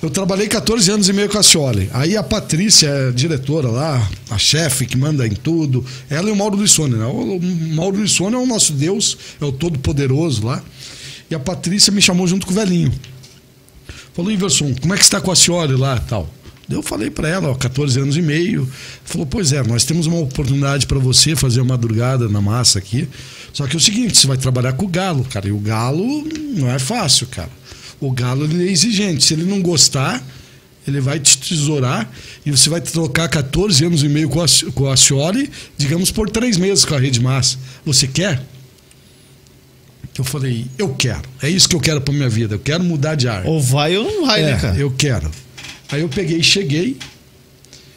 Eu trabalhei 14 anos e meio com a Cioli. Aí a Patrícia, é a diretora lá, a chefe que manda em tudo. Ela e o Mauro Lissone, né? O Mauro Lissone é o nosso Deus, é o todo-poderoso lá. E a Patrícia me chamou junto com o velhinho. Falou, Iverson, como é que está com a Cioli lá tal? Eu falei para ela, ó, 14 anos e meio. Falou, pois é, nós temos uma oportunidade para você fazer uma madrugada na massa aqui. Só que é o seguinte, você vai trabalhar com o Galo, cara. E o Galo não é fácil, cara. O Galo ele é exigente. Se ele não gostar, ele vai te tesourar e você vai trocar 14 anos e meio com a, com a Cioli, digamos, por três meses com a Rede Massa. Você quer? Eu falei, eu quero. É isso que eu quero para minha vida. Eu quero mudar de ar. Ou vai ou não vai, É, né, cara? eu quero. Aí eu peguei e cheguei.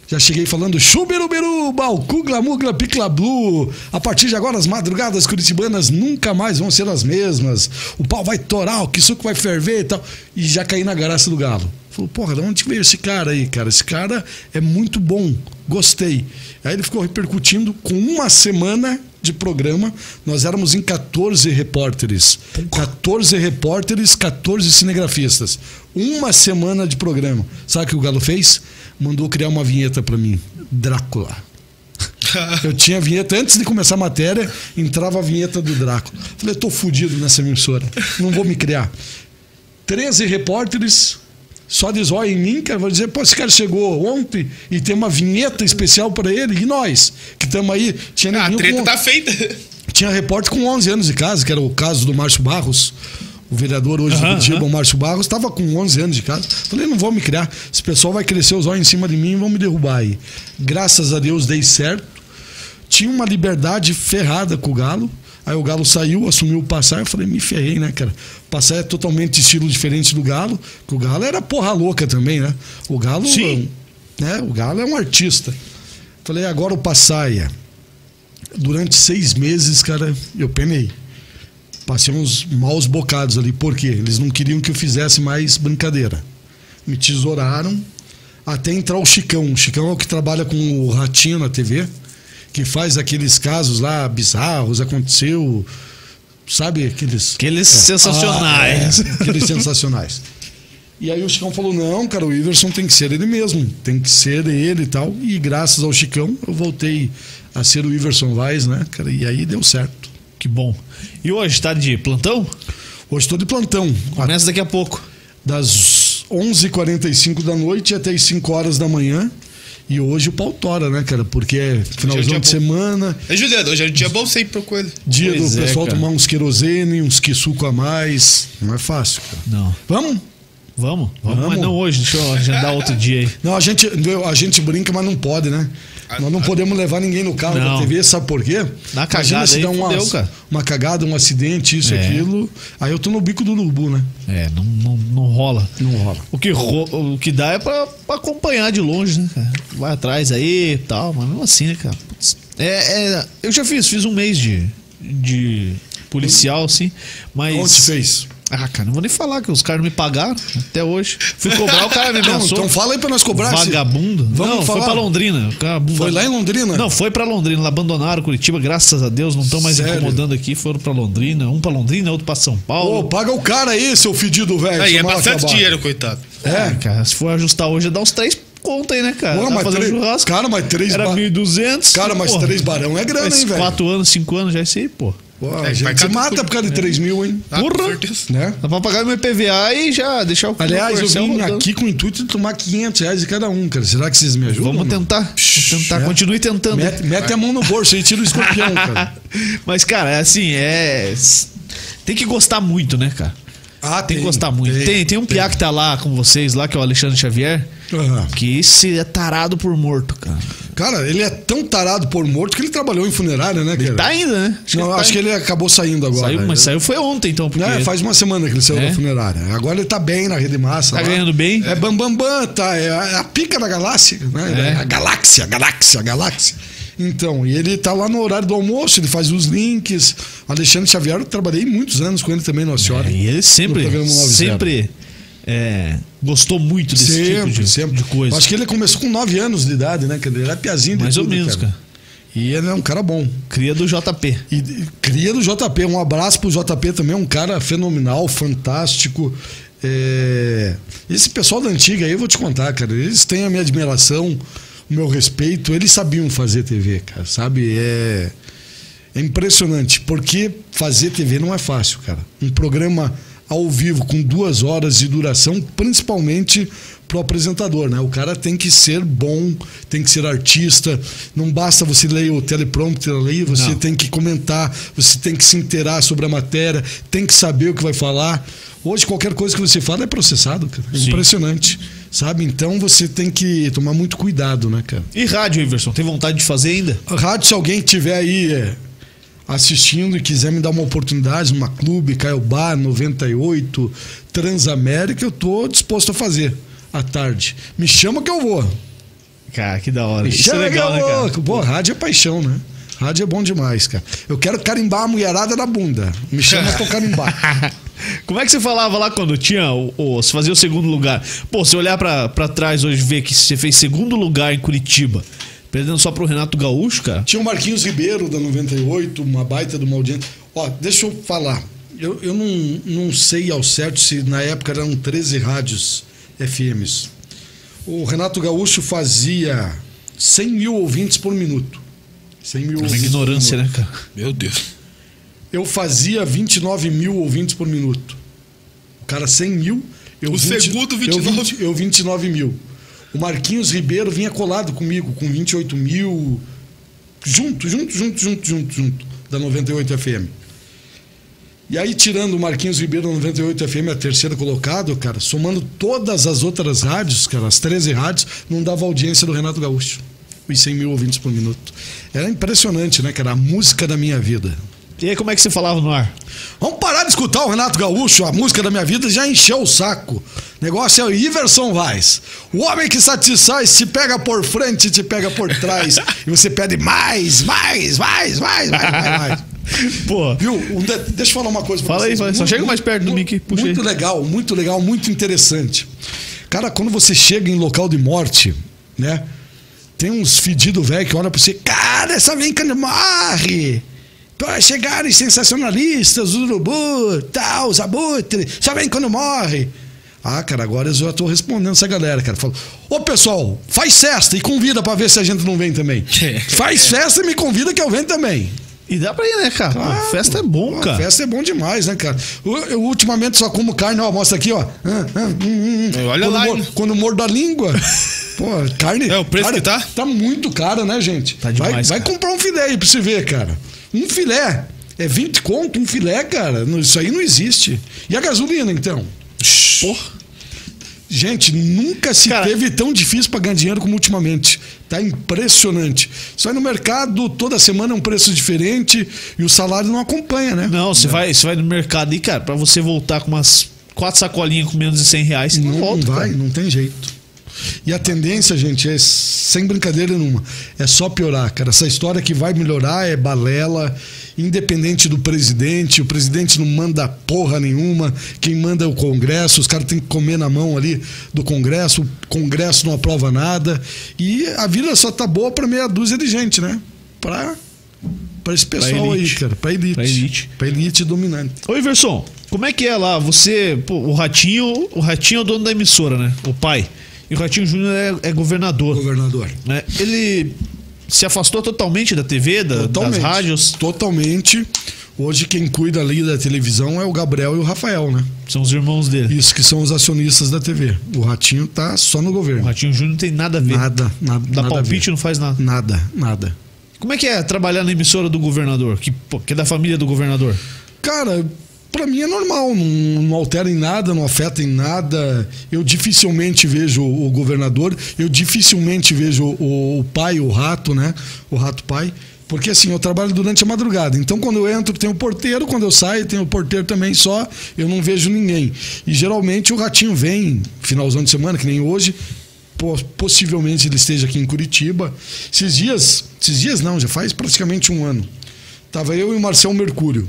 Já cheguei falando chubirubiru, balcu, glamugla, picla blue. A partir de agora, as madrugadas curitibanas nunca mais vão ser as mesmas. O pau vai torar, o que suco vai ferver e tal. E já caí na graça do galo. Falou, porra, de onde veio esse cara aí, cara? Esse cara é muito bom, gostei. Aí ele ficou repercutindo com uma semana de programa. Nós éramos em 14 repórteres. 14 repórteres, 14 cinegrafistas. Uma semana de programa. Sabe o que o Galo fez? Mandou criar uma vinheta pra mim. Drácula. Eu tinha a vinheta, antes de começar a matéria, entrava a vinheta do Drácula. Falei, tô fudido nessa emissora. Não vou me criar. 13 repórteres, só de zóio em mim, cara. Vou dizer, pô, esse cara chegou ontem e tem uma vinheta especial pra ele. E nós, que estamos aí. Tinha Ah, a treta com- tá feita. tinha repórter com 11 anos de casa, que era o caso do Márcio Barros. O vereador hoje Aham, do Curitiba, aham. o Márcio Barros, estava com 11 anos de casa. Falei, não vou me criar. Esse pessoal vai crescer os olhos em cima de mim e vão me derrubar aí. Graças a Deus dei certo. Tinha uma liberdade ferrada com o Galo. Aí o Galo saiu, assumiu o Passar. Eu falei, me ferrei, né, cara? O Passar é totalmente estilo diferente do Galo. Que o Galo era porra louca também, né? O Galo, Sim. né? O Galo é um artista. Falei, agora o Passaia. Durante seis meses, cara, eu penei. Passei uns maus bocados ali. Por quê? Eles não queriam que eu fizesse mais brincadeira. me tesouraram, até entrar o Chicão. O Chicão é o que trabalha com o Ratinho na TV, que faz aqueles casos lá bizarros, aconteceu, sabe, aqueles... Aqueles sensacionais. Ah, é, aqueles sensacionais. E aí o Chicão falou: não, cara, o Iverson tem que ser ele mesmo, tem que ser ele e tal. E graças ao Chicão, eu voltei a ser o Iverson Vaz, né, cara? E aí deu certo. Que bom. E hoje tá de plantão? Hoje estou de plantão. Começa daqui a pouco. Das 11h45 da noite até as 5 horas da manhã. E hoje o pau tora, né, cara? Porque é finalzão dia de semana, É Juliano, hoje é um dia bom sempre pro coelho. dia Pois do é, pessoal cara. tomar uns querosene, uns quisuco a mais. Não é fácil, cara. Não. Vamos? Vamos? Vamos, Vamos. mas não hoje. Deixa eu agendar outro dia aí. Não, a gente, a gente brinca, mas não pode, né? Nós não podemos levar ninguém no carro Não. da TV, sabe por quê? Imagina cagada se aí, dá uma, fudeu, cara. uma cagada, um acidente, isso, É. aquilo. Aí eu tô no bico do urubu, né? É, não, não, não rola. Não rola. O que, ro- o que dá é pra, pra acompanhar de longe, né, cara? Vai atrás aí e tal, mas mesmo assim, né, cara? Putz, É, é, eu já fiz, fiz um mês de, de policial, assim, mas. Onde fez? Ah, cara, não vou nem falar que os caras não me pagaram até hoje. Fui cobrar, o cara me Não, então fala aí pra nós cobrar. Vagabundo. Vamos não, falar. foi pra Londrina. Foi lá em Londrina? Não, foi pra Londrina. Lá abandonaram Curitiba, graças a Deus. Não estão mais Sério? incomodando aqui. Foram pra Londrina. Um pra Londrina, outro pra São Paulo. Ô, paga o cara aí, seu fedido velho. Aí é bastante acabado. dinheiro, coitado. É. Cara, se for ajustar hoje, dá uns três conta aí, né, cara? Dá mas três- um churrasco. cara, mas três Era ba- 1.200. Cara, mas porra. três barão é grana, hein, velho? quatro anos, cinco anos já é isso aí, pô. Pô, É, a gente se mata por- por causa de 3 mil, hein? Ah, Porra. Né? Dá pra pagar meu IPVA e já deixar o Aliás, eu vim rodando. aqui com o intuito de tomar 500 reais de cada um, cara. Será que vocês me ajudam? Vamos tentar. Vamos tentar. é. Continue tentando. Mete, mete a mão no bolso aí, tira o escorpião, cara. Mas, cara, é assim, é. Tem que gostar muito, né, cara? Ah, Tem, que gostar muito. Tem, tem, um piá que tá lá com vocês, lá, que é o Alexandre Xavier, Aham. que esse é tarado por morto, cara. Cara, ele é tão tarado por morto que ele trabalhou em funerária, né, cara? Tá ainda, né? Não, tá acho que ele acabou saindo agora. Saiu, mas saiu foi ontem, então. Porque É, faz uma semana que ele saiu É? da funerária. Agora ele tá bem na rede massa. Tá lá. ganhando bem? É bambambam, bam, bam, tá. É a, a pica da galáxia, né? É. A galáxia, a galáxia, a galáxia. Então, e ele tá lá no horário do almoço, ele faz os links. Alexandre Xavier, eu trabalhei muitos anos com ele também, Nossa Senhora. E ele sempre, No programa 90. sempre é, gostou muito desse sempre, tipo de, sempre. de coisa. Acho que ele começou com 9 anos de idade, né? Ele era piazinho de Mais ou tudo, menos, cara. E ele é um cara bom. Cria do JP. E e cria do JP. Um abraço pro JP também, um cara fenomenal, fantástico. É, Esse pessoal da antiga aí, eu vou te contar, cara. Eles têm a minha admiração, o meu respeito. Eles sabiam fazer TV, cara, sabe? É, é impressionante, porque fazer TV não é fácil, cara. Um programa ao vivo com duas horas de duração, principalmente pro apresentador, né? O cara tem que ser bom, tem que ser artista. Não basta você ler o teleprompter ali, você Não. tem que comentar, você tem que se inteirar sobre a matéria, tem que saber o que vai falar. Hoje qualquer coisa que você fala é processado, cara. É impressionante, sabe? Então você tem que tomar muito cuidado, né, cara? E rádio, Iverson? Tem vontade de fazer ainda? Rádio, se alguém tiver aí é, assistindo e quiser me dar uma oportunidade numa clube, Caiobá 98, Transamérica, eu tô disposto a fazer à tarde. Me chama que eu vou. Cara, que da hora. Me Isso é chama legal, que né, eu cara? vou. Pô, rádio é paixão, né? Rádio é bom demais, cara. Eu quero carimbar a mulherada na bunda. Me chama pra eu carimbar. Como é que você falava lá quando tinha o, você fazia o segundo lugar? Pô, se olhar pra, pra trás hoje e ver que você fez segundo lugar em Curitiba, perdendo só pro Renato Gaúcho, cara. Tinha o Marquinhos Ribeiro, da 98, uma baita de uma audiência. Ó, deixa eu falar. Eu, eu não, não sei ao certo se na época eram 13 rádios FMs. O Renato Gaúcho fazia 100 mil ouvintes por minuto. 100 mil Uma ouvintes ignorância, né, cara? Meu Deus. Eu fazia 29 mil ouvintes por minuto. O cara 100 mil. Eu O segundo, Eu, 29. 20 eu 29 mil. O Marquinhos Ribeiro vinha colado comigo com 28 mil. Junto, junto, junto, junto, junto, junto. Da 98 FM. E aí, tirando o Marquinhos Ribeiro da 98 FM, a terceira colocado, cara, somando todas as outras rádios, cara, as 13 rádios, não dava audiência do Renato Gaúcho. Os 100 mil ouvintes por minuto. Era impressionante, né, cara? A música da minha vida. E aí, como é que você falava no ar? Vamos parar de escutar o Renato Gaúcho, a música da minha vida já encheu o saco. O negócio é o Iverson Vaz. O homem que satisfaz te pega por frente, te pega por trás. e você pede mais, mais, mais, mais, mais, mais, mais. Pô, Viu? De- Deixa eu falar uma coisa pra Fala aí, vocês. fala aí. Só Muito- chega mais perto do muito- mic, puxa Muito legal, muito legal, muito interessante. Cara, quando você chega em local de morte, né? Tem uns fedidos velho que olham pra você, cara, essa vem quando morre. Pô, chegaram os sensacionalistas, os urubu, tal, os abutres, só vem quando morre. Ah, cara, agora eu já tô respondendo essa galera, cara. Falo, ô pessoal, faz festa e convida pra ver se a gente não vem também. faz festa e me convida que eu venho também. E dá pra ir, né, cara? Claro. Festa é bom, Pô, cara. Festa é bom demais, né, cara? Eu, eu ultimamente só como carne, ó, mostra aqui, ó. Ah, ah, hum, hum, hum. Olha quando, lá, mor- quando mordo a língua. Pô, carne. É, o preço cara, que tá? Tá muito caro, né, gente? Tá demais, vai, vai comprar um filé aí pra você ver, cara. Um filé. É 20 conto, um filé, cara. Isso aí não existe. E a gasolina, então? Porra. Gente, nunca se Cara- teve tão difícil para ganhar dinheiro como ultimamente. Tá impressionante. Sai no mercado, toda semana é um preço diferente e o salário não acompanha, né? Não, você vai, você vai no mercado aí, cara, pra você voltar com umas quatro sacolinhas com menos de 100 reais, não, Não, volta. não vai, cara. não tem jeito. E a tendência, gente, é sem brincadeira nenhuma, é só piorar, cara. Essa história que vai melhorar é balela, independente do presidente. O presidente não manda porra nenhuma. Quem manda é o Congresso. Os caras têm que comer na mão ali do Congresso. O Congresso não aprova nada. E a vida só tá boa pra meia dúzia de gente, né? Pra, pra esse pessoal aí, cara. Pra elite. Pra elite. Pra elite dominante. Ô, Iverson, como é que é lá? Você, pô, o Ratinho, o Ratinho é o dono da emissora, né? O pai. E o Ratinho Júnior é, é governador. Governador. né? Ele se afastou totalmente da TV, da- das rádios. Totalmente. Hoje quem cuida ali da televisão é o Gabriel e o Rafael, né? São os irmãos dele. Isso que são os acionistas da TV. O Ratinho tá só no O governo. Ratinho Júnior não tem nada a ver. Nada, nada. Dá nada palpite, não faz nada. Nada, nada. Como é que é trabalhar na emissora do governador? Que, que é da família do governador? Cara, pra mim é normal, não, não altera em nada, não afeta em nada. Eu dificilmente vejo o governador, eu dificilmente vejo o, o pai, o rato, né? O rato pai. Porque assim, eu trabalho durante a madrugada. Então, quando eu entro, tem o porteiro. Quando eu saio, tem o porteiro também só. Eu não vejo ninguém. E geralmente o ratinho vem, finalzão de semana, que nem hoje. po- Possivelmente ele esteja aqui em Curitiba. Esses dias, esses dias não, já faz praticamente um ano. Tava eu e o Marcel Mercúrio.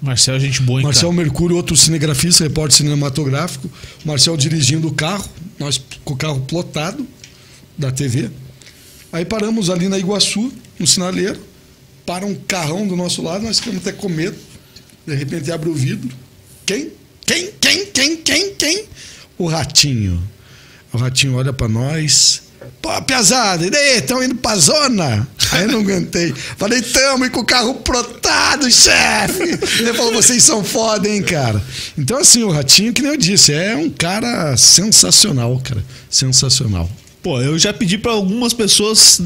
Marcel é gente boa, hein, Marcel cara? Mercúrio, outro cinegrafista, repórter cinematográfico. Marcel dirigindo o carro, nós com o carro plotado da TV. Aí paramos ali na Iguaçu, no sinaleiro. Para um carrão do nosso lado, nós ficamos até com medo. De repente abre o vidro. Quem? Quem? Quem? Quem? Quem? Quem? O ratinho. O ratinho olha pra nós. Pô, pesado, e daí? Estão indo pra zona? Aí não aguentei. Falei, tamo e com o carro plotado, chefe. Ele falou, vocês são foda, hein, cara. Então, assim, o Ratinho, que nem eu disse, é um cara sensacional, cara. Sensacional. Pô, eu já pedi pra algumas pessoas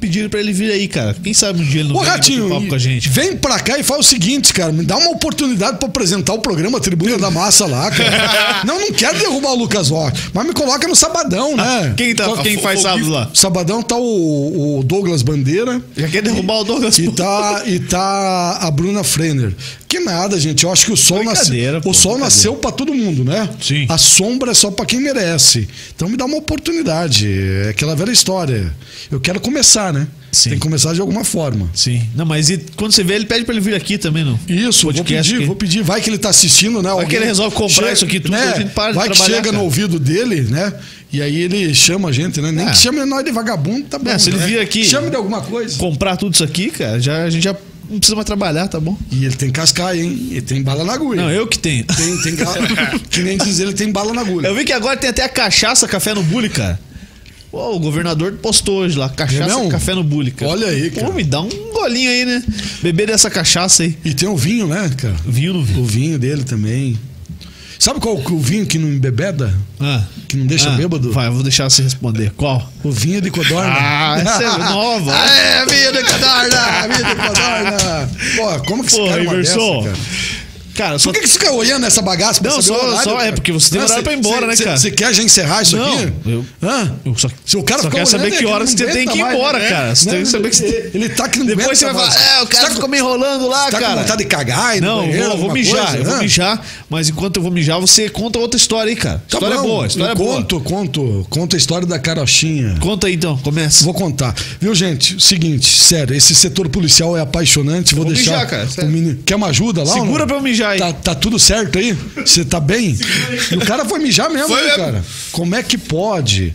pedirem pra ele vir aí, cara. Quem sabe um dia ele não Ô, vem Ratinho, papo com a gente. vem pra cá e faz o seguinte, cara. Me dá uma oportunidade pra apresentar o programa Tribuna da Massa lá, cara. não, não quero derrubar o Lucas Rock, mas me coloca no Sabadão, né? Quem, tá, quem faz sábado lá? Sabadão tá o, o Douglas Bandeira. Já quer derrubar o Douglas? E tá, e tá a Bruna Frenner. Que nada, gente. Eu acho que o sol, nasceu, o sol nasceu pra todo mundo, né? Sim. A sombra é só pra quem merece. Então me dá uma oportunidade. É aquela velha história. Eu quero começar, né? Sim. Tem que começar de alguma forma. Sim. Não, mas e quando você vê ele, pede pra ele vir aqui também, não? Isso, vou pedir, aqui. vou pedir. Vai que ele tá assistindo, né? Vai que ele resolve comprar isso aqui tudo, né? a gente para de Vai que chega cara. no ouvido dele, né? E aí ele chama a gente, né? Nem É. que chame nós de vagabundo, tá bom. É, se ele né? vir aqui- Chame de alguma coisa. Comprar tudo isso aqui, cara, já, a gente já não precisa mais trabalhar, tá bom? E ele tem cascaia, hein? Ele tem bala na agulha. Não, eu que tenho. Tem, tem que nem diz ele, tem bala na agulha. Eu vi que agora tem até a cachaça café no bully, cara. Pô, o governador postou hoje lá, cachaça É mesmo? café no bully, cara. Olha aí, cara. Pô, me dá um golinho aí, né? Beber dessa cachaça aí. E tem o vinho, né, cara? Vinho no vinho. O vinho dele também. Sabe qual o vinho que não embebeda? Ah. Que não deixa Ah, bêbado? Vai, eu vou deixar você responder. Qual? O vinho de codorna. Ah, essa é nova. Ah, é, vinho de codorna, vinho de codorna. Pô, como que esse Pô, cara é dessa, cara? Cara, só Por que, que você fica olhando essa bagaça? pra Não, só- horário, só- é porque você tem horário pra ir embora, né, cê- cara? Você quer já encerrar isso Não, aqui? eu- Hã? Eu só, Se o cara só quero saber que horas você tem que ir embora, né? cara. Você tem que saber que você ele- ele tá que Depois você vai falar, é, o cara tá ficou me enrolando lá, tá cara. com vontade de cagar e Não, eu vou, mijar, eu vou mijar, mas enquanto eu vou mijar, você conta outra história aí, cara. Tá história boa, história boa. conto, conto, conto a história da carochinha. Conta aí então, começa. Vou contar. Viu, gente? Seguinte, sério, esse setor policial é apaixonante. Vou, deixar. mijar, cara, o menino- Quer uma ajuda lá? Segura pra eu mijar mijar aí. Tá, tá tudo certo aí? Você tá bem? E o cara foi mijar mesmo, Foi né, mesmo. cara? Como é que pode?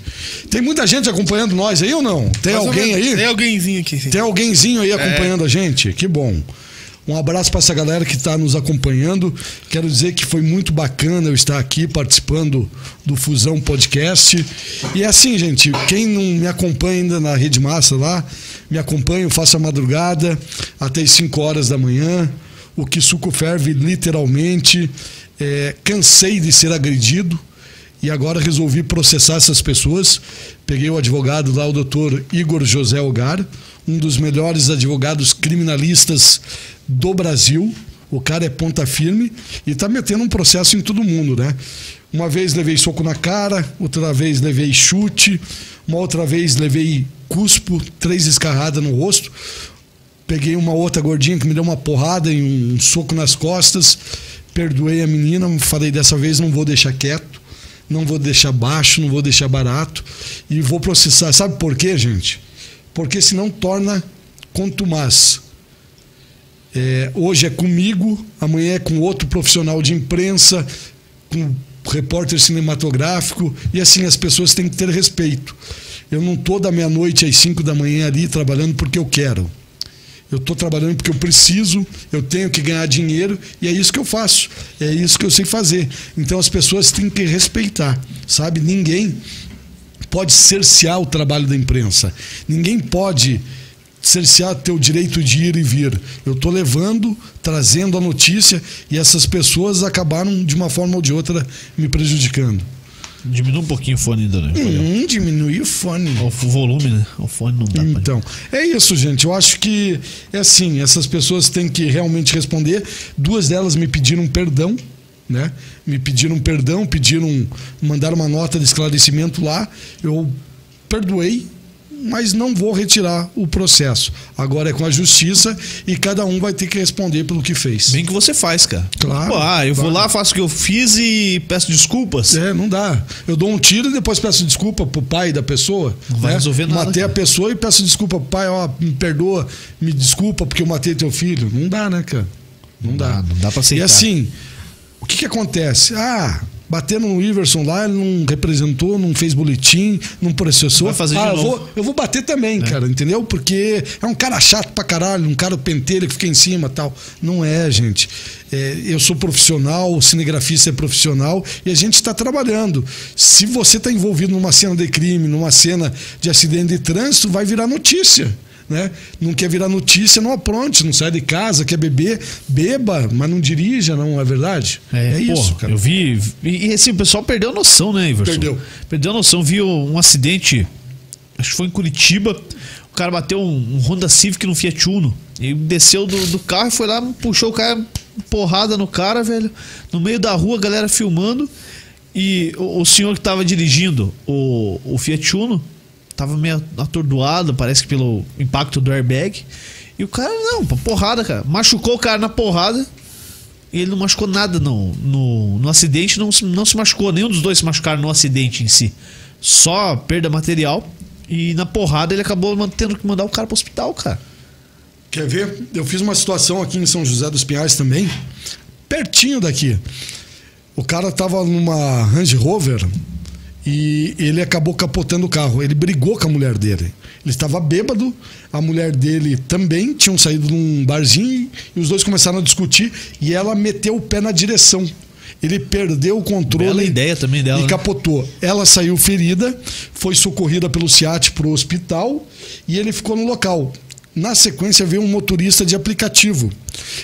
Tem muita gente acompanhando nós aí ou não? Tem Mais alguém menos. aí? Tem alguémzinho aqui, sim. Tem alguémzinho aí acompanhando a gente? Que bom. Um abraço para essa galera que está nos acompanhando. Quero dizer que foi muito bacana eu estar aqui participando do Fusão Podcast. E é assim, gente, quem não me acompanha ainda na Rede Massa lá, me acompanha, eu faço a madrugada até as 5 horas da manhã. O que suco ferve literalmente. É, cansei de ser agredido e agora resolvi processar essas pessoas. Peguei o advogado lá, o doutor Igor José Ogar, um dos melhores advogados criminalistas do Brasil. O cara é ponta firme e está metendo um processo em todo mundo, né? Uma vez levei soco na cara, outra vez levei chute, uma outra vez levei cuspo, três escarradas no rosto. Peguei uma outra gordinha que me deu uma porrada e um soco nas costas. Perdoei a menina, falei dessa vez não vou deixar quieto, não vou deixar baixo, não vou deixar barato e vou processar. Sabe por quê, gente? Porque senão torna contumaz. É, hoje é comigo, amanhã é com outro profissional de imprensa, com repórter cinematográfico, e assim as pessoas têm que ter respeito. Eu não estou da meia-noite às 5 da manhã ali trabalhando porque eu quero. Eu estou trabalhando porque eu preciso, eu tenho que ganhar dinheiro e é isso que eu faço. É isso que eu sei fazer. Então as pessoas têm que respeitar, sabe? Ninguém pode cercear o trabalho da imprensa. Ninguém pode cercear teu direito de ir e vir. Eu estou levando, trazendo a notícia e essas pessoas acabaram de uma forma ou de outra me prejudicando. Diminui um pouquinho o fone ainda, né? Hum, diminuir o fone. O volume, né? O fone não dá pra... Então, é isso, gente. Eu acho que é assim, essas pessoas têm que realmente responder. Duas delas me pediram perdão, né? Me pediram perdão, pediram, mandaram uma nota de esclarecimento lá. Eu perdoei, mas não vou retirar o processo. Agora é com a justiça e cada um vai ter que responder pelo que fez. Bem que você faz, cara. Claro, Pô, ah, eu vou claro. lá, faço o que eu fiz e peço desculpas. É, não dá. Eu dou um tiro e depois peço desculpa pro pai da pessoa. Não vai né? resolver nada, Matei a cara. pessoa e peço desculpa pro pai, ó, me perdoa, me desculpa porque eu matei teu filho. Não dá, né, cara? Não, Não dá. dá, não dá pra aceitar. E assim, o que que acontece? Ah, bateram no Iverson lá, ele não representou, não fez boletim, não processou. Vai fazer de ah, eu vou, eu vou bater também, cara, entendeu? Porque é um cara chato pra caralho, um cara pentelho que fica em cima tal. Não é, gente. É, eu sou profissional, o cinegrafista é profissional e a gente está trabalhando. Se você está envolvido numa cena de crime, numa cena de acidente de trânsito, vai virar notícia. Né? Não quer virar notícia, não apronte, não sai de casa, quer beber, beba, mas não dirija, não é verdade? É, isso, pô, cara. Eu vi. E, assim, o pessoal perdeu a noção, né, Iverson? Perdeu. Perdeu a noção. Viu um acidente, acho que foi em Curitiba. O cara bateu um, um Honda Civic no Fiat Uno. E desceu do, do carro e foi lá, puxou o cara, porrada no cara, velho. No meio da rua, a galera filmando. E o, o senhor que tava dirigindo o, o Fiat Uno tava meio atordoado, parece que pelo impacto do airbag. E o cara, não, porrada, cara. Machucou o cara na porrada. E ele não machucou nada no, no, no acidente, não, não se machucou. Nenhum dos dois se machucaram no acidente em si. Só perda material. E na porrada ele acabou tendo que mandar o cara pro hospital, cara. Quer ver? Eu fiz uma situação aqui em São José dos Pinhais também, pertinho daqui. O cara tava numa Range Rover e ele acabou capotando o carro. Ele brigou com a mulher dele. Ele estava bêbado, a mulher dele também tinham saído num barzinho e os dois começaram a discutir e ela meteu o pé na direção. Ele perdeu o controle Bela ideia também dela, e né? capotou. Ela saiu ferida, foi socorrida pelo SIAT para o hospital e ele ficou no local. Na sequência veio um motorista de aplicativo.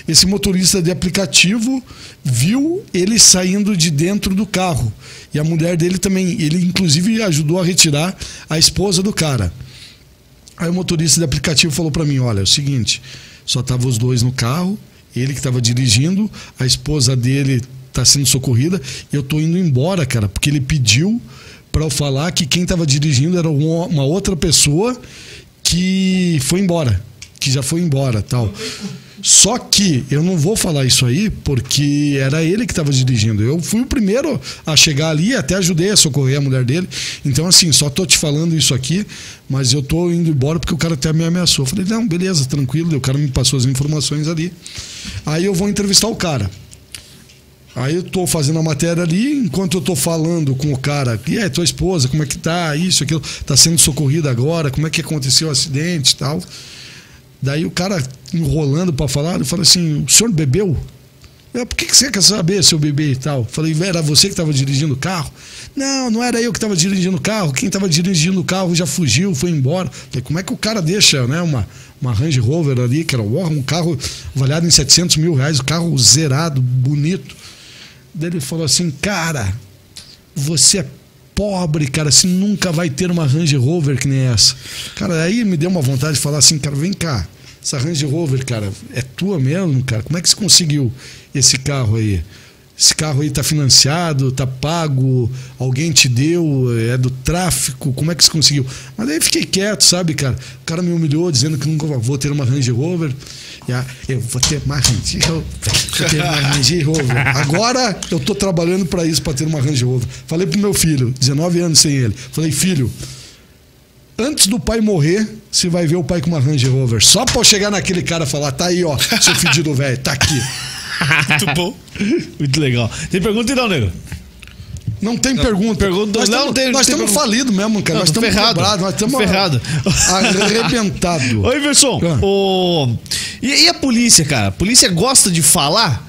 Esse motorista de aplicativo viu ele saindo de dentro do carro. E a mulher dele também. Ele, inclusive, ajudou a retirar a esposa do cara. Aí o motorista de aplicativo falou para mim: olha, é o seguinte, só estavam os dois no carro, ele que estava dirigindo, a esposa dele está sendo socorrida, eu estou indo embora, cara, porque ele pediu para eu falar que quem estava dirigindo era uma outra pessoa que foi embora, que já foi embora, tal. Só que eu não vou falar isso aí porque era ele que estava dirigindo. Eu fui o primeiro a chegar ali, até ajudei a socorrer a mulher dele. Então, assim, só tô te falando isso aqui, mas eu tô indo embora porque o cara até me ameaçou. Eu falei, não, beleza, tranquilo. O cara me passou as informações ali. Aí eu vou entrevistar o cara. Aí eu tô fazendo a matéria ali, enquanto eu tô falando com o cara, e aí, tua esposa, como é que tá? Isso, aquilo, tá sendo socorrida agora, como é que aconteceu o acidente e tal. Daí o cara enrolando para falar, eu falei assim: o senhor bebeu? Eu, por que, que você quer saber se eu bebi e tal? Falei, era você que estava dirigindo o carro? Não, não era eu que estava dirigindo o carro. Quem estava dirigindo o carro já fugiu, foi embora. Falei, como é que o cara deixa né, uma, uma Range Rover ali, que era um carro avaliado em 700 mil reais, o carro zerado, bonito. Ele falou assim, cara, você é pobre, cara, você nunca vai ter uma Range Rover que nem essa. Cara, aí me deu uma vontade de falar assim, cara, vem cá, essa Range Rover, cara, é tua mesmo, cara? Como é que você conseguiu esse carro aí? Esse carro aí tá financiado, tá pago, alguém te deu, é do tráfico, como é que você conseguiu? Mas aí fiquei quieto, sabe, cara? O cara me humilhou dizendo que nunca vou ter uma Range Rover. Eu vou ter uma Range Rover. Vou ter uma Range Rover. Agora eu tô trabalhando para isso, para ter uma Range Rover. Falei pro meu filho, 19 anos sem ele. Falei, filho, antes do pai morrer, você vai ver o pai com uma Range Rover. Só eu chegar naquele cara e falar, tá aí, ó, seu fedido velho, tá aqui. Muito bom. Muito legal. Tem pergunta não, nego? Não tem pergunta. pergunta- nós não, estamos, nós estamos falidos mesmo, cara. Não, nós estamos ferrado. quebrados, nós estamos ferrado. arrebentados. Ô, Iverson, Ah. o... E, e a polícia, cara? A polícia gosta de falar?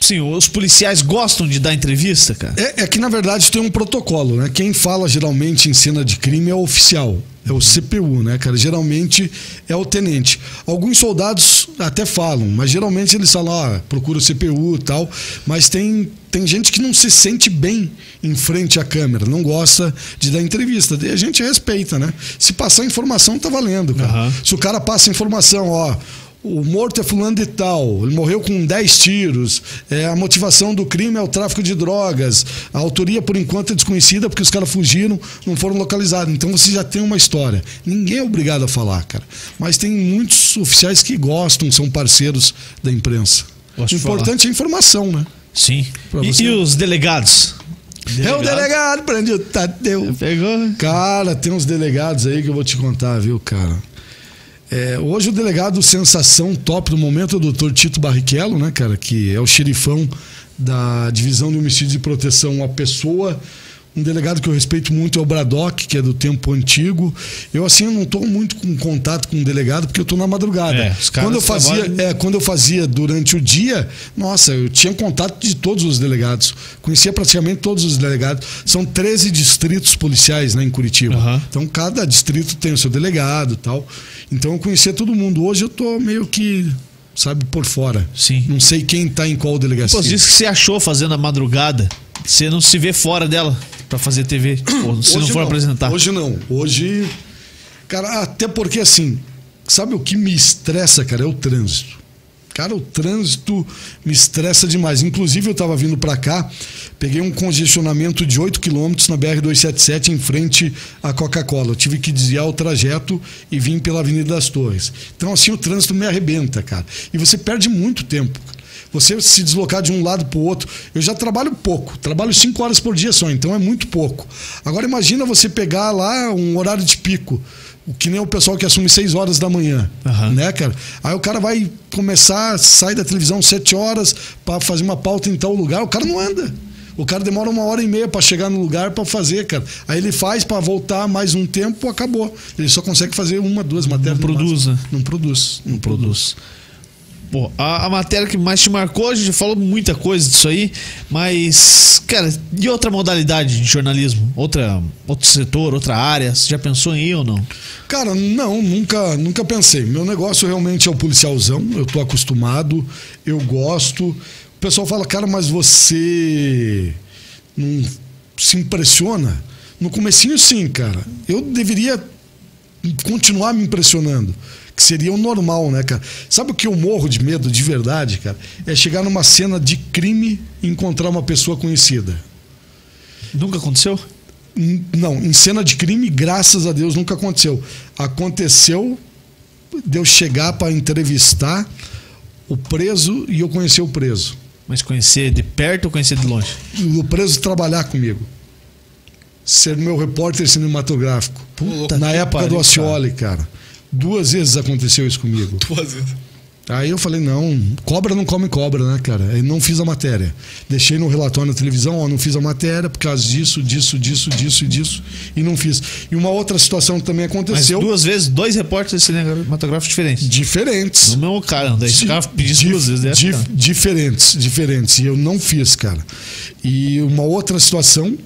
Sim, os policiais gostam de dar entrevista, cara? É, é que, na verdade, tem um protocolo, né? Quem fala geralmente em cena de crime é o oficial. É o CPU, né, cara? Geralmente é o tenente. Alguns soldados até falam, mas geralmente eles falam, ah, procura o CPU e tal. Mas tem, tem gente que não se sente bem em frente à câmera, não gosta de dar entrevista. E a gente respeita, né? Se passar informação, tá valendo, cara. Aham. Se o cara passa informação, ó, o morto é fulano de tal, ele morreu com 10 tiros, é, a motivação do crime é o tráfico de drogas, a autoria por enquanto é desconhecida porque os caras fugiram, não foram localizados. Então você já tem uma história. Ninguém é obrigado a falar, cara. Mas tem muitos oficiais que gostam, são parceiros da imprensa. Gosto o importante é a informação, né? Sim. E, e os delegados? É o delegado, prende o Tadeu. Pegou? Cara, tem uns delegados aí que eu vou te contar, viu, cara? É, hoje o delegado sensação top do momento é o doutor Tito Barrichello, né, cara? Que é o xerifão da divisão de homicídios e proteção à pessoa. Um delegado que eu respeito muito é o Bradock, que é do tempo antigo. Eu, assim, eu não estou muito com contato com o delegado, porque eu estou na madrugada. É, quando, eu fazia, trabalham- é, quando eu fazia durante o dia, nossa, eu tinha contato de todos os delegados. Conhecia praticamente todos os delegados. São 13 distritos policiais né, em Curitiba. Aham. Então cada distrito tem o seu delegado e tal. Então eu conhecia todo mundo. Hoje eu tô meio que, sabe, por fora. Sim. Não sei quem tá em qual delegacia. Pô, isso que você achou fazendo a madrugada, você não se vê fora dela pra fazer TV, ou se não for apresentar. Hoje não. Hoje. Cara, até porque assim, sabe o que me estressa, cara? É o trânsito. Cara, o trânsito me estressa demais. Inclusive, eu tava vindo pra cá, peguei um congestionamento de 8 km na BR-277 em frente à Coca-Cola. Tive que desviar o trajeto e vim pela Avenida das Torres. Então, assim, o trânsito me arrebenta, cara. E você perde muito tempo. Você se deslocar de um lado para o outro. Eu já trabalho pouco, trabalho cinco horas por dia só, então é muito pouco. Agora imagina você pegar lá um horário de pico, que nem o pessoal que assume seis horas da manhã, Aham. né, cara? Aí o cara vai começar, sai da televisão sete horas para fazer uma pauta em tal lugar, o cara não anda. O cara demora uma hora e meia para chegar no lugar para fazer, cara. Aí ele faz para voltar mais um tempo, acabou. Ele só consegue fazer uma, duas matérias. no produz, máximo. né? Não produz. Não produz. Pô, a, a matéria que mais te marcou, a gente falou muita coisa disso aí, mas, cara, e outra modalidade de jornalismo? Outra, outro setor, outra área? Você já pensou em ir ou não? Cara, não, nunca, nunca pensei. Meu negócio realmente é o policialzão. Eu tô acostumado, eu gosto. O pessoal fala, cara, mas você não se impressiona? No comecinho, sim, cara. Eu deveria continuar me impressionando. Seria o normal, né, cara? Sabe o que eu morro de medo de verdade, cara? É chegar numa cena de crime e encontrar uma pessoa conhecida. Nunca aconteceu? Não, em cena de crime, graças a Deus, nunca aconteceu. Aconteceu de eu chegar para entrevistar o preso e eu conhecer o preso. Mas conhecer de perto ou conhecer de longe? O preso trabalhar comigo. Ser meu repórter cinematográfico. Puta Na época pariu, do Acioli, cara. Duas vezes aconteceu isso comigo. Duas vezes. Aí eu falei, não, cobra não come cobra, né, cara? Aí não fiz a matéria. Deixei no relatório na televisão, ó, não fiz a matéria por causa disso, disso, disso, disso e disso, e não fiz. E uma outra situação que também Mas aconteceu. duas vezes, dois repórteres cinematográficos diferentes. Diferentes. No mesmo cara, não. Esse cara pediu duas vezes. dessa, dif- diferentes, diferentes. E eu não fiz, cara. E uma outra situação,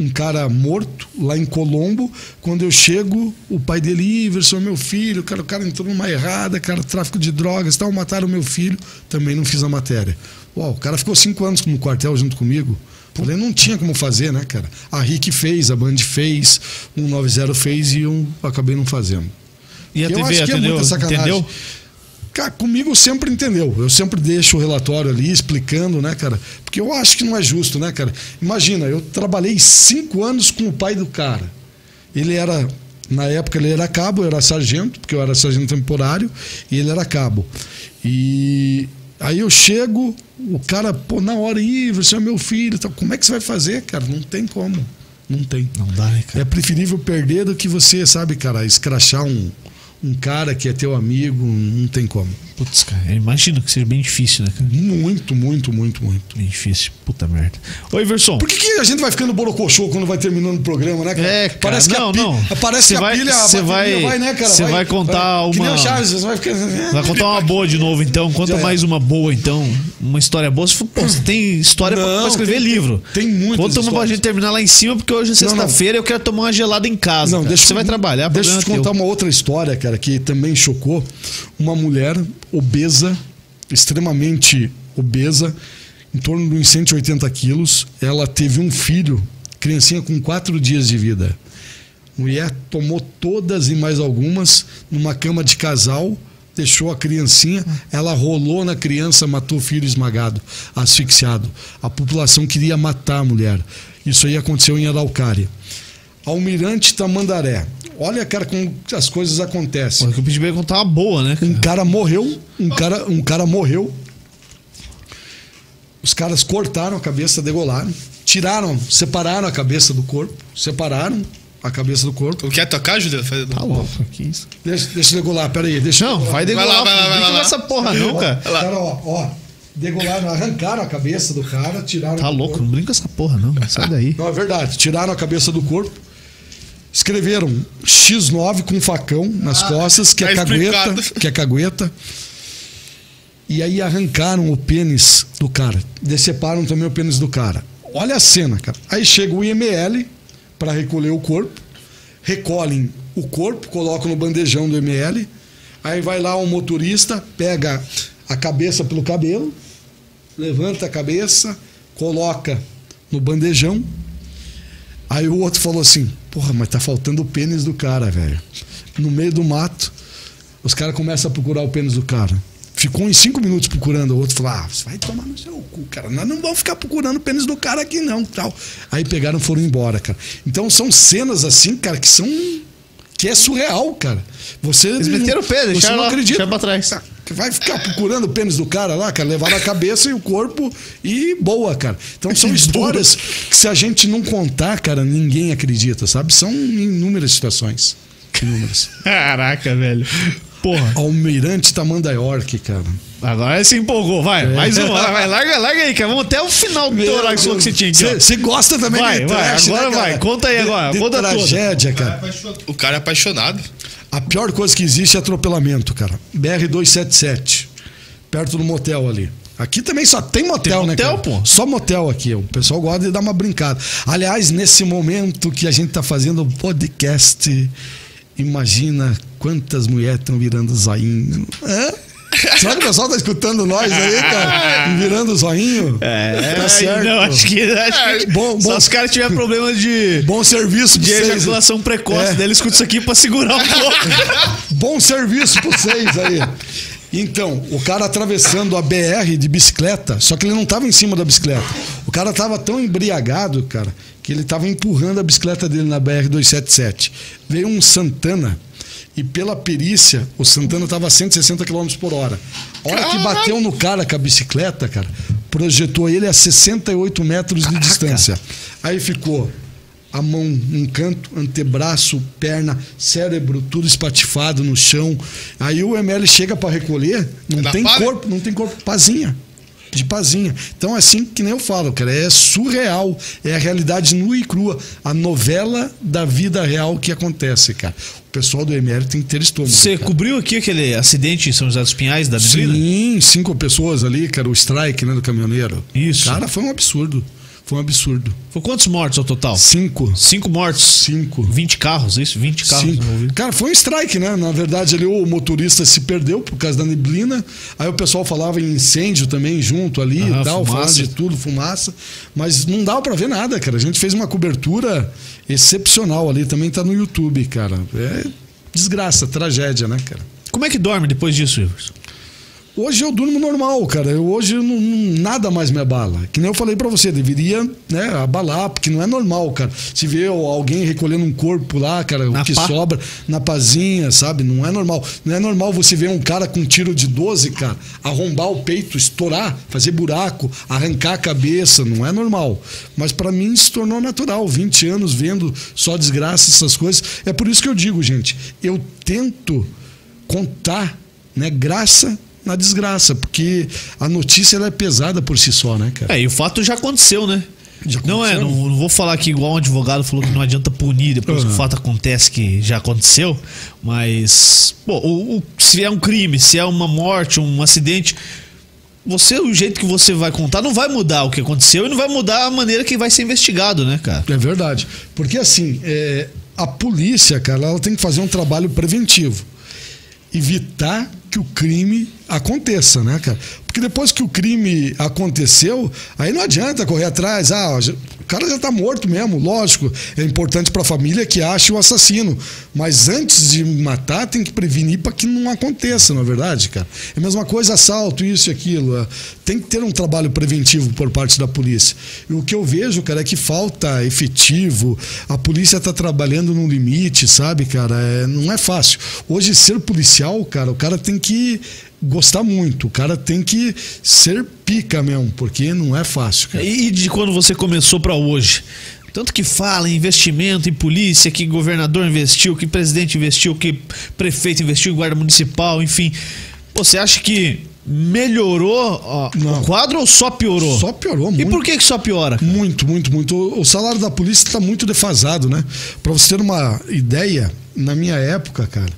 um cara morto lá em Colombo, quando eu chego, o pai dele, Iverson, meu filho, cara, o cara entrou numa errada, cara, tráfico de drogas, tal, mataram meu filho, também não fiz a matéria. Uau, o cara ficou cinco anos no quartel junto comigo. Falei, não tinha como fazer, né, cara? A RIC fez, a Band fez, um 90 fez e eu acabei não fazendo. E a Eu TV, acho que é entendeu? muita sacanagem. entendeu? Cara, comigo sempre entendeu. Eu sempre deixo o relatório ali explicando, né, cara? Porque eu acho que não é justo, né, cara? Imagina, eu trabalhei cinco anos com o pai do cara. Ele era, na época, ele era cabo, eu era sargento, porque eu era sargento temporário, e ele era cabo. E aí eu chego, o cara, pô, na hora, Ih, você é meu filho, tal. como é que você vai fazer, cara? Não tem como. Não tem. Não dá, né, cara? É preferível perder do que você, sabe, cara, escrachar um, um cara que é teu amigo, não tem como. Putz, cara, imagino que seja bem difícil, né, cara? Muito, muito, muito, muito. Bem difícil. Puta merda. Oi, Verson. Por que, que a gente vai ficando borocochô quando vai terminando o programa, né, cara? É, cara, parece que não, a, pi- não. Parece Cê que a vai- pilha, a cê bateria vai- né, cara? cê vai contar Que nem uma- o Chaves, você vai ficar... Vai contar uma boa de novo, então. Conta Já é. mais uma boa, então. Uma história boa. Você, pô, você tem história pra- Não, pra escrever tem- livro. tem muitas Conta uma pra histórias. gente terminar lá em cima, porque hoje é sexta-feira e eu quero tomar uma gelada em casa. Não, cara. deixa Você vai trabalhar, Deixa eu te problema contar uma outra história, cara, que também chocou. Uma mulher obesa, extremamente obesa, em torno de uns 180 quilos. Ela teve um filho, criancinha com quatro dias de vida. Mulher tomou todas e mais algumas numa cama de casal, deixou a criancinha, ela rolou na criança, matou o filho esmagado, asfixiado. A população queria matar a mulher. Isso aí aconteceu em Araucária. Almirante Tamandaré. Olha, cara, como as coisas acontecem. Que pedi pra ele contar uma boa, né? cara? Um cara morreu, um cara, um cara morreu. Os caras cortaram a cabeça, degolaram, tiraram, separaram a cabeça do corpo, separaram a cabeça do corpo. Tu quer tocar, Júlio? Faz- Tá louco, que isso? Deixa, deixa eu degolar, peraí, deixa Não, vai degolar. lá, vai lá, não vai lá, brinca vai lá. nessa porra, não, cara. Os caras, ó, ó, degolaram, arrancaram a cabeça do cara, tiraram. Tá louco, corpo. não brinca essa porra, não. Sai daí. Não, é verdade. Tiraram a cabeça do corpo. Escreveram X9 com um facão nas costas, que é tá cagueta. explicado. Que é cagueta. E aí arrancaram o pênis do cara. Deceparam também o pênis do cara. Olha a cena, cara. Aí chega o IML para recolher o corpo. Recolhem o corpo, colocam no bandejão do IML. Aí vai lá o motorista, pega a cabeça pelo cabelo, levanta a cabeça, coloca no bandejão. Aí o outro falou assim: Porra, mas tá faltando o pênis do cara, velho. No meio do mato, os caras começam a procurar o pênis do cara. Ficou em cinco minutos procurando. O outro falou: Ah, você vai tomar no seu cu, cara. Nós não vamos ficar procurando o pênis do cara aqui, não. tal. Aí pegaram e foram embora, cara. Então são cenas assim, cara, que são. Que é surreal, cara. Você. Eles meteram o pé, deixaram não lá, acredita. pra trás. Que Vai ficar procurando o pênis do cara lá, cara, levaram a cabeça e o corpo e boa, cara. Então são histórias que se a gente não contar, cara, ninguém acredita, sabe? São inúmeras situações. Inúmeras. Caraca, velho. Porra. Almirante Tamandaí York, cara. Agora se empolgou, vai. Mais uma. Vai, larga, larga aí, cara. Vamos até o final do teu horário que você tinha aqui. Você gosta também Vai, de vai, trash, agora né, vai. Conta aí De- agora, de conta toda. tragédia, cara. O cara é apaixonado. A pior coisa que existe é atropelamento, cara. BR-277, perto do motel ali. Aqui também só tem motel, Tem né, motel, cara? pô. Só motel aqui. O pessoal gosta de dar uma brincada. Aliás, nesse momento que a gente tá fazendo o podcast, imagina quantas mulheres estão virando zoinho. Hã? Será que o pessoal tá escutando nós aí, cara? Virando zoinho? É, Tá certo. Não, acho que, acho que Bom, só bom. os caras tiverem problema de, Bom serviço pra de vocês. ejaculação precoce. É. Daí eles escutam isso aqui pra segurar um pouco. Bom serviço pra vocês aí. Então, o cara atravessando a BR de bicicleta, só que ele não tava em cima da bicicleta. O cara tava tão embriagado, cara, que ele tava empurrando a bicicleta dele na BR 277. Veio um Santana e pela perícia, o Santana tava a 160 km por hora. A hora que bateu no cara com a bicicleta, cara, projetou ele a 68 metros de distância. Aí ficou a mão num canto, antebraço, perna, cérebro, tudo espatifado no chão. Aí o ML chega para recolher, não tem corpo, não tem corpo, pazinha. De pazinha. Então, assim que nem eu falo, cara, é surreal. É a realidade nua e crua. A novela da vida real que acontece, cara. O pessoal do ML tem que ter estômago. Você cara. cobriu aqui aquele acidente em São José dos Pinhais da neblina? Sim, cinco pessoas ali, cara, o strike né, do caminhoneiro. Isso. Cara, foi um absurdo. Foi um absurdo. Foi quantos mortos ao total? Cinco. Cinco mortos. Cinco. 20 carros, isso? 20 carros Cinco. envolvidos. Cara, foi um strike, né? Na verdade, ali o motorista se perdeu por causa da neblina. Aí o pessoal falava em incêndio também junto ali Aham, e tal, falando de tudo, fumaça. Mas não dava pra ver nada, cara. A gente fez uma cobertura excepcional ali. Também tá no YouTube, cara. É desgraça, tragédia, né, cara? Como é que dorme depois disso, Iverson? Hoje eu durmo normal, cara. Eu, hoje não- não- nada mais me abala. Que nem eu falei pra você, deveria né, abalar, porque não é normal, cara. Se vê alguém recolhendo um corpo lá, cara, Na o que pá. sobra na pazinha, sabe? Não é normal. Não é normal você ver um cara com um tiro de 12, cara, arrombar o peito, estourar, fazer buraco, arrancar a cabeça. Não é normal. Mas pra mim se tornou natural. 20 anos vendo só desgraça, essas coisas. É por isso que eu digo, gente, eu tento contar, né, graça na desgraça, porque a notícia ela é pesada por si só, né, cara? É, e o fato já aconteceu, né? Já não é, aconteceu? não, não vou falar aqui igual um advogado falou que não adianta punir depois que Uhum. o fato acontece que já aconteceu, mas pô, o- o- se é um crime, se é uma morte, um acidente, você o jeito que você vai contar não vai mudar o que aconteceu e não vai mudar a maneira que vai ser investigado, né, cara? É verdade. Porque assim, é, a polícia, cara, ela tem que fazer um trabalho preventivo. Evitar que o crime aconteça, né, cara? Porque depois que o crime aconteceu, aí não adianta correr atrás. Ah, cara já tá morto mesmo, lógico. É importante pra família que ache o assassino. Mas antes de matar, tem que prevenir para que não aconteça, não é verdade, cara? É a mesma coisa, assalto, isso e aquilo. é. Tem que ter um trabalho preventivo por parte da polícia. E o que eu vejo, cara, é que falta efetivo. A polícia tá trabalhando no limite, sabe, cara? É, não é fácil. Hoje, ser policial, cara, o cara tem que gostar muito. O cara tem que ser pica mesmo, porque não é fácil, cara. E de quando você começou hoje? Tanto que fala em investimento em polícia, que governador investiu, que presidente investiu, que prefeito investiu, guarda municipal, enfim. Você acha que melhorou ó, o quadro ou só piorou? Só piorou E muito. por que, que só piora? cara? Muito, muito, muito. O- O salário da polícia está muito defasado, né? Para você ter uma ideia, na minha época, cara,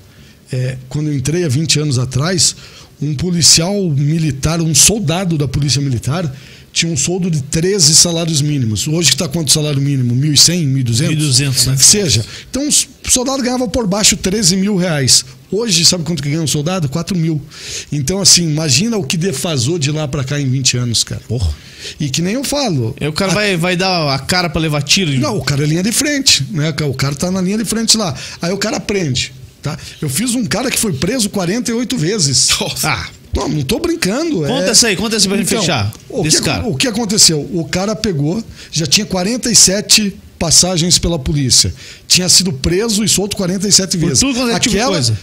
é, quando eu entrei há 20 anos atrás, um policial militar, um soldado da polícia militar, tinha um soldo de 13 salários mínimos. Hoje que está quanto o salário mínimo? 1.100, 1.200? 1.200, né? Que seja. Então, o soldado ganhava por baixo 13 mil reais. Hoje, sabe quanto que ganha um soldado? 4 mil. Então, assim, imagina o que defasou de lá para cá em 20 anos, cara. Porra. E que nem eu falo. Aí o cara vai, vai dar a cara pra levar tiro? Não, o cara é linha de frente, né? O cara tá na linha de frente lá. Aí o cara aprende, tá? Eu fiz um cara que foi preso 48 vezes. Nossa. Ah, Não, não tô brincando. Conta é... essa aí, conta essa pra gente fechar, O que, cara. o que aconteceu? O cara pegou, já tinha 47 passagens pela polícia. Tinha sido preso e solto 47 vezes. tudo quanto é tipo de coisa.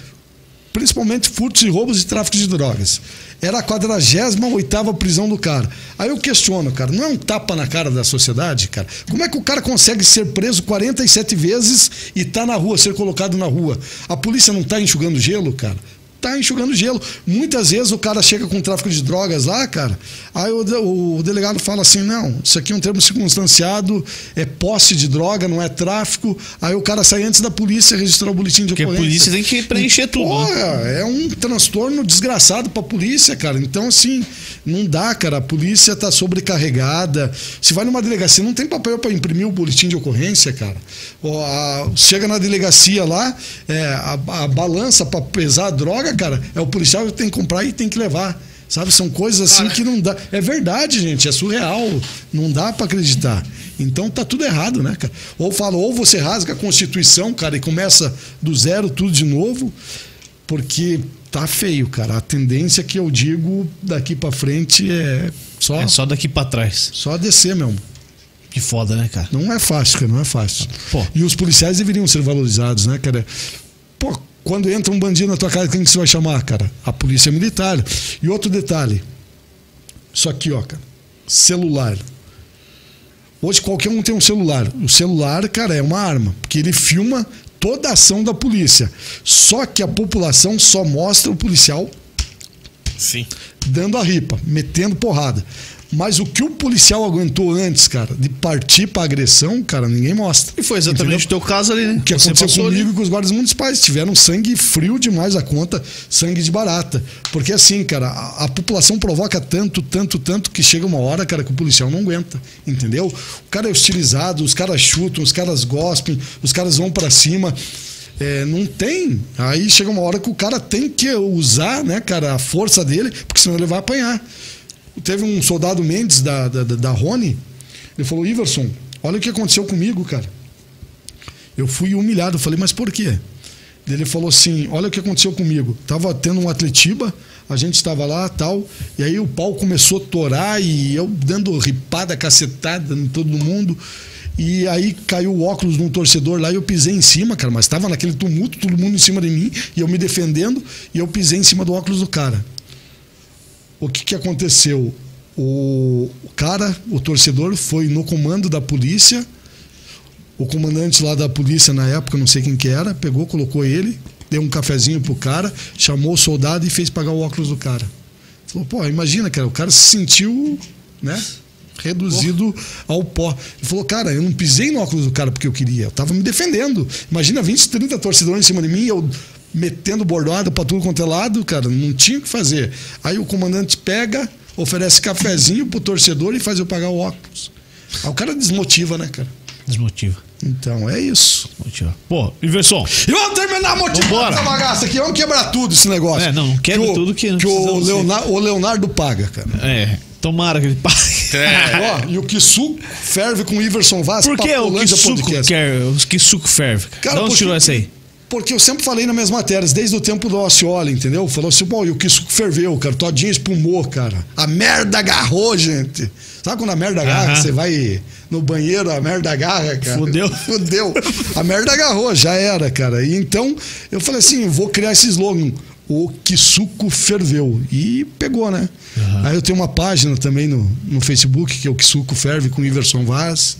Principalmente furtos e roubos e tráfico de drogas. Era a 48 prisão do cara. Aí eu questiono, cara, não é um tapa na cara da sociedade, cara? Como é que o cara consegue ser preso 47 vezes e tá na rua, ser colocado na rua? A polícia não tá enxugando gelo, cara? Tá enxugando gelo. Muitas vezes o cara chega com tráfico de drogas lá, cara. Aí o, o delegado fala assim: não, isso aqui é um termo circunstanciado, é posse de droga, não é tráfico. Aí o cara sai antes da polícia registrar o boletim de Porque a ocorrência. polícia tem que preencher tudo, né? Porra, é um transtorno desgraçado pra polícia, cara. Então, assim, não dá, cara. A polícia tá sobrecarregada. Se vai numa delegacia, não tem papel pra imprimir o boletim de ocorrência, cara. Ó, a- chega na delegacia lá, é, a, a balança pra pesar a droga, cara, é o policial que tem que comprar e tem que levar. Sabe, são coisas assim Cara. que não dá. É verdade, gente, é surreal. Não dá pra acreditar. Então tá tudo errado, né, cara? Ou fala, ou você rasga a Constituição, cara, e começa do zero tudo de novo, porque tá feio, cara. A tendência que eu digo daqui pra frente é só, É só daqui pra trás. só descer mesmo. Que foda, né, cara? Não é fácil, cara, não é fácil. Pô. E os policiais deveriam ser valorizados, né, cara? Pô, quando entra um bandido na tua casa, quem que você vai chamar, cara? A polícia militar. E outro detalhe. Isso aqui, ó, cara. Celular. Hoje qualquer um tem um celular. O celular, cara, é uma arma, porque ele filma toda a ação da polícia. Só que a população só mostra o policial Sim. dando a ripa, metendo porrada. Mas o que o policial aguentou antes, cara, de partir pra agressão, cara, ninguém mostra. E foi exatamente Entendeu? o teu caso ali, né? O que Você aconteceu comigo ali. e com os guardas municipais. Tiveram sangue frio demais a conta, sangue de barata. Porque assim, cara, a, a população provoca tanto, tanto, tanto que chega uma hora, cara, que o policial não aguenta. Entendeu? O cara é hostilizado, os caras chutam, os caras gospem, os caras vão pra cima. É, não tem. Aí chega uma hora que o cara tem que usar, né, cara, a força dele, porque senão ele vai apanhar. Teve um soldado Mendes da, da, da- Rony, ele falou: Iverson, olha o que aconteceu comigo, cara. Eu fui humilhado. Eu falei, mas por quê? Ele falou assim: olha o que aconteceu comigo. Tava tendo um atletiba, a gente estava lá tal, e aí o pau começou a torar e eu dando ripada, cacetada em todo mundo. E aí caiu o óculos de um torcedor lá e eu pisei em cima, cara, mas estava naquele tumulto, todo mundo em cima de mim, e eu me defendendo, e eu pisei em cima do óculos do cara. O que, que aconteceu? O cara, o torcedor, foi no comando da polícia. O comandante lá da polícia na época, não sei quem que era, pegou, colocou ele, deu um cafezinho pro cara, chamou o soldado e fez pagar o óculos do cara. Falou, pô, imagina, cara, o cara se sentiu, né? Reduzido ao pó. Ele falou, cara, eu não pisei no óculos do cara porque eu queria, eu tava me defendendo. Imagina 20, 30 torcedores em cima de mim, eu metendo bordada pra tudo quanto é lado, cara, não tinha o que fazer. Aí o comandante pega, oferece cafezinho pro torcedor e faz eu pagar o óculos. Aí o cara desmotiva, né, cara? Desmotiva. Então é isso. Desmotiva. Pô, Iverson. E vamos terminar motivando essa bagaça aqui. Vamos quebrar tudo esse negócio. É, não, não quebra o- tudo que não que o. Leonardo, o Leonardo paga, cara. É, tomara que ele pague. É. Ó, e o Kissu ferve com o Iverson Vaz. Por que o que Podcast. quer? O que suco ferve? Cara, porque- tirou essa aí? Porque eu sempre falei nas minhas matérias, desde o tempo do Osceola, entendeu? Falou assim, pô, e o que suco ferveu, cara. Todinho espumou, cara. A merda agarrou, gente. Sabe quando a merda agarra? Você vai no banheiro, a merda agarra, cara. Fudeu. Fudeu. A merda agarrou, já era, cara. E então, eu falei assim, vou criar esse slogan. O que suco ferveu. E pegou, né? Aí eu tenho uma página também no, no Facebook, que é o que suco ferve com o Iverson Vaz.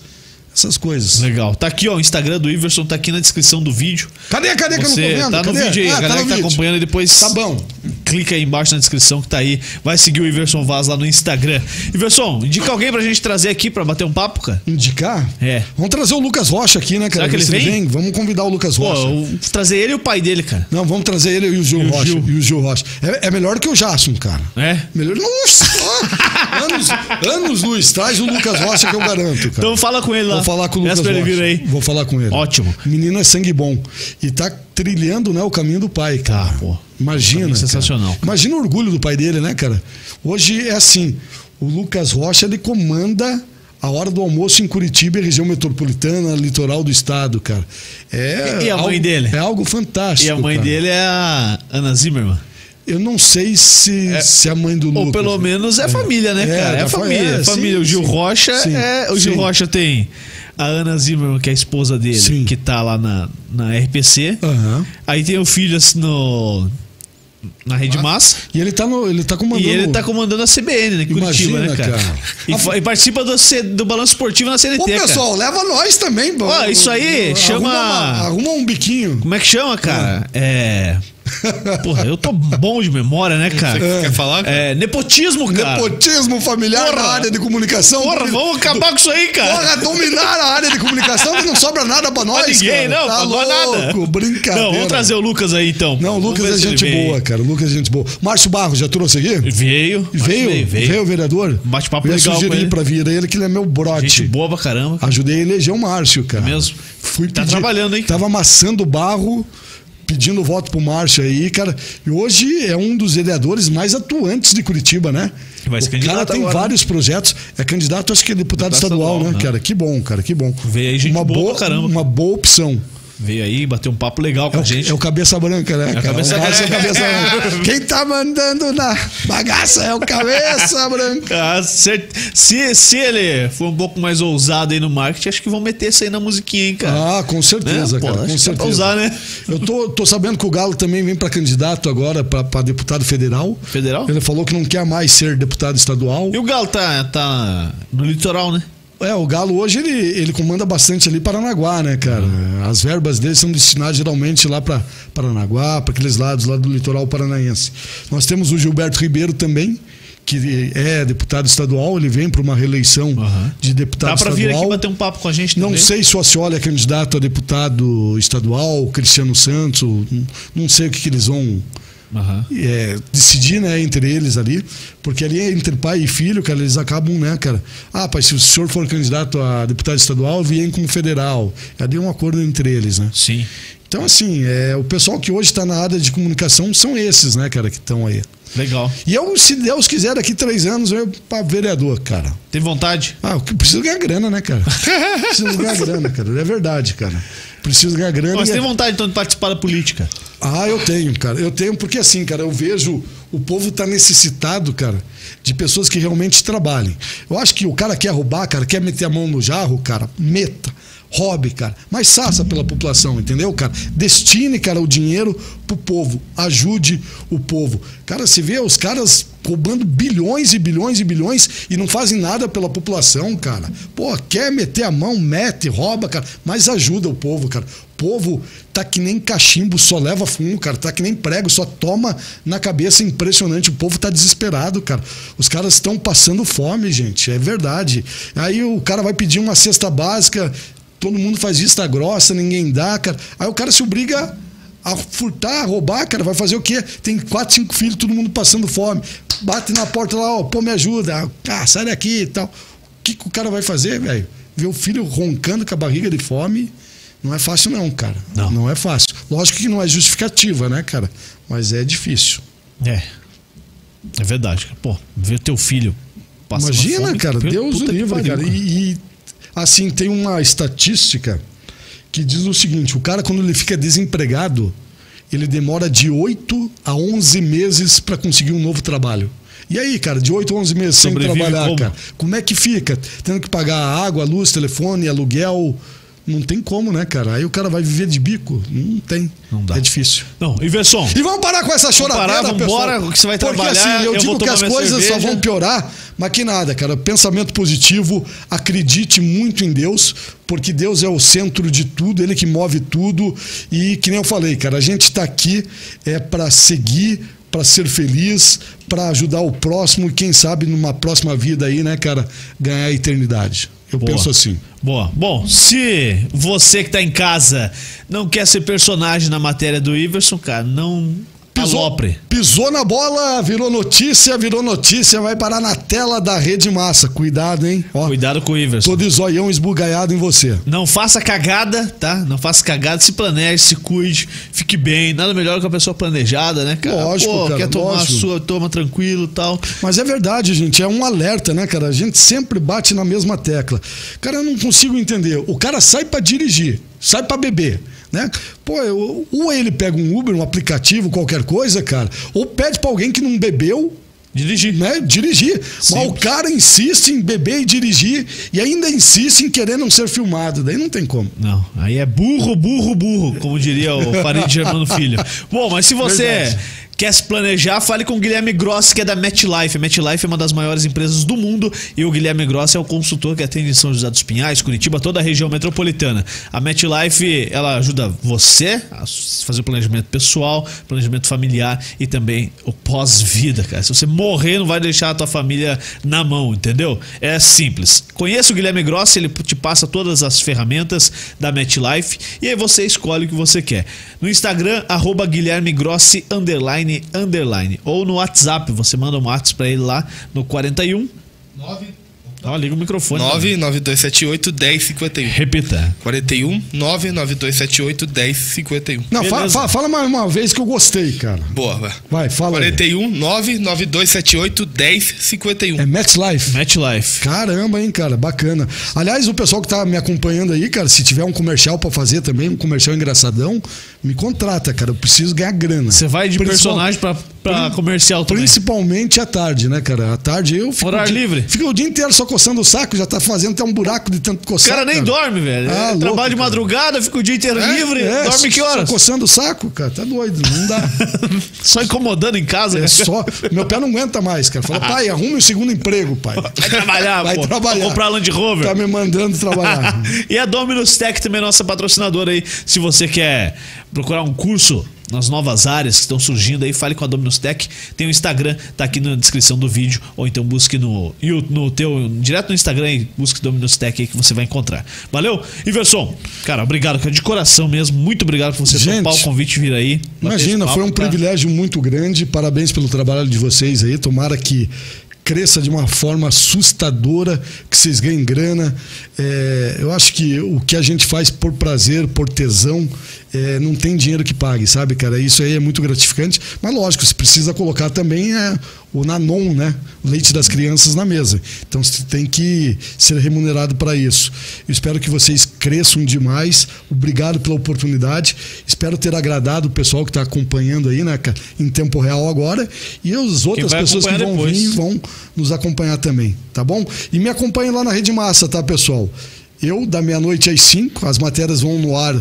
Essas coisas. Legal. Tá aqui, ó, o Instagram do Iverson tá aqui na descrição do vídeo. Cadê, cadê que eu não tô Você vendo? tá no Cadê? vídeo aí, Ah, a galera no que tá vídeo. acompanhando e depois. Tá bom. Clica aí embaixo na descrição que tá aí. Vai seguir o Iverson Vaz lá no Instagram. Iverson, indica alguém pra gente trazer aqui pra bater um papo, cara. Indicar? É. Vamos trazer o Lucas Rocha aqui, né, cara? Será que ele se vem? Vamos convidar o Lucas Pô, Rocha. eu- trazer ele e o pai dele, cara. Não, vamos trazer ele e o Gil E o Rocha. Gil. E o Gil Rocha. É, é melhor que o Jason, cara. É? Melhor. Nossa! anos, anos luz. Traz o Lucas Rocha que eu garanto, cara. Então fala com ele lá. Vou falar com o Lucas Rocha. aí. Vou falar com ele. Ótimo. O menino é sangue bom. E tá trilhando, né, o caminho do pai, cara. Tá, pô. Imagina. Caminho cara. sensacional. Imagina o orgulho do pai dele, né, cara? Hoje é assim: o Lucas Rocha ele comanda a hora do almoço em Curitiba, região metropolitana, litoral do estado, cara. É E- a mãe algo- dele? É algo fantástico. E a mãe cara. dele é a Ana Zimmerman. Eu não sei se, se é a mãe do Lucas. Ou pelo menos é família, né, É, cara? É família. é, É família. sim, o Gil sim. Rocha Sim, é. O Gil. Rocha tem a Ana Zimmerman, que é a esposa dele, Sim. que tá lá na, na RPC. Aham. Aí tem o filho assim, no. Na Rede Massa. E ele tá, no, ele tá comandando. E ele tá comandando a CBN, né? Curitiba, Imagina, né, cara? cara. E, fa- e participa do, C- do balanço esportivo na CNT, Ô, cara. pessoal, leva nós também. Ó, isso aí, Arruma chama- uma- arruma um biquinho. Como é que chama, cara? É. Porra, eu tô bom de memória, né, cara? Você quer falar? É, nepotismo, cara. Nepotismo familiar Porra. na área de comunicação. Porra, vamos acabar com isso aí, cara. Porra, dominar a área de comunicação que não sobra nada pra nós, Pra ninguém, cara. não, tá louco, nada. brincadeira. Não, vamos trazer o Lucas aí então. Não, o Lucas é gente boa, cara. O Lucas é gente boa. Márcio Barros, já trouxe aqui? Veio. Veio? Veio, veio. Vereador? Bate-papo legal com sugerir ele. pra vir ele que ele é meu brote. Gente boa pra caramba. Ajudei a eleger o Márcio, cara. É mesmo? Fui Tá pedir- trabalhando, hein? Tava amassando barro, pedindo voto pro Márcio aí, cara. E hoje é um dos vereadores mais atuantes de Curitiba, né? Vai ser o cara tem agora, né? vários projetos. É candidato, acho que é deputado, Deputado estadual, estadual, né, né? cara? Que bom, cara, que bom. Veio aí gente uma boa boa, caramba. Uma boa opção. Veio aí, bateu um papo legal com É a o, gente. é o cabeça branca, né? cabeça O Márcio é cabeça branca. Quem tá mandando na bagaça é o cabeça branca. Ah, se, se ele for um pouco mais ousado aí no marketing, acho que vão meter isso aí na musiquinha, hein, cara. Ah, com certeza, Né? Pô, cara. Com certeza. usar, né? Eu tô, tô sabendo que o Galo também vem para candidato agora para deputado federal. Federal? Ele falou que não quer mais ser deputado estadual. E o Galo tá, tá no litoral, né? É, o Galo hoje ele, ele comanda bastante ali Paranaguá, né, cara? As verbas dele são destinadas geralmente lá para Paranaguá, para aqueles lados lá do litoral paranaense. Nós temos o Gilberto Ribeiro também, que é deputado estadual, ele vem para uma reeleição Aham. de deputado Dá pra vir estadual. aqui bater um papo com a gente Não também? sei se o Ascioli é candidato a deputado estadual, Cristiano Santos, não- não sei o que, que eles vão Aham. é, decidir, né, entre eles ali, porque ali é entre pai e filho, cara, eles acabam, né, cara, ah, pai, se o senhor for candidato a deputado estadual, vem como federal. Ali é um acordo entre eles, né? Sim. Então, assim, é, o pessoal que hoje está na área de comunicação são esses, né, cara, que estão aí. Legal. E eu, se Deus quiser, daqui três anos, eu para vereador, cara. Tem vontade? Ah, eu preciso ganhar grana, né, cara? preciso ganhar grana, cara. É verdade, cara. Preciso ganhar grana. Mas e- tem vontade então de participar da política? Ah, eu tenho, cara. Eu tenho porque assim, cara, eu vejo o povo tá necessitado, cara, de pessoas que realmente trabalhem. Eu acho que o cara quer roubar, cara, quer meter a mão no jarro, cara, meta. Hobby, cara. Mas saça pela população, entendeu, cara? Destine, cara, o dinheiro pro povo. Ajude o povo. Cara, se vê os caras roubando bilhões e bilhões e bilhões e não fazem nada pela população, cara. Pô, quer meter a mão, mete, rouba, cara, mas ajuda o povo, cara. O povo tá que nem cachimbo, só leva fumo, cara. Tá que nem prego, só toma na cabeça. Impressionante. O povo tá desesperado, cara. Os caras estão passando fome, gente. É verdade. Aí o cara vai pedir uma cesta básica, todo mundo faz vista grossa, ninguém dá, cara. Aí o cara se obriga a furtar, a roubar, cara, vai fazer o quê? Tem quatro, cinco filhos, todo mundo passando fome. Bate na porta lá, ó, pô, me ajuda. Ah, sai daqui e tal. O que, que o cara vai fazer, velho? Ver o filho roncando com a barriga de fome. Não é fácil, não, cara. Não. é fácil. Lógico que não é justificativa, né, cara? Mas é difícil. É. É verdade. Pô, ver teu filho passando Imagina, fome, cara, Deus o livre, cara. E, e, assim, tem uma estatística que diz o seguinte: o cara, quando ele fica desempregado, ele demora de 8 a 11 meses para conseguir um novo trabalho. E aí, cara, de 8 a 11 meses Sobrevive sem trabalhar, como? cara, como é que fica? Tendo que pagar água, luz, telefone, aluguel. Não tem como, né, cara? Aí o cara vai viver de bico? Não tem. Não dá. É difícil. Não, Iverson. E vamos parar com essa choradeira, parar, vamos pessoal. embora, que você vai Porque trabalhar, assim, eu, eu digo que as coisas só cerveja. vão piorar, mas que nada, cara. Pensamento positivo, acredite muito em Deus, porque Deus é o centro de tudo, Ele que move tudo. E que nem eu falei, cara, a gente está aqui é para seguir, para ser feliz, para ajudar o próximo e quem sabe numa próxima vida aí, né, cara, ganhar a eternidade. Eu Boa. penso assim. Boa. Bom, se você que tá em casa não quer ser personagem na matéria do Iverson, cara, não Pisou, alopre. pisou na bola, virou notícia, virou notícia, vai parar na tela da Rede Massa. Cuidado, hein? Ó, Cuidado com o Iverson. Tô de zoião esbugalhado em você. Não faça cagada, tá? Não faça cagada, se planeje, se cuide, fique bem. Nada melhor que a pessoa planejada, né, cara? Lógico, Pô, cara, quer tomar lógico. a sua, toma tranquilo e tal. Mas é verdade, gente. É um alerta, né, cara? A gente sempre bate na mesma tecla. Cara, eu não consigo entender. O cara sai pra dirigir, sai pra beber. Né? Pô, eu- ou ele pega um Uber, um aplicativo, qualquer coisa, cara, ou pede pra alguém que não bebeu Dirigir. né, dirigir. Mas o cara insiste em beber e dirigir e ainda insiste em querer não ser filmado. Daí não tem como. Não, aí é burro, burro, burro, como diria o Farid Germano Filho. Bom, mas se você Verdade. Quer se planejar, fale com o Guilherme Grossi, que é da MetLife. A MetLife é uma das maiores empresas do mundo e o Guilherme Grossi é o consultor que atende em São José dos Pinhais, Curitiba, toda a região metropolitana. A MetLife, ela ajuda você a fazer o planejamento pessoal, planejamento familiar e também o pós-vida, cara. Se você morrer, não vai deixar a tua família na mão, entendeu? É simples. Conheça o Guilherme Grossi, ele te passa todas as ferramentas da MetLife e aí você escolhe o que você quer. No Instagram, arroba Guilherme Grossi, underline, underline. Ou no WhatsApp, você manda um WhatsApp pra ele lá no 41. 9 Ó, liga o microfone. 99278 1051. Repita. 41 99278 1051. Não, fa- fa- fala mais uma vez que eu gostei, cara. Boa, vai. Vai, fala aí. 41 99278 1051. É MetLife. MetLife. Caramba, hein, cara, bacana. Aliás, o pessoal que tá me acompanhando aí, cara, se tiver um comercial pra fazer também, um comercial engraçadão, me contrata, cara. Eu preciso ganhar grana. Você vai de Principal- personagem pra comercial também. Principalmente à tarde, né, cara? À tarde eu fico. Horário o dia- livre. Fica o dia inteiro só coçando o saco, já tá fazendo até um buraco de tanto O coçar. cara nem dorme, velho. Ah, É, louco, Trabalha de cara. madrugada, fica o dia inteiro livre. É, dorme que horas? Só coçando o saco, cara. Tá doido, não dá. Só incomodando em casa. É né? só. Meu pé não aguenta mais, cara. Fala, pai, arrume o segundo emprego, pai. Vai trabalhar, Vai pô. trabalhar. Pra comprar Land Rover. Tá me mandando trabalhar. e a Dominus Tech também é nossa patrocinadora aí. Se você quer procurar um curso nas novas áreas que estão surgindo aí, fale com a Dominus Tech. Tem o Instagram, tá aqui na descrição do vídeo. Ou então busque no, no teu, direto no Instagram e busque Dominus Tech aí que você vai encontrar. Valeu? Iverson, cara, obrigado, cara, de coração mesmo. Muito obrigado por você Gente, topar o convite vir aí. Imagina, papo, foi um tá? privilégio muito grande. Parabéns pelo trabalho de vocês aí. Tomara que cresça de uma forma assustadora, que vocês ganhem grana. É, eu acho que o que a gente faz por prazer, por tesão, é, não tem dinheiro que pague, sabe, cara? Isso aí é muito gratificante. Mas lógico, você precisa colocar também é, o Nanon, né? O leite das crianças na mesa. Então você tem que ser remunerado para isso. Eu espero que vocês cresçam demais. Obrigado pela oportunidade. Espero ter agradado o pessoal que está acompanhando aí, né, cara, em tempo real agora. E as outras pessoas que vão depois. vir vão nos acompanhar também, tá bom? E me acompanhem lá na Rede Massa, tá, pessoal? Eu, da meia-noite às 5, as matérias vão no ar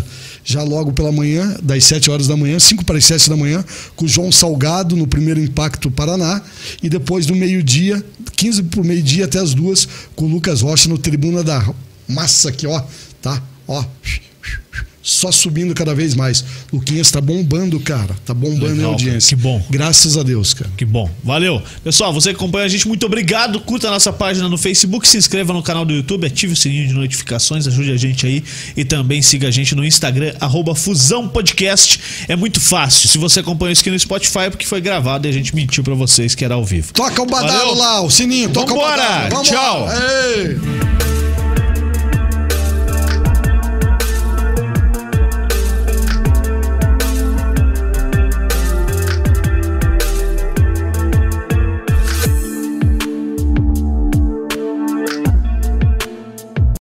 já logo pela manhã, das 7 horas da manhã, 5 para as 7 da manhã, com o João Salgado no primeiro Impacto Paraná. E depois do meio-dia, 15 para o meio-dia até as duas, com o Lucas Rocha no Tribuna da Massa aqui, ó, tá? Ó. Só subindo cada vez mais. Luquinhas tá bombando, cara. Tá bombando Legal, a audiência. Que bom. Graças a Deus, cara. Que bom. Valeu. Pessoal, você que acompanha a gente, muito obrigado. Curta a nossa página no Facebook, se inscreva no canal do YouTube, ative o sininho de notificações, ajude a gente aí e também siga a gente no Instagram, arroba Fusão Podcast. É muito fácil. Se você acompanha isso aqui no Spotify, é porque foi gravado e a gente mentiu pra vocês que era ao vivo. Toca o badalo Valeu. lá, o sininho, toca Vambora. o badalo. Vamos Tchau. Ei.